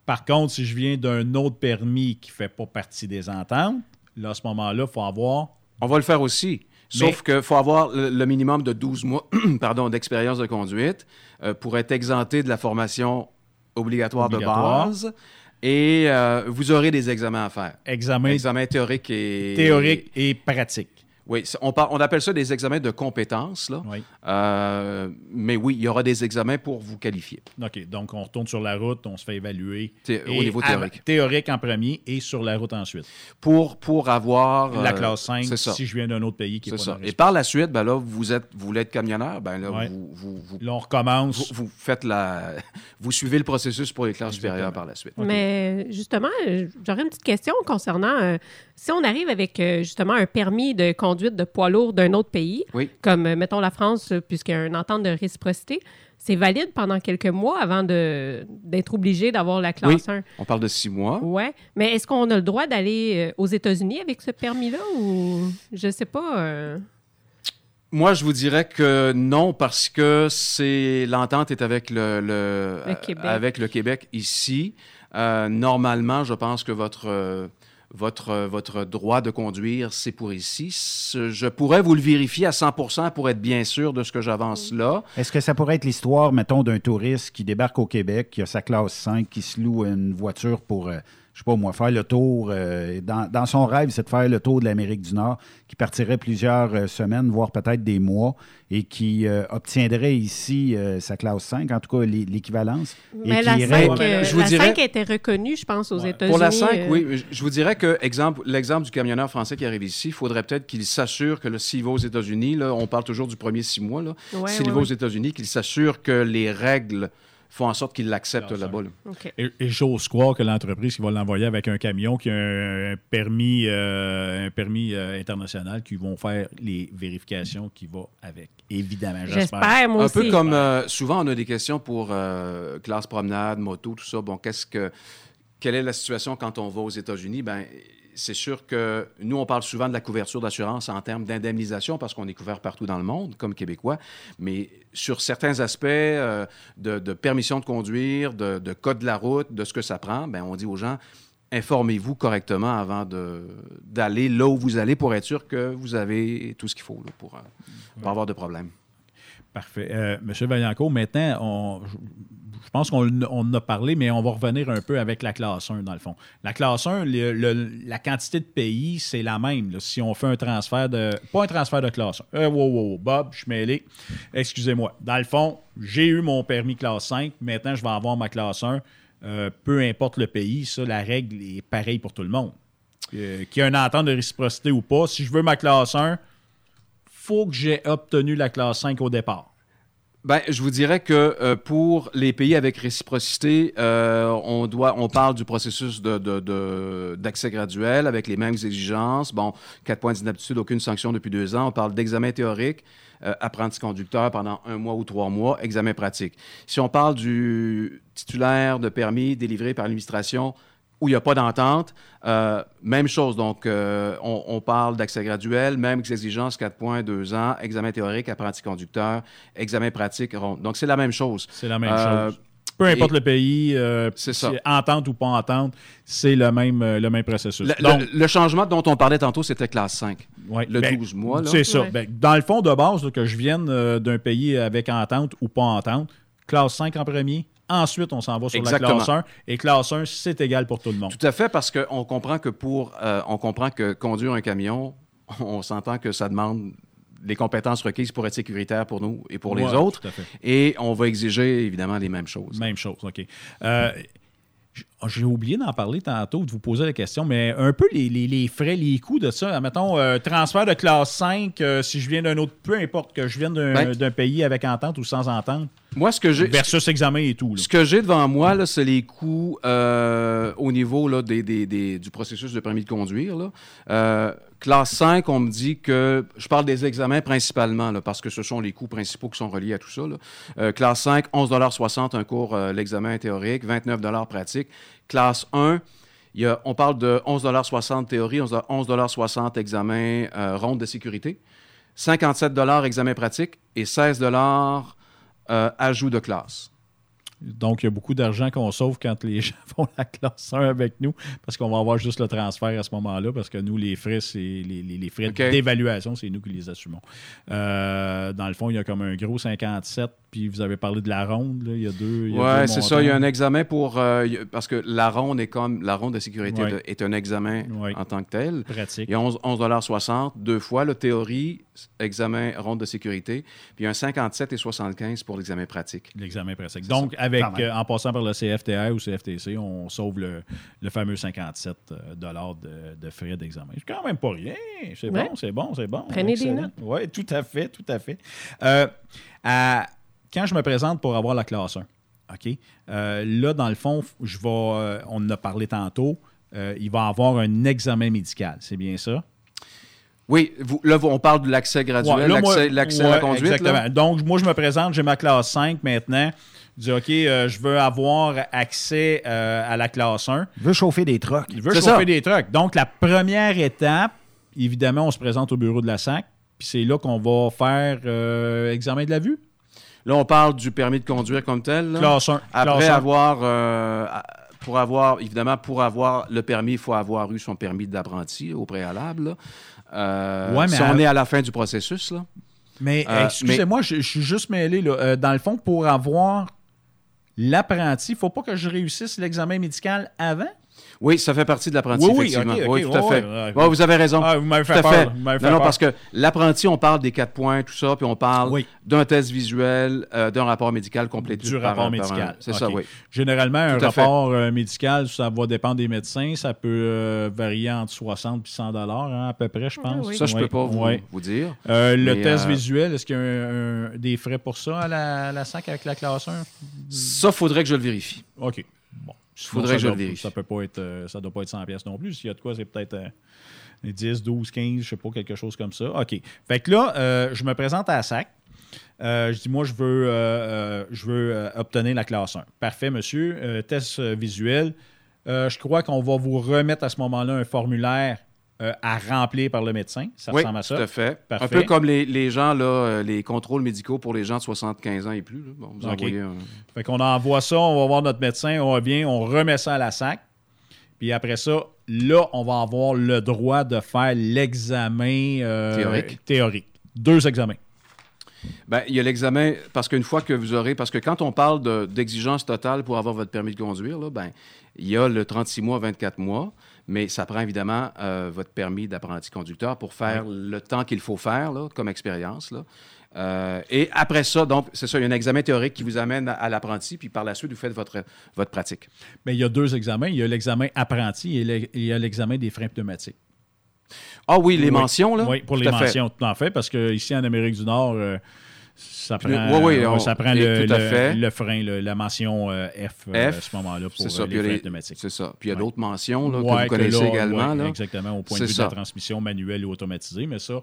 Par contre, si je viens d'un autre permis qui ne fait pas partie des ententes, là, à ce moment-là, il faut avoir. On va le faire aussi. Sauf qu'il faut avoir le, le minimum de 12 mois pardon, d'expérience de conduite euh, pour être exempté de la formation obligatoire, Obligatoire. de base. Et euh, vous aurez des examens à faire. Examen, Examen théorique et... théorique et pratique. Oui, on, par- on appelle ça des examens de compétences. Là. Euh, mais oui, il y aura des examens pour vous qualifier. OK. Donc, on retourne sur la route, on se fait évaluer. Thé- au niveau théorique. Théorique en premier et sur la route ensuite. Pour, pour avoir... La euh, classe 5, c'est ça. si je viens d'un autre pays qui est C'est pas ça. dans Et par la suite, ben là, vous, êtes, vous voulez être camionneur, ben là, Ouais. vous, vous, vous- Là, on recommence. Vous, vous faites la... Vous suivez le processus pour les classes supérieures par la suite. Mais justement, j'aurais une petite question concernant euh, si on arrive avec euh, justement un permis de conduite de poids lourd d'un autre pays, Oui. comme euh, mettons la France, euh, puisqu'il y a une entente de réciprocité, c'est valide pendant quelques mois avant d'être obligé d'avoir la classe Oui, 1. on parle de six mois. Ouais, mais est-ce qu'on a le droit d'aller aux États-Unis avec ce permis-là ou je sais pas. euh, Moi, je vous dirais que non, parce que c'est l'entente est avec le, le- Le Québec. avec le Québec ici. Euh, normalement, je pense que votre votre votre droit de conduire, c'est pour ici. Je pourrais vous le vérifier à 100% pour être bien sûr de ce que j'avance là. Est-ce que ça pourrait être l'histoire, mettons, d'un touriste qui débarque au Québec, qui a sa classe 5, qui se loue une voiture pour, euh, je sais pas moi, faire le tour. euh, dans, dans son rêve, c'est de faire le tour de l'Amérique du Nord, qui partirait plusieurs euh, semaines, voire peut-être des mois, et qui euh, obtiendrait ici euh, sa classe 5, en tout cas l'é- l'équivalence. et Mais qui la irait- 5, euh, je vous la dirais- 5 était reconnue, je pense, aux États-Unis. Pour la 5, euh, oui. Je- vous dirais que exemple, l'exemple du camionneur français qui arrive ici, il faudrait peut-être qu'il s'assure que s'il va aux États-Unis, là, on parle toujours du premier six mois, là, Ouais, s'il ouais, va aux ouais. États-Unis, qu'il s'assure que les règles font en sorte qu'il l'accepte là-bas. là. Et, et j'ose croire que l'entreprise qui va l'envoyer avec un camion qui a un, un permis, euh, un permis euh, international, qui vont faire les vérifications qui vont avec. Évidemment, j'espère. Un peu comme euh, souvent, on a des questions pour euh, classe promenade, moto, tout ça. Bon, qu'est-ce que. Quelle est la situation quand on va aux États-Unis? Ben, c'est sûr que nous, on parle souvent de la couverture d'assurance en termes d'indemnisation parce qu'on est couvert partout dans le monde, comme Québécois. Mais sur certains aspects euh, de, de permission de conduire, de, de code de la route, de ce que ça prend, ben, on dit aux gens informez-vous correctement avant d'aller là où vous allez pour être sûr que vous avez tout ce qu'il faut là, pour ne pas avoir de problème. Parfait. Euh, Monsieur Vaillancourt, maintenant, je, pense qu'on on en a parlé, mais on va revenir un peu avec la classe 1, dans le fond. La classe 1, le- le- la quantité de pays, c'est la même. si on fait un transfert de. Pas un transfert de classe 1. Euh, wow, wow, Bob, je suis mêlé. Excusez-moi. Dans le fond, j'ai eu mon permis classe 5. Maintenant, je vais avoir ma classe 1. Euh, peu importe le pays, ça, la règle est pareille pour tout le monde. Euh, Qu'il y ait une entente de réciprocité ou pas, si je veux ma classe 1, faut que j'ai obtenu la classe 5 au départ. Ben, je vous dirais que euh, pour les pays avec réciprocité, euh, on, doit, on parle du processus d'accès graduel avec les mêmes exigences. Bon, quatre points d'inaptitude, aucune sanction depuis deux ans. On parle d'examen théorique, euh, apprenti conducteur pendant un mois ou trois mois, examen pratique. Si on parle du titulaire de permis délivré par l'administration, où il n'y a pas d'entente. Euh, même chose, donc euh, on, on parle d'accès graduel, même exigences, 4 points, 2 ans, examen théorique, apprenti conducteur, examen pratique, rond. Donc c'est la même chose. C'est la même Euh, chose. Peu importe et- le pays, euh, C'est ça. entente ou pas entente, c'est le même, le même processus. Le, Donc, le- le changement dont on parlait tantôt, c'était classe 5. ouais, le ben, 12 mois. là. C'est ça. Ben, dans le fond, de base, là, que je vienne euh, d'un pays avec entente ou pas entente, classe 5 en premier, ensuite on s'en va sur Exactement. la classe 1, et classe 1, c'est égal pour tout le monde. Tout à fait, parce qu'on comprend que pour, euh, on comprend que conduire un camion, on s'entend que ça demande des compétences requises pour être sécuritaire pour nous et pour les autres. tout à fait. Et on va exiger évidemment les mêmes choses. Même chose, OK. Euh, j'ai oublié d'en parler tantôt, de vous poser la question, mais un peu les, les- les frais, les coûts de ça. Mettons, euh, transfert de classe 5, euh, si je viens d'un autre, peu importe que je vienne d'un Ben, pays avec entente ou sans entente. Moi, ce que j'ai. Versus examen et tout. là. Ce que j'ai devant moi, c'est les coûts euh, au niveau là, des, des- des- du processus de permis de conduire. là. Classe 5, on me dit que. Je parle des examens principalement, parce que ce sont les coûts principaux qui sont reliés à tout ça. là. Euh, classe 5, 11,60 un cours, euh, l'examen théorique, 29 pratique. Classe 1, il y a- on parle de 11,60 théorie, 11 11,60 examen euh, ronde de sécurité, 57 examen pratique et 16 euh, ajout de classe. Donc, il y a beaucoup d'argent qu'on sauve quand les gens font la classe 1 avec nous, parce qu'on va avoir juste le transfert à ce moment-là, parce que nous, les frais, c'est les, les- les frais d'évaluation, c'est nous qui les assumons. Euh, dans le fond, il y a comme un gros 57, puis vous avez parlé de la ronde, là, il y a deux. il y a Oui, c'est ça. Il y a un examen pour. euh, parce que la ronde est comme. La ronde de sécurité Ouais. de- est un examen en tant que tel. Pratique. Il y a 11 11,60 deux fois. Le théorie, examen, ronde de sécurité. Puis il y a un 57 et 75 pour l'examen pratique. L'examen pratique. Donc, avec, euh, en passant par le CFTR ou CFTC, on sauve le, le fameux 57 euh, dollars de, de frais d'examen. C'est quand même pas rien. C'est Ouais. bon, c'est bon, c'est bon. Prenez des notes. Oui, tout à fait, tout à fait. Euh, à- quand je me présente pour avoir la classe 1, OK? euh, là, dans le fond, je vais, euh, on en a parlé tantôt, euh, il va avoir un examen médical. C'est bien ça? Oui, vous- là, on parle de l'accès graduel, Ouais, l'accès à la conduite. Exactement. là. Donc, moi, je me présente, j'ai ma classe 5 maintenant. Je dis, OK, euh, je veux avoir accès euh, à la classe 1. Il veut chauffer des trucks. Il veut chauffer des trucks. Donc, la première étape, évidemment, on se présente au bureau de la SAC, puis c'est là qu'on va faire euh, examen de la vue. Là, on parle du permis de conduire comme tel. là. Classe 1, Après classe 1. avoir, euh, pour avoir, évidemment, pour avoir le permis, il faut avoir eu son permis d'apprenti au préalable. Euh, Ouais, mais si à- on est à la fin du processus, là. Mais Euh, excusez-moi, je, je suis juste mêlé. Là. Euh, dans le fond, pour avoir l'apprenti, il ne faut pas que je réussisse l'examen médical avant? Oui, ça fait partie de l'apprenti, Oui, oui, effectivement. oui, tout à fait. ouais, Ouais, vous avez raison. Ah, vous m'avez Tout fait à peur, fait. vous m'avez fait non, non, peur. parce que l'apprenti, on parle des quatre points, tout ça, puis on parle d'un test visuel, euh, d'un rapport médical complété. Du par rapport un- médical. C'est ça, oui. Généralement, un Tout rapport euh, médical, ça va dépendre des médecins. Ça peut euh, varier entre 60 et 100 hein, à peu près, je pense. Ça, je Ouais, peux pas vous, dire. Euh, le Mais, test euh, visuel, est-ce qu'il y a un- un- des frais pour ça à la, à la SAC avec la classe 1? Ça, faudrait que je le vérifie. OK. Bon. Faudrait que je le vérifie. Ça peut pas être, euh, ça doit pas être 100 pièces non plus. S'il y a de quoi, c'est peut-être euh, 10, 12, 15, je sais pas, quelque chose comme ça. OK. Fait que là, euh, je me présente à la SAC. Euh, je dis, moi, je veux, je veux obtenir la classe 1. Parfait, monsieur. Test visuel. Je crois qu'on va vous remettre à ce moment-là un formulaire euh, à remplir par le médecin. Ça oui, ressemble à ça. tout à fait. Parfait. Un peu comme les, les gens, là, euh, les contrôles médicaux pour les gens de 75 ans et plus. là. Bon, vous envoyez un- Fait qu'on envoie ça, on va voir notre médecin, on revient, on remet ça à la SAC. Puis après ça, là, on va avoir le droit de faire l'examen euh, Théorique. théorique. Deux examens. Ben, il y a l'examen, parce qu'une fois que vous aurez, parce que quand on parle de- d'exigence totale pour avoir votre permis de conduire, là, ben, il y a le 36 mois, 24 mois, mais ça prend évidemment euh, votre permis d'apprenti conducteur pour faire le temps qu'il faut faire là, comme expérience. Euh, et après ça, donc, c'est ça, il y a un examen théorique qui vous amène à, à l'apprenti, puis par la suite, vous faites votre, votre pratique. Mais il y a deux examens. Il y a l'examen apprenti et le- il y a l'examen des freins pneumatiques. Ah oui, les mentions, là? Oui, pour Tout les mentions, tout en fait, parce qu'ici, en Amérique du Nord, euh, ça prend, Oui, oui, ouais, on- ça prend le, le- frein, le- la mention euh, F, euh, F, à ce moment-là pour ça, euh, puis les freins pneumatiques. C'est ça. Puis il y a Ouais. d'autres mentions là, que Ouais, vous connaissez là, également. ouais, là. Exactement, au point de vue ça. de la transmission manuelle et automatisée, mais ça,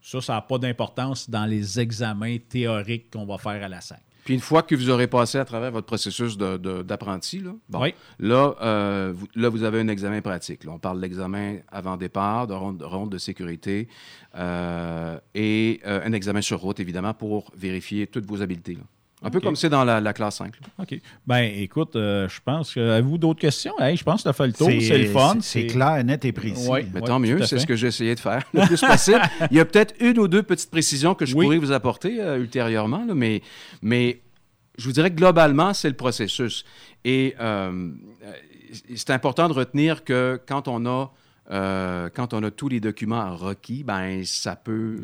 ça, ça n'a pas d'importance dans les examens théoriques qu'on va faire à la SAC. Puis une fois que vous aurez passé à travers votre processus d'apprenti, là, bon, Oui. là, euh, vous, là, vous avez un examen pratique. là. On parle de l'examen avant départ, de ronde, ronde de sécurité euh, et euh, un examen sur route, évidemment, pour vérifier toutes vos habiletés. là. Un peu comme c'est dans la, la classe 5. là. OK. Ben, écoute, euh, je pense que. Avez-vous d'autres questions? Hey, je pense que tu as fait le tour. C'est le fun. C'est clair, net et précis. Oui, Mais tant mieux, c'est ce que j'ai essayé de faire le plus possible. Il y a peut-être une ou deux petites précisions que je pourrais vous apporter euh, ultérieurement, là, mais, mais je vous dirais que globalement, c'est le processus. Et euh, euh, c'est important de retenir que quand on a euh, quand on a tous les documents requis, ben ça peut,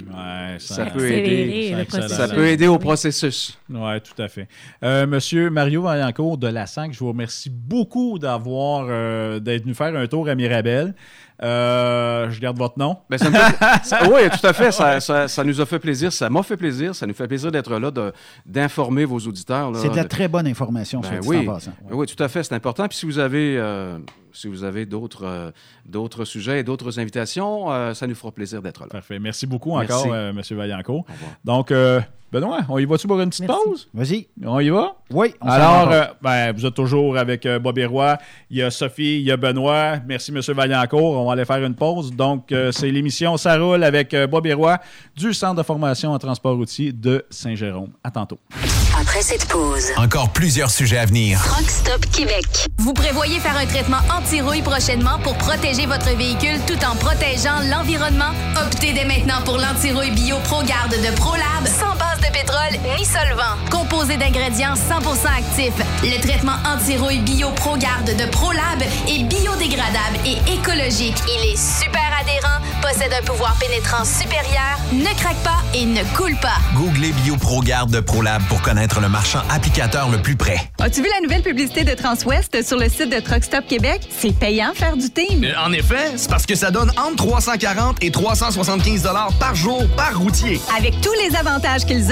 ça, ça- peut aider, ça peut aider au processus. Oui, tout à fait. Euh, Monsieur Mario Vaillancourt de la SAC, je vous remercie beaucoup d'avoir euh, d'être venu faire un tour à Mirabel. Euh, je garde votre nom. Ben, ça me fait- ça- oui, tout à fait. Ça, ça- ça nous a fait plaisir. Ça m'a fait plaisir. Ça nous fait plaisir d'être là, de- d'informer vos auditeurs. C'est de la très bonne information, Ben dit oui. en passant. oui, tout à fait, c'est important. Puis si vous avez, euh, si vous avez d'autres, euh, d'autres sujets et d'autres invitations, euh, ça nous fera plaisir d'être là. Parfait. Merci beaucoup Merci. encore, euh, Monsieur Vaillancourt. Donc, euh, Benoît, on y va-tu pour une petite pause? Vas-y. On y va? Oui. on s'en Alors, va. euh, ben, vous êtes toujours avec euh, Bobby Roy. Il y a Sophie, il y a Benoît. Merci, Monsieur Vaillancourt. On va aller faire une pause. Donc, euh, c'est l'émission Ça roule avec euh, Bobby Roy du Centre de formation en transport routier de Saint-Jérôme. À tantôt. Après cette pause, Encore plusieurs sujets à venir. Truck Stop Québec. Vous prévoyez faire un traitement anti-rouille prochainement pour protéger votre véhicule tout en protégeant l'environnement? Optez dès maintenant pour l'anti-rouille bio ProGarde de ProLab sans base de pétrole ni solvant. Composé d'ingrédients 100% actifs, le traitement anti-rouille bio ProGarde de ProLab est biodégradable et écologique. Il est super adhérent, possède un pouvoir pénétrant supérieur, ne craque pas et ne coule pas. Googlez BioProGarde de ProLab pour connaître le marchand applicateur le plus près. As-tu vu la nouvelle publicité de Transwest sur le site de Truck Stop Québec? C'est payant faire du team. Euh, En effet, c'est parce que ça donne entre 340 et 375 dollars par jour par routier. Avec tous les avantages qu'ils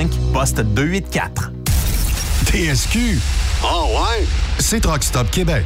1-800-361-4965, poste 284. TSQ. Oh ouais? C'est Truck Stop Québec.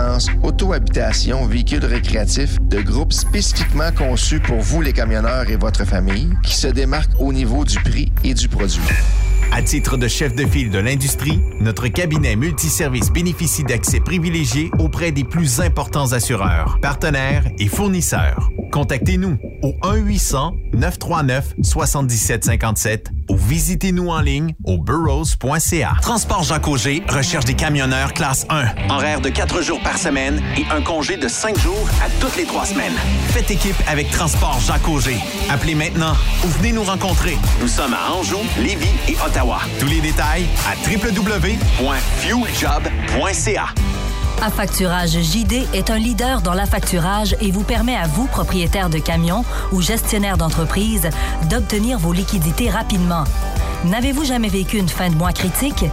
auto-habitation véhicule récréatif de groupe spécifiquement conçu pour vous les camionneurs et votre famille qui se démarque au niveau du prix et du produit. À titre de chef de file de l'industrie, notre cabinet multiservice bénéficie d'accès privilégié auprès des plus importants assureurs, partenaires et fournisseurs. Contactez-nous au 1-800-939-7757 ou visitez-nous en ligne au burrows.ca. Transport Jacques Auger recherche des camionneurs classe 1, horaire de 4 jours par semaine et un congé de 5 jours à toutes les 3 semaines. Faites équipe avec Transport Jacques Auger. Appelez maintenant ou venez nous rencontrer. Nous sommes à Anjou, Lévis et Ottawa. Tous les détails à www.fueljob.ca. Affacturage JD est un leader dans l'affacturage et vous permet à vous, propriétaire de camions ou gestionnaire d'entreprise, d'obtenir vos liquidités rapidement. N'avez-vous jamais vécu une fin de mois critique?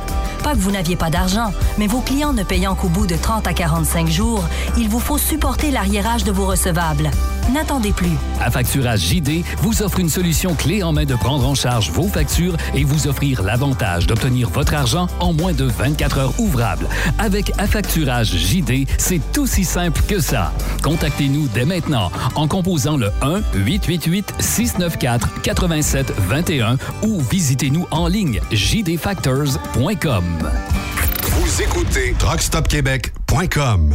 Pas que vous n'aviez pas d'argent, mais vos clients ne payant qu'au bout de 30 à 45 jours, il vous faut supporter l'arriérage de vos recevables. N'attendez plus. Affacturage JD vous offre une solution clé en main de prendre en charge vos factures et vous offrir l'avantage d'obtenir votre argent en moins de 24 heures ouvrables. Avec Affacturage JD, c'est aussi simple que ça. Contactez-nous dès maintenant en composant le 1-888-694-8721 ou visitez-nous en ligne jdfactors.com. Vous écoutez TruckStopQuébec.com.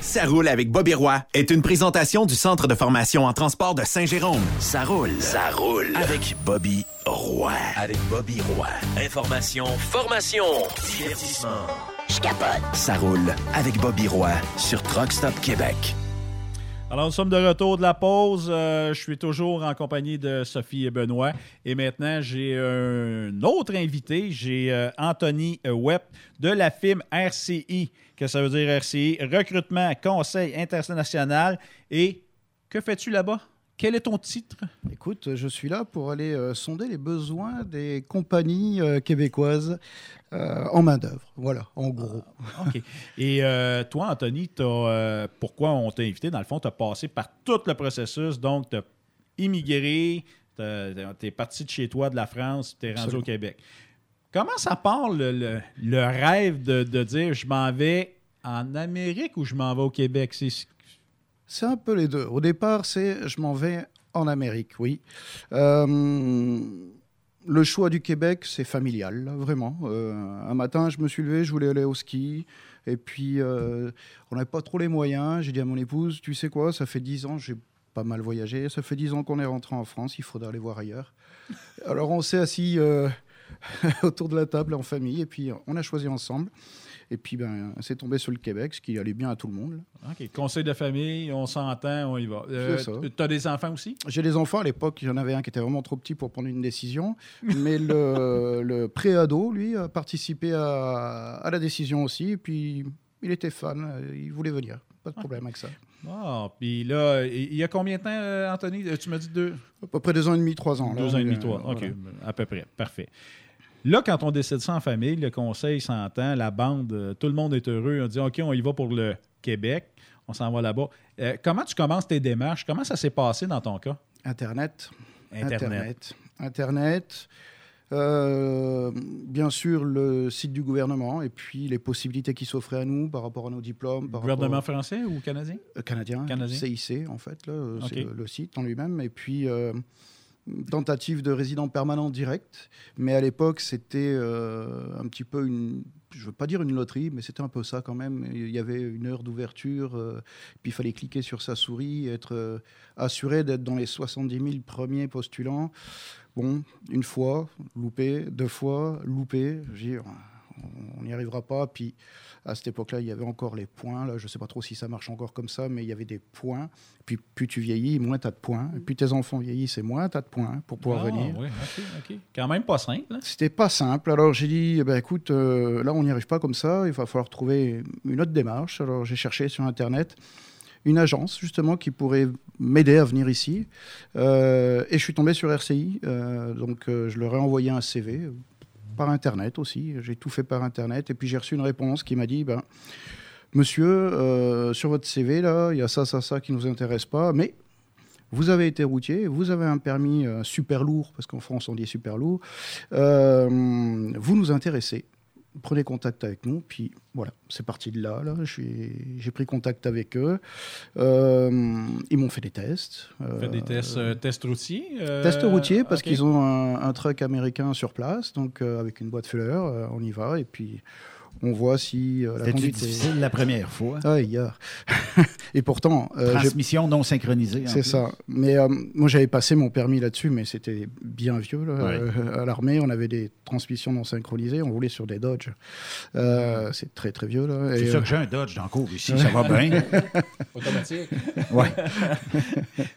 Ça roule avec Bobby Roy est une présentation du Centre de formation en transport de Saint-Jérôme. Ça roule. Ça roule avec Bobby Roy. Avec Bobby Roy. Information, formation, divertissement. Je capote. Ça roule avec Bobby Roy sur Truck Stop Québec. Alors, nous sommes de retour de la pause. Euh, je suis toujours en compagnie de Sophie et Benoît. Et maintenant, j'ai un autre invité. J'ai euh, Anthony Webb de la firme RCI. Que ça veut dire RCI? Recrutement, Conseil international. Et que fais-tu là-bas? Quel est ton titre? Écoute, je suis là pour aller euh, sonder les besoins des compagnies euh, québécoises euh, en main-d'œuvre. Voilà, en gros. Ah, OK. Et toi, Anthony, pourquoi on t'a invité? Dans le fond, tu as passé par tout le processus. Donc, tu as immigré, tu es parti de chez toi, de la France, tu es rendu Absolument. au Québec. Comment ça part le, le- le rêve de, de dire je m'en vais en Amérique ou je m'en vais au Québec? C'est, un peu les deux. Au départ, c'est je m'en vais en Amérique, oui. Euh, le choix du Québec, c'est familial, vraiment. Euh, un matin, je me suis levé, je voulais aller au ski. Et puis, euh, on n'avait pas trop les moyens. J'ai dit à mon épouse, tu sais quoi, ça fait 10 ans, j'ai pas mal voyagé. Ça fait 10 ans qu'on est rentré en France, il faudra aller voir ailleurs. Alors, on s'est assis autour de la table en famille et puis on a choisi ensemble. Et puis, ben, c'est tombé sur le Québec, ce qui allait bien à tout le monde. là. OK. Conseil de famille, on s'entend, on y va. Euh, C'est ça. tu as des enfants aussi? J'ai des enfants à l'époque, il y en avait un qui était vraiment trop petit pour prendre une décision, mais le, le pré-ado, lui, a participé à, à la décision aussi, et puis il était fan, euh, il voulait venir, pas de problème avec ça. Ah, puis là, il y a combien de temps, euh, Anthony? Tu m'as dit deux? À peu près deux ans et demi, trois ans. là, Deux ans et demi, trois. OK, à peu près. Parfait. Là, quand on décide ça en famille, le conseil s'entend, la bande, euh, tout le monde est heureux. On dit OK, on y va pour le Québec, on s'en va là-bas. Euh, comment tu commences tes démarches? Comment ça s'est passé dans ton cas? Internet. Internet. Internet. Internet. Euh, bien sûr, le site du gouvernement et puis les possibilités qui s'offraient à nous par rapport à nos diplômes. Par Gouvernement français ou canadien? Euh, canadien, Canadien. CIC en fait, là, c'est le, le site en lui-même. Et puis, tentative de résident permanent direct. Mais à l'époque, c'était euh, un petit peu une, je veux pas dire une loterie, mais c'était un peu ça quand même. Il y avait une heure d'ouverture, euh, puis il fallait cliquer sur sa souris, être euh, assuré d'être dans les 70 000 premiers postulants. Bon, une fois, loupé, deux fois, loupé. Dis, on n'y arrivera pas. Puis à cette époque-là, il y avait encore les points. Là, je ne sais pas trop si ça marche encore comme ça, mais il y avait des points. Puis plus tu vieillis, moins tu as de points. Et plus tes enfants vieillissent, et moins tu as de points pour pouvoir Ah, venir. Oui, OK, OK. Quand même pas simple. hein? C'était pas simple. Alors j'ai dit, eh ben, écoute, euh, là on n'y arrive pas comme ça, il va falloir trouver une autre démarche. Alors j'ai cherché sur Internet une agence justement qui pourrait m'aider à venir ici. Euh, et je suis tombé sur RCI. Euh, donc euh, je leur ai envoyé un CV par Internet aussi. J'ai tout fait par Internet. Et puis j'ai reçu une réponse qui m'a dit, ben, monsieur, euh, sur votre CV, là, il y a ça, ça, ça qui ne nous intéresse pas, mais vous avez été routier, vous avez un permis euh, super lourd, parce qu'en France on dit super lourd, euh, vous nous intéressez. Prenez contact avec nous, puis voilà, c'est parti de là. là. J'ai pris contact avec eux. Euh, ils m'ont fait des tests. Fait des Euh, tests, euh, tests routiers? euh, Tests routiers, parce qu'ils ont un, un truck américain sur place, donc euh, avec une boîte fleurs, euh, on y va, et puis On voit si euh, la conduite difficile est... la première fois? Ah, hier. Et pourtant... euh, Transmission non synchronisée. C'est ça. Mais euh, moi, j'avais passé mon permis là-dessus, mais c'était bien vieux. là. Ouais. Euh, à l'armée, on avait des transmissions non synchronisées. On roulait sur des Dodge. Euh, c'est très, très vieux. là. C'est euh, que j'ai un Dodge dans le cours ici, ça va bien. Automatique. Ouais.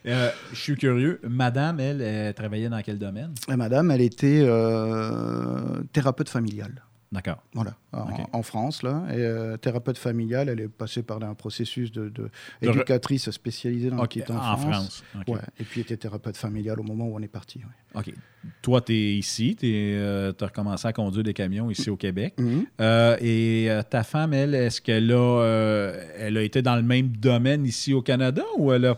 Euh, je suis curieux. Madame, elle, elle travaillait dans quel domaine? madame, elle était euh, thérapeute familiale. D'accord. Voilà, en, France, là. Et, euh, thérapeute familiale, elle est passée par un processus de, éducatrice spécialisée dans Ok, la petite en. France. Ouais, et puis était thérapeute familiale au moment où on est parti. ouais. OK. Toi, tu es ici, tu as recommencé à conduire des camions ici au Québec. Mhm. Euh, et euh, ta femme, elle, est-ce qu'elle a, euh, elle a été dans le même domaine ici au Canada ou elle a.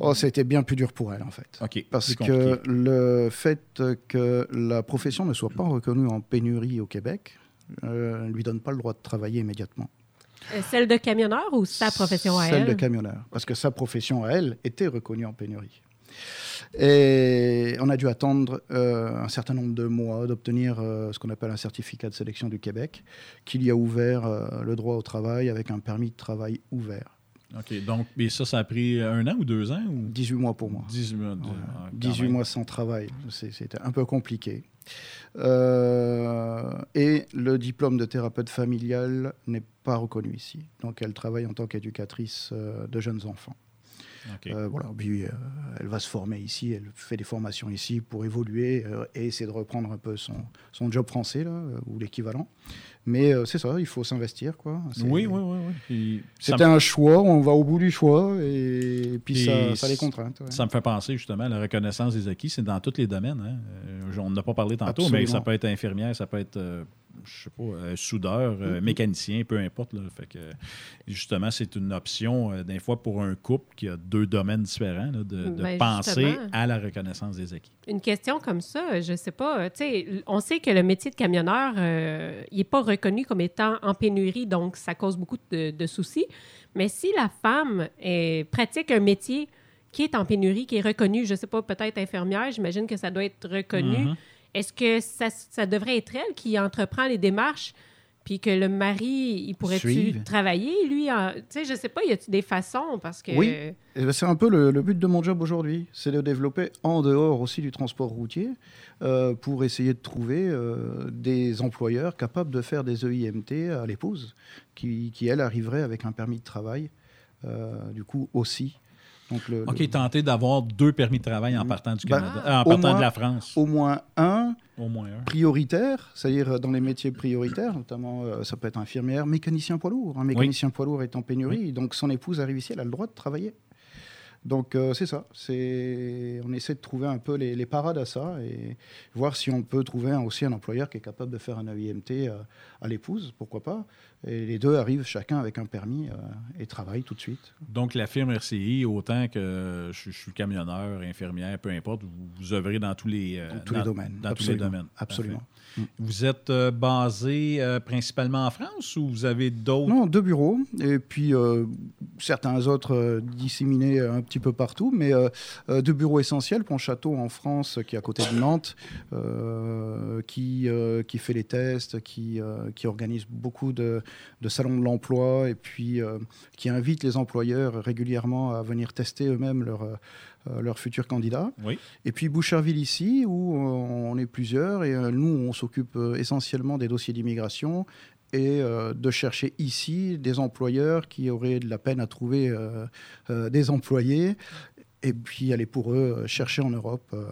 Oh, ça a été bien plus dur pour elle, en fait. Parce que le fait que la profession ne soit pas reconnue en pénurie au Québec euh, ne lui donne pas le droit de travailler immédiatement. Euh, Celle de camionneur ou sa profession à Celle elle? de camionneur. Parce que sa profession à elle était reconnue en pénurie. Et on a dû attendre euh, un certain nombre de mois d'obtenir euh, ce qu'on appelle un certificat de sélection du Québec, qui lui a ouvert euh, le droit au travail avec un permis de travail ouvert. OK. Donc, mais ça, ça a pris un an ou deux ans? Ou... 18 mois pour moi. 18 mois. de- ah, quand 18 même. mois sans travail, c'était un peu compliqué. Euh, et le diplôme de thérapeute familial n'est pas reconnu ici. Donc elle travaille en tant qu'éducatrice euh, de jeunes enfants. OK. Euh, voilà. Puis elle va se former ici, elle fait des formations ici pour évoluer et essayer de reprendre un peu son, son job français là, ou l'équivalent. Mais euh, c'est ça, il faut s'investir quoi. C'est- Oui, oui, oui. oui. Me- un choix, on va au bout du choix et puis ça, ça a les contraintes. ouais. Ça me fait penser justement à la reconnaissance des acquis, c'est dans tous les domaines. hein. Euh, on n'a pas parlé tantôt, mais ça peut être infirmière, ça peut être, euh, je sais pas, euh, soudeur, euh, Mhm. mécanicien, peu importe. Là. Fait que, justement, c'est une option, euh, des fois, pour un couple qui a deux domaines différents, là, de, de Ben, penser justement. à la reconnaissance des acquis. Une question comme ça, je sais pas. euh, on sait que le métier de camionneur, il n'est pas reconnu comme étant en pénurie, donc ça cause beaucoup de, de soucis. Mais si la femme est- pratique un métier qui est en pénurie, qui est reconnu, je sais pas, peut-être infirmière, j'imagine que ça doit être reconnu. Mhm. Est-ce que ça, ça devrait être elle qui entreprend les démarches, puis que le mari, il pourrait-tu travailler, lui? Tu sais, je sais pas, y a-tu des façons? Parce que... Oui, Et ben, c'est un peu le, le but de mon job aujourd'hui, c'est de développer en dehors aussi du transport routier euh, pour essayer de trouver euh, des employeurs capables de faire des EIMT à l'épouse, qui, qui, elle arriverait avec un permis de travail, euh, du coup aussi. Donc le, OK, le- tenter d'avoir deux permis de travail en partant du Ben, Canada, euh, en partant moins- de la France. Au moins un Au moins un. prioritaire, c'est-à-dire dans les métiers prioritaires, notamment euh, ça peut être infirmière, mécanicien poids lourd. Un mécanicien poids lourd est en pénurie, donc son épouse arrive ici, elle a le droit de travailler. Donc euh, c'est ça, c'est on essaie de trouver un peu les, les parades à ça et voir si on peut trouver un- aussi un employeur qui est capable de faire un AIMT euh, à l'épouse, pourquoi pas. Et les deux arrivent chacun avec un permis euh, et travaillent tout de suite. Donc, la firme RCI, autant que je, je suis camionneur, infirmière, peu importe, vous, vous œuvrez dans tous les, euh, Dans tous les domaines, Dans tous les domaines. absolument. Vous êtes euh, basé principalement en France ou vous avez d'autres? Non, deux bureaux, et puis certains autres disséminés un petit peu partout, mais deux bureaux essentiels, Pontchâteau en France, qui est à côté de Nantes, qui, qui fait les tests, qui, qui organise beaucoup de, de salons de l'emploi, et puis euh, qui invite les employeurs régulièrement à venir tester eux-mêmes leurs euh, leurs futurs candidats. Oui. Et puis Boucherville ici, où euh, on est plusieurs, et euh, nous, on s'occupe euh, essentiellement des dossiers d'immigration et euh, de chercher ici des employeurs qui auraient de la peine à trouver euh, euh, des employés, et puis aller pour eux euh, chercher en Europe euh,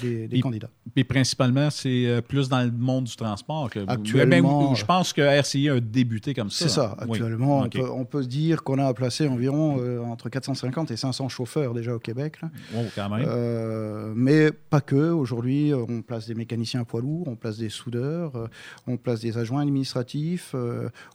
des, des candidats. Puis principalement, c'est euh, plus dans le monde du transport que vous- Actuellement, Ben, je pense que RCI a débuté comme ça. C'est ça. Oui. Actuellement, on, peut, on peut se dire qu'on a placé environ euh, entre 450 et 500 chauffeurs déjà au Québec. là. Oh, quand même. Euh, mais pas que. Aujourd'hui, on place des mécaniciens à poids lourds, on place des soudeurs, on place des adjoints administratifs,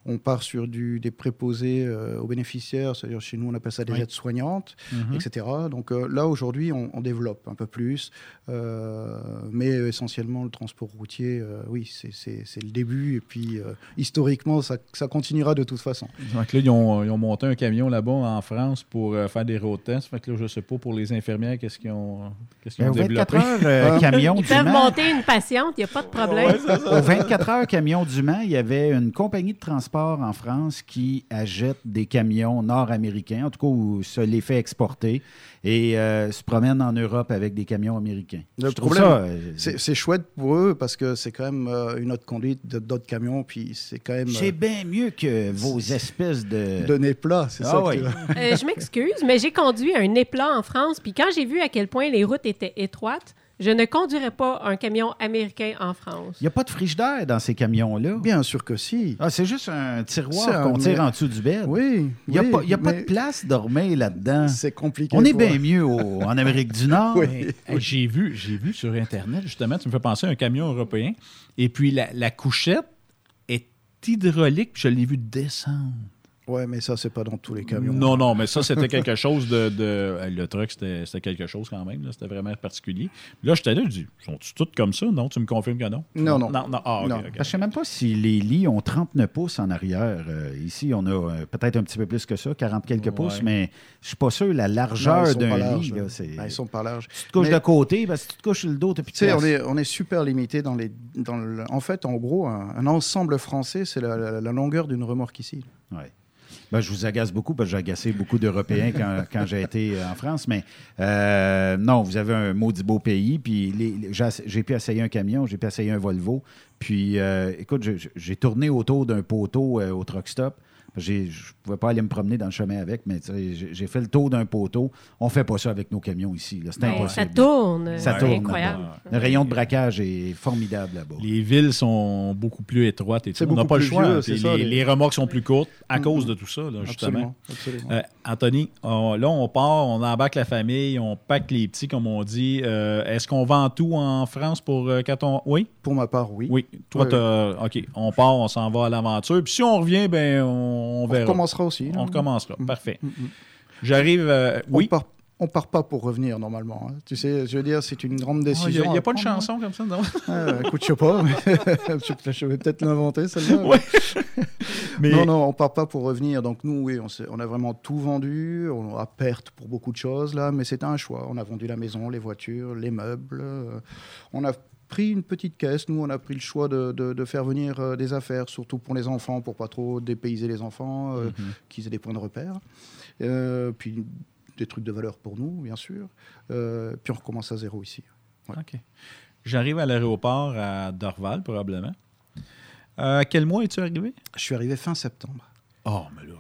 on part sur du, des préposés aux bénéficiaires, c'est-à-dire chez nous, on appelle ça des Oui. aides soignantes, Mhm. etc. Donc, euh, là, aujourd'hui, on, on développe un peu plus. euh, mais essentiellement, le transport routier, euh, oui, c'est- le début. Et puis, euh, historiquement, ça, ça continuera de toute façon. Donc là, ils ont, ils ont monté un camion là-bas en France pour euh, faire des road tests. Fait que là, je sais pas pour les infirmières, qu'est-ce qu'ils ont, qu'est-ce qu'ils Ben, ont 24 développé? heures, euh, camion Ils peuvent monter une patiente, il n'y a pas de problème. Au 24 heures camion du Mans, il y avait une compagnie de transport en France qui achète des camions nord-américains, en tout cas où se les fait exporter et euh, se promène en Europe avec des camions américains. Le Je trouve problème, ça, euh, c'est c'est chouette pour eux parce que c'est quand même euh, une autre conduite de- d'autres camions. Puis c'est quand même. c'est euh, bien mieux que vos espèces de... de nez plat, c'est Ah ça. que veux. Euh, je m'excuse, mais j'ai conduit un éplat en France, puis quand j'ai vu à quel point les routes étaient étroites, je ne conduirais pas un camion américain en France. Il n'y a pas de frigidaire dans ces camions-là. Bien sûr que si. Ah, c'est juste un tiroir qu'on tire en dessous du bed. Oui. Il n'y a, oui, pas, il y a pas de place dormir là-dedans. C'est compliqué. On est bien mieux au- en Amérique du Nord. Hey, j'ai vu, j'ai vu sur Internet, justement, tu me fais penser à un camion européen. Et puis la, la couchette est hydraulique, puis je l'ai vu descendre. Ouais, mais ça, c'est pas dans tous les camions. Non, non, mais ça, c'était quelque chose de. de- le truck, c'était c'était quelque chose quand même. là, C'était vraiment particulier. Là, j'étais là, je dis sont-tu toutes comme ça? Non, tu me confirmes que non Non, non. Non, non. Ah, Non. Je sais même pas si les lits ont 39 pouces en arrière. Euh, ici, on a euh, peut-être un petit peu plus que ça, 40 quelques pouces, mais je suis pas sûr la largeur d'un lit. là. là, c'est- Ah, ils sont pas larges. Tu te couches Mais- de côté, parce que si tu te couches le dos, tu sais, on est, on est super limité dans les. Dans le, en fait, en gros, un, un ensemble français, c'est la, la- la longueur d'une remorque ici. Ouais. Ben, je vous agace beaucoup parce que j'ai agacé beaucoup d'Européens quand, quand j'ai été euh, en France. Mais euh, non, vous avez un maudit beau pays. Puis les- j'ai j'ai pu essayer un camion, j'ai pu essayer un Volvo. Puis euh, écoute, j'ai tourné autour d'un poteau euh, au truck stop. J'ai- Je ne pouvais pas aller me promener dans le chemin avec, mais j'ai fait le tour d'un poteau. On ne fait pas ça avec nos camions ici. là. C'est impossible. ça tourne. Ça C'est tourne. incroyable. Le rayon de braquage est formidable là-bas. Les villes sont beaucoup plus étroites et tout. C'est On n'a pas le choix. vieux, Puis c'est ça, les, les- les remorques sont plus courtes à Mhm. cause de tout ça, là, justement. Absolument, absolument. Euh, Anthony, on- là, on part, on embarque la famille, on pack les petits, comme on dit. Euh, Est-ce qu'on vend tout en France pour euh, quand on. Oui? Pour ma part, oui. Oui. Toi, Oui, t'as- OK. On part, on s'en va à l'aventure. Puis si on revient, ben on, On verra. recommencera aussi. On hein. recommencera. Parfait. Mm, mm. J'arrive. euh, On oui. part, on part pas pour revenir normalement. hein. Tu sais, je veux dire, c'est une grande Il n'y décision. a, pas de hein. chanson comme ça, non? Ah, écoute, je sais pas. mais je, je vais peut-être l'inventer, celle-là. Ouais. Mais- Non, non, on part pas pour revenir. Donc nous, oui, on, on a vraiment tout vendu. On a perte pour beaucoup de choses là, mais c'était un choix. On a vendu la maison, les voitures, les meubles. euh, on a pris une petite caisse. Nous, on a pris le choix de, de- de faire venir euh, des affaires, surtout pour les enfants, pour pas trop dépayser les enfants, euh, Mhm. qu'ils aient des points de repère. Euh, puis des trucs de valeur pour nous, bien sûr. Puis on recommence à zéro ici. OK. J'arrive à l'aéroport à Dorval, probablement. Quel mois es-tu arrivé? Je suis arrivé fin septembre. Oh, mais là,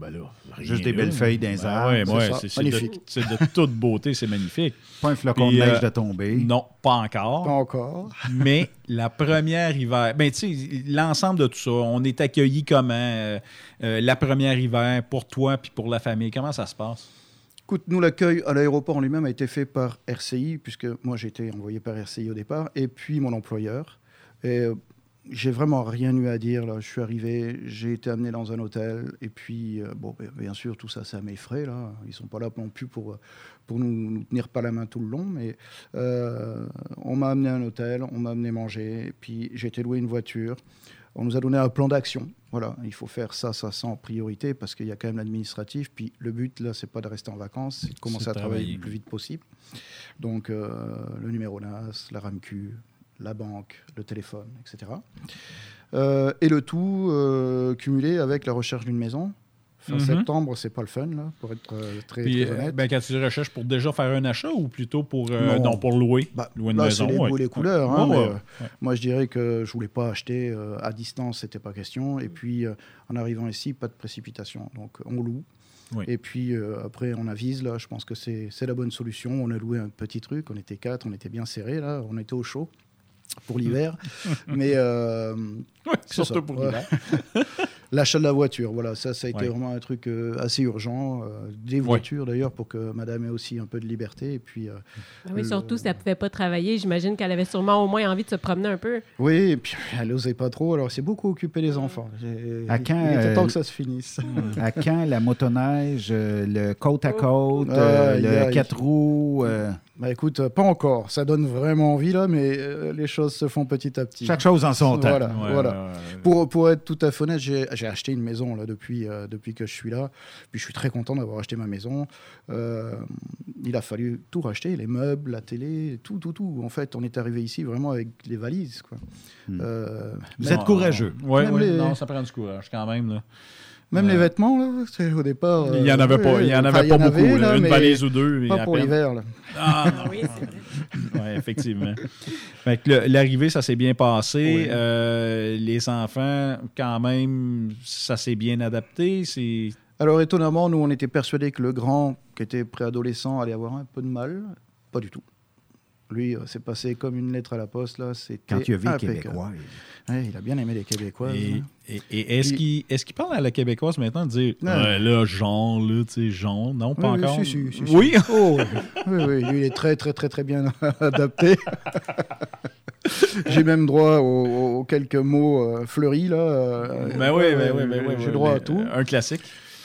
ben là rien Juste des belles feuilles les Ben ouais, c'est ouais, ça. c'est- c'est de- Magnifique. C'est de, toute beauté, c'est magnifique. Pas un flocon Puis, de neige euh, de tomber. Non, pas encore. Pas encore. Mais la première hiver, ben tu sais, l'ensemble de tout ça, on est accueillis comment euh, euh, la première hiver pour toi puis pour la famille, comment ça se passe? Écoute, nous, l'accueil à l'aéroport en lui-même a été fait par RCI, puisque moi, j'ai été envoyé par RCI au départ, et puis mon employeur. Et euh, j'ai vraiment rien eu à dire. Là. Je suis arrivé, j'ai été amené dans un hôtel, et puis, euh, bon, bien sûr, tout ça, c'est à mes frais. Là. Ils ne sont pas là non plus pour, pour nous, nous tenir pas la main tout le long, mais euh, on m'a amené à un hôtel, on m'a amené manger, et puis j'ai été louer une voiture. On nous a donné un plan d'action. Voilà, il faut faire ça, ça, ça en priorité parce qu'il y a quand même l'administratif. Puis le but, là, c'est pas de rester en vacances, c'est de commencer à travailler travailler. le plus vite possible. Donc, euh, le numéro NAS, la RAMQ, la banque, le téléphone, etc. Euh, et le tout euh, cumulé avec la recherche d'une maison. Fin Mhm. septembre, c'est pas le fun, là, pour être euh, très, Puis, très honnête. ben, quand tu dis recherche pour déjà faire un achat ou plutôt pour, Non. non, pour louer, Bah, louer une là, maison? les ouais. les Ouais. couleurs. hein, Ouais, mais. Moi, je dirais que je voulais pas acheter à distance, c'était pas question. Et puis, en arrivant ici, pas de précipitation. Donc, on loue. Oui. Et puis, euh, après, on avise. Là, je pense que c'est la bonne solution. On a loué un petit truc. On était quatre, on était bien serrés. Là, on était au chaud pour l'hiver. mais euh, surtout pour l'hiver. L'achat de la voiture, voilà, ça, ça a été Ouais. vraiment un truc euh, assez urgent. euh, des voitures d'ailleurs pour que madame ait aussi un peu de liberté. Et puis, euh, Ah oui, le- surtout si elle ne pouvait pas travailler, j'imagine qu'elle avait sûrement au moins envie de se promener un peu. Oui, et puis elle n'osait pas trop, alors c'est beaucoup occupé les enfants. À quand, Il était temps que ça se finisse. À quand la motoneige, le côte à côte, aïe, le. 4 roues? euh, Bah écoute, pas encore. Ça donne vraiment envie là, mais les choses se font petit à petit. Chaque chose en son temps. Voilà, Ouais, voilà. ouais, ouais. Pour, pour être tout à fait honnête, j'ai j'ai acheté une maison là depuis, euh, depuis que je suis là. Puis je suis très content d'avoir acheté ma maison. Euh, il a fallu tout racheter, les meubles, la télé, tout, tout, tout. En fait, on est arrivé ici vraiment avec les valises. Quoi. Euh, Vous même- êtes courageux. Oui, oui. les- Non, ça prend du courage quand même. Là. Même les vêtements, là, c'est au départ. Il y en avait pas- il y en avait pas beaucoup, là, une valise ou deux, Pas pour l'hiver, là. Ah, non. oui, effectivement. Fait que le- l'arrivée, ça s'est bien passé. Oui. Euh, les enfants, quand même, ça s'est bien adapté. C'est Alors étonnamment, nous, on était persuadés que le grand, qui était préadolescent, allait avoir un peu de mal. Pas du tout. Lui, euh, c'est passé comme une lettre à la poste. Là, Quand il a vu les. Québécois. Ouais, il a bien aimé les Québécois. Et, hein. et- et est-ce Puis- qu'il est parle à la québécoise maintenant de dire. Ouais, là, genre, là, tu sais, genre, non, pas Oui, encore? si, si, si, si. oui? Oh, oui. oui, oui, lui, il est très, très, très, très bien adapté. J'ai même droit aux, aux quelques mots euh, fleuris, là. euh, Ben oui, ben oui, ben oui. J'ai droit à tout. Un classique.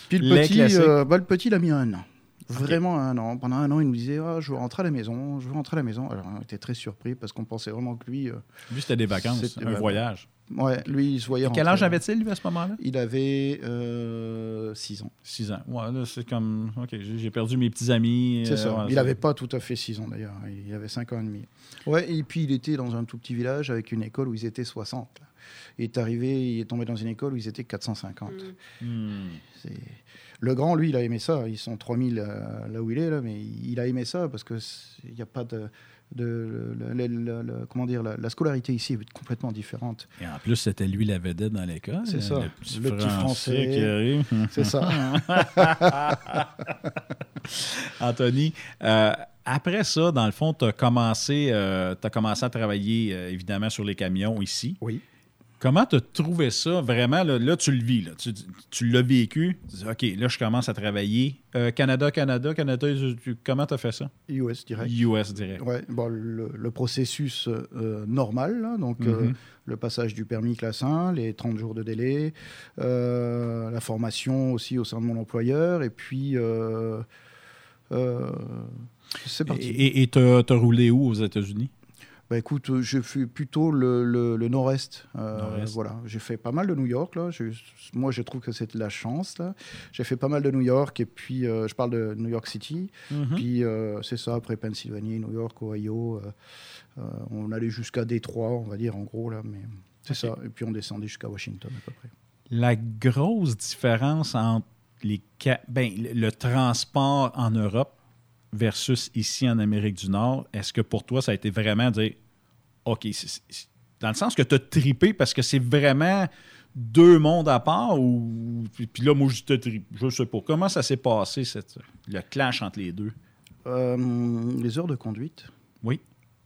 Puis le Les petit, euh, bah, le petit, il a mis un an. Vraiment un an. Pendant un an, il nous disait ah, Je veux rentrer à la maison, je veux rentrer à la maison. Alors, on était très surpris parce qu'on pensait vraiment que lui. euh, Lui, c'était des vacances, c'était- un voyage. Ouais, lui, il se voyait Quel âge avait-il, lui, à ce moment-là? Il avait 6 ans. 6 ans. Ouais, là, c'est comme. OK, j'ai perdu mes petits amis. C'est euh, ça. il n'avait pas tout à fait 6 ans d'ailleurs. Il avait 5 ans et demi. Ouais, et puis il était dans un tout petit village avec une école où ils étaient 60. là. Il est arrivé, il est tombé dans une école où ils étaient 450. Hmm. C'est- Le grand, lui, il a aimé ça. Ils sont 3000 euh, là où il est, là, mais il a aimé ça parce qu'il n'y a pas de. de le- le- le- le- comment dire, la, la scolarité ici est complètement différente. Et en plus, c'était lui la vedette dans l'école. C'est ça. Le petit, Le petit français, qui arrive. C'est ça. Anthony, euh, après ça, dans le fond, tu as commencé, euh, t'as commencé à travailler évidemment sur les camions ici. Oui. Comment tu as trouvé ça vraiment? Là, là, tu le vis, là. tu, tu l'as vécu. Tu dis, OK, là, je commence à travailler. Euh, Canada, Canada, Canada, tu- comment tu as fait ça? US direct. US direct. Ouais, bon, le, le processus euh, normal, là, donc euh, Mhm. le passage du permis classe 1, les 30 jours de délai, euh, la formation aussi au sein de mon employeur, et puis euh, euh, c'est parti. Et tu as, roulé où aux États-Unis? Bah écoute, euh, je fais plutôt le, le- le nord-est. euh, Nord-est. voilà, j'ai fait pas mal de New York là. Je- moi, je trouve que c'est de la chance là. J'ai fait pas mal de New York et puis euh, je parle de New York City. Mhm. Puis euh, c'est ça après Pennsylvanie, New York, Ohio. on allait jusqu'à Détroit, on va dire en gros là, mais c'est ça. Et puis on descendait jusqu'à Washington à peu près. La grosse différence entre les ben, le transport en Europe versus ici en Amérique du Nord, est-ce que pour toi, ça a été vraiment dire OK, dans le sens que tu as tripé parce que c'est vraiment deux mondes à part ou puis là moi je te tripe, je sais pas comment ça s'est passé cette, le clash entre les deux? Euh, les heures de conduite. Oui.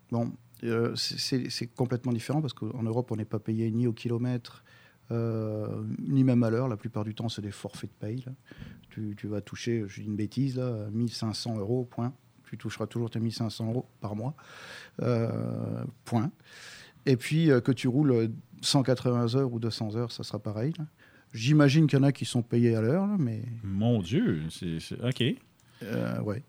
Bon, euh, c'est- complètement différent parce qu'en Europe, on n'est pas payé ni au kilomètre, euh, ni même à l'heure. La plupart du temps, c'est des forfaits de paye. là. Tu, tu vas toucher, je dis une bêtise, là, 1500 euros, point. Tu toucheras toujours tes 1500 euros par mois, euh, point. Et puis, euh, que tu roules 180 heures ou 200 heures, ça sera pareil. là. J'imagine qu'il y en a qui sont payés à l'heure, mais... Mon Dieu, c'est c'est- OK. Euh, ouais.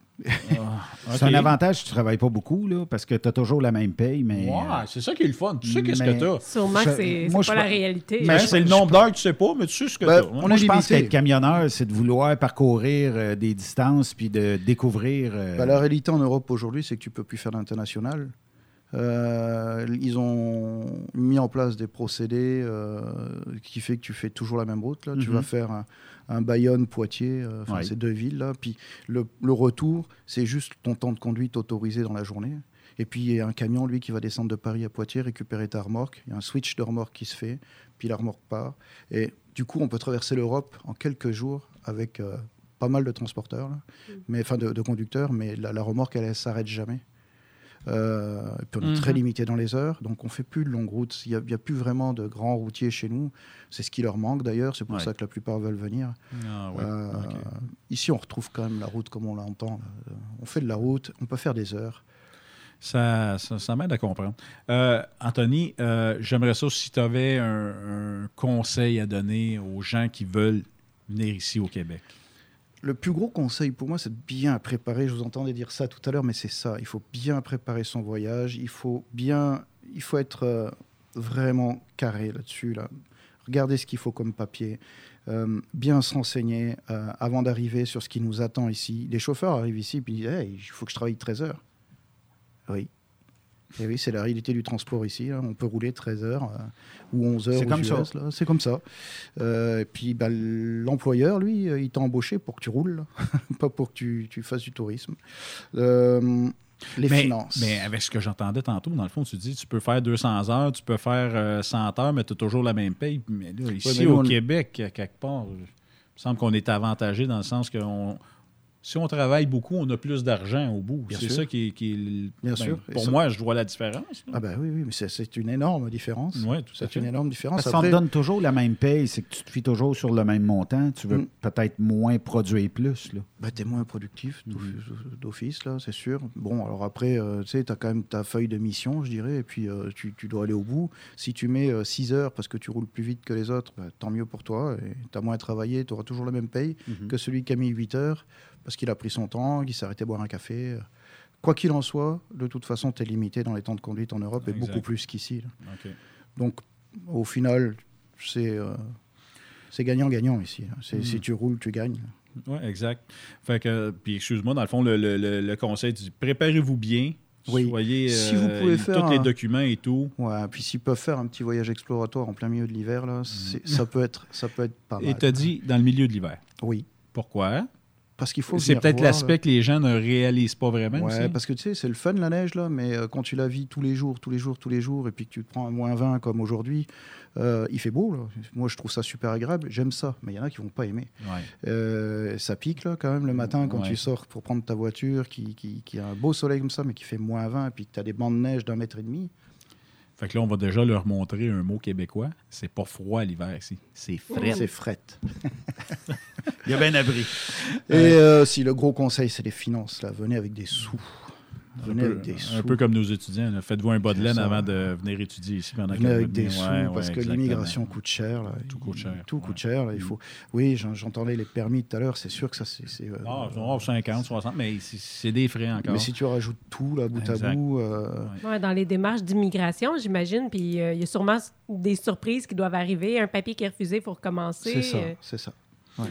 C'est un avantage si tu travailles pas beaucoup, là, parce que tu as toujours la même paye, mais... Ouais, c'est ça qui est le fun. Tu sais qu'est-ce que tu as. Sûrement que c'est pas la réalité. Mais c'est le nombre d'heures que tu sais pas, mais tu sais ce que Ben, tu as. moi, je pense qu'être camionneur, c'est de vouloir parcourir euh, des distances puis de découvrir. euh, Bah, la réalité en Europe aujourd'hui, c'est que tu peux plus faire d'international. Euh, ils ont mis en place des procédés euh, qui fait que tu fais toujours la même route. Là. Tu Mhm. vas faire un, un Bayonne-Poitiers, euh, enfin, Ouais. c'est deux villes. Là. Puis le, le retour, c'est juste ton temps de conduite autorisé dans la journée. Et puis il y a un camion, lui, qui va descendre de Paris à Poitiers, récupérer ta remorque. Il y a un switch de remorque qui se fait, puis la remorque part. Et du coup, on peut traverser l'Europe en quelques jours avec euh, pas mal de transporteurs, là. mais enfin de, de conducteurs, mais la, la remorque, elle, elle s'arrête jamais. Euh, et puis on est Mhm. très limité dans les heures, donc on fait plus de longues routes. Il n'y a, plus vraiment de grands routiers chez nous. C'est ce qui leur manque d'ailleurs, c'est pour Ouais. ça que la plupart veulent venir. Ah ouais, Euh. Ici, on retrouve quand même la route comme on l'entend. là. On fait de la route, on peut faire des heures. Ça, ça, ça m'aide à comprendre. Euh, Anthony, euh, j'aimerais ça si tu avais un, un conseil à donner aux gens qui veulent venir ici au Québec. Le plus gros conseil pour moi, c'est de bien préparer. Je vous entendais dire ça tout à l'heure, mais c'est ça. Il faut bien préparer son voyage. Il faut bien, il faut être euh, vraiment carré là-dessus. Là. Regardez ce qu'il faut comme papier. Euh, bien s'enseigner euh, avant d'arriver sur ce qui nous attend ici. Les chauffeurs arrivent ici et puis disent il faut que je travaille 13 heures. Oui. Et oui, c'est la réalité du transport ici. hein. On peut rouler 13 heures euh, ou 11 heures. C'est comme ça. US. C'est comme ça. Euh, et puis bah, l'employeur, lui, euh, il t'a embauché pour que tu roules, pas pour que tu, tu fasses du tourisme. Euh, les mais, finances. Mais avec ce que j'entendais tantôt, dans le fond, tu dis tu peux faire 200 heures, tu peux faire euh, 100 heures, mais tu as toujours la même paye. Mais là, ici, mais nous, au on- Québec, quelque part, il me semble qu'on est avantagé dans le sens que on- si on travaille beaucoup, on a plus d'argent au bout. C'est ça qui est. qui est le- Bien ben, sûr. Pour ça- moi, je vois la différence. là. Ah ben oui, oui, mais c'est- une énorme différence. Ouais, tout à c'est fait. une énorme différence. Parce qu'on te Après- donne toujours la même paye, c'est que tu te fies toujours sur le même montant. Tu veux Mm. peut-être moins produire plus. Là. Bah, t'es moins productif d'off- d'office, là, c'est sûr. Bon, alors après, euh, tu sais, t'as quand même ta feuille de mission, je dirais, et puis euh, tu, tu dois aller au bout. Si tu mets 6 heures parce que tu roules plus vite que les autres, bah, tant mieux pour toi. Et t'as moins travaillé, tu auras toujours la même paye Mhm. que celui qui a mis 8 heures parce qu'il a pris son temps, qu'il s'est arrêté boire un café. Quoi qu'il en soit, de toute façon, tu es limité dans les temps de conduite en Europe et beaucoup plus qu'ici. Donc, au final, c'est euh, gagnant-gagnant ici. Si tu roules, tu gagnes. Oui, exact. Fait que, puis excuse-moi, dans le fond, le, le- le- conseil, dis préparez-vous bien. Oui. Soyez. Si vous euh, pouvez faire Tous les un- documents et tout. Ouais, puis s'ils peuvent faire un petit voyage exploratoire en plein milieu de l'hiver, là, c'est- ça, peut être, ça peut être pas mal. Et tu as dit dans le milieu de l'hiver. Oui. Pourquoi? Parce qu'il faut C'est peut-être l'aspect que les gens ne réalisent pas vraiment. Ouais, aussi. parce que tu sais, c'est le fun la neige, là, mais euh, quand tu la vis tous les jours, tous les jours, tous les jours, et puis que tu te prends un moins 20 comme aujourd'hui, euh, il fait beau. Là. Moi, je trouve ça super agréable, j'aime ça, mais il y en a qui vont pas aimer. Ouais. Euh, ça pique là, quand même le matin quand Ouais. tu sors pour prendre ta voiture, qui, qui, qui a un beau soleil comme ça, mais qui fait moins 20, et puis que tu as des bancs de neige d'un mètre et demi. Fait que là, on va déjà leur montrer un mot québécois. C'est pas froid l'hiver ici. C'est frais. C'est frette. Il y a bien abri. Et euh, si le gros conseil, c'est les finances, là, venez avec des sous. Un Venez peu, avec des sous. un peu comme nos étudiants. Faites-vous un bas de laine ça. avant de venir étudier ici pendant Venez que avec vous des venez. sous Ouais, parce ouais, que l'immigration coûte cher. Là. Tout coûte cher. Tout coûte cher. là. Il faut... Oui, j'en- j'entendais les permis tout à l'heure. C'est sûr que ça, c'est. euh, Ah, genre 50, 60, mais c'est- des frais encore. Mais si tu rajoutes tout, là, bout Exact. à bout. euh, Ouais, dans les démarches d'immigration, j'imagine, puis euh, il y a sûrement des surprises qui doivent arriver, un papier qui est refusé, il faut recommencer. C'est ça, euh, c'est ça. Ouais.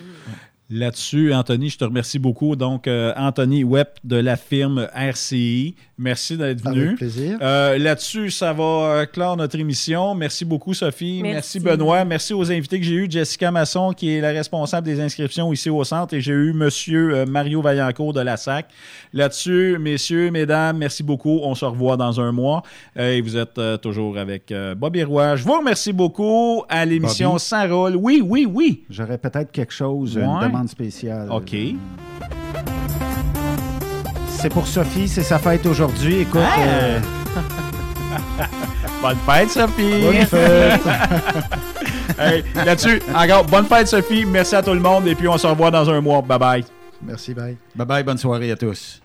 Là-dessus, Anthony, je te remercie beaucoup. Donc, euh, Anthony Webb de la firme RCI. Merci d'être venu. Avec plaisir. Euh, Là-dessus, ça va euh, clore notre émission. Merci beaucoup, Sophie. Merci. Benoît. Merci aux invités que j'ai eus. Jessica Masson, qui est la responsable des inscriptions ici au centre. Et j'ai eu Monsieur euh, Mario Vaillancourt de la SAC. Là-dessus, messieurs, mesdames, merci beaucoup. On se revoit dans un mois. Euh, et vous êtes euh, toujours avec Bobby Roy. Je vous remercie beaucoup à l'émission. Ça roule. Oui, oui, oui. J'aurais peut-être quelque chose, une Ouais. demande spéciale. OK. C'est pour Sophie, c'est sa fête aujourd'hui. Écoute, Ah! euh, Bonne fête, Sophie! Bonne fête. Hey, Là-dessus, encore, bonne fête, Sophie. Merci à tout le monde. Et puis, on se revoit dans un mois. Bye bye. Merci, bye. bye bye, bonne soirée à tous.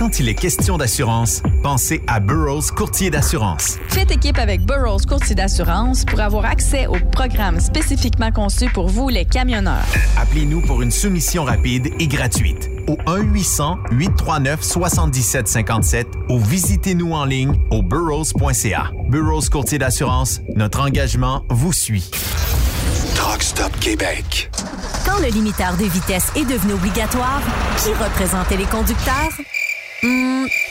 Quand il est question d'assurance, pensez à Burroughs Courtier d'assurance. Faites équipe avec Burroughs Courtier d'assurance pour avoir accès aux programmes spécifiquement conçus pour vous, les camionneurs. Appelez-nous pour une soumission rapide et gratuite au 1-800-839-7757 ou visitez-nous en ligne au burrows.ca. Burroughs Courtier d'assurance, notre engagement vous suit. Truck Stop Québec. Quand le limiteur de vitesse est devenu obligatoire, qui représentait les conducteurs? Hmm,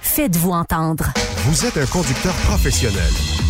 Faites-vous entendre. Vous êtes un conducteur professionnel.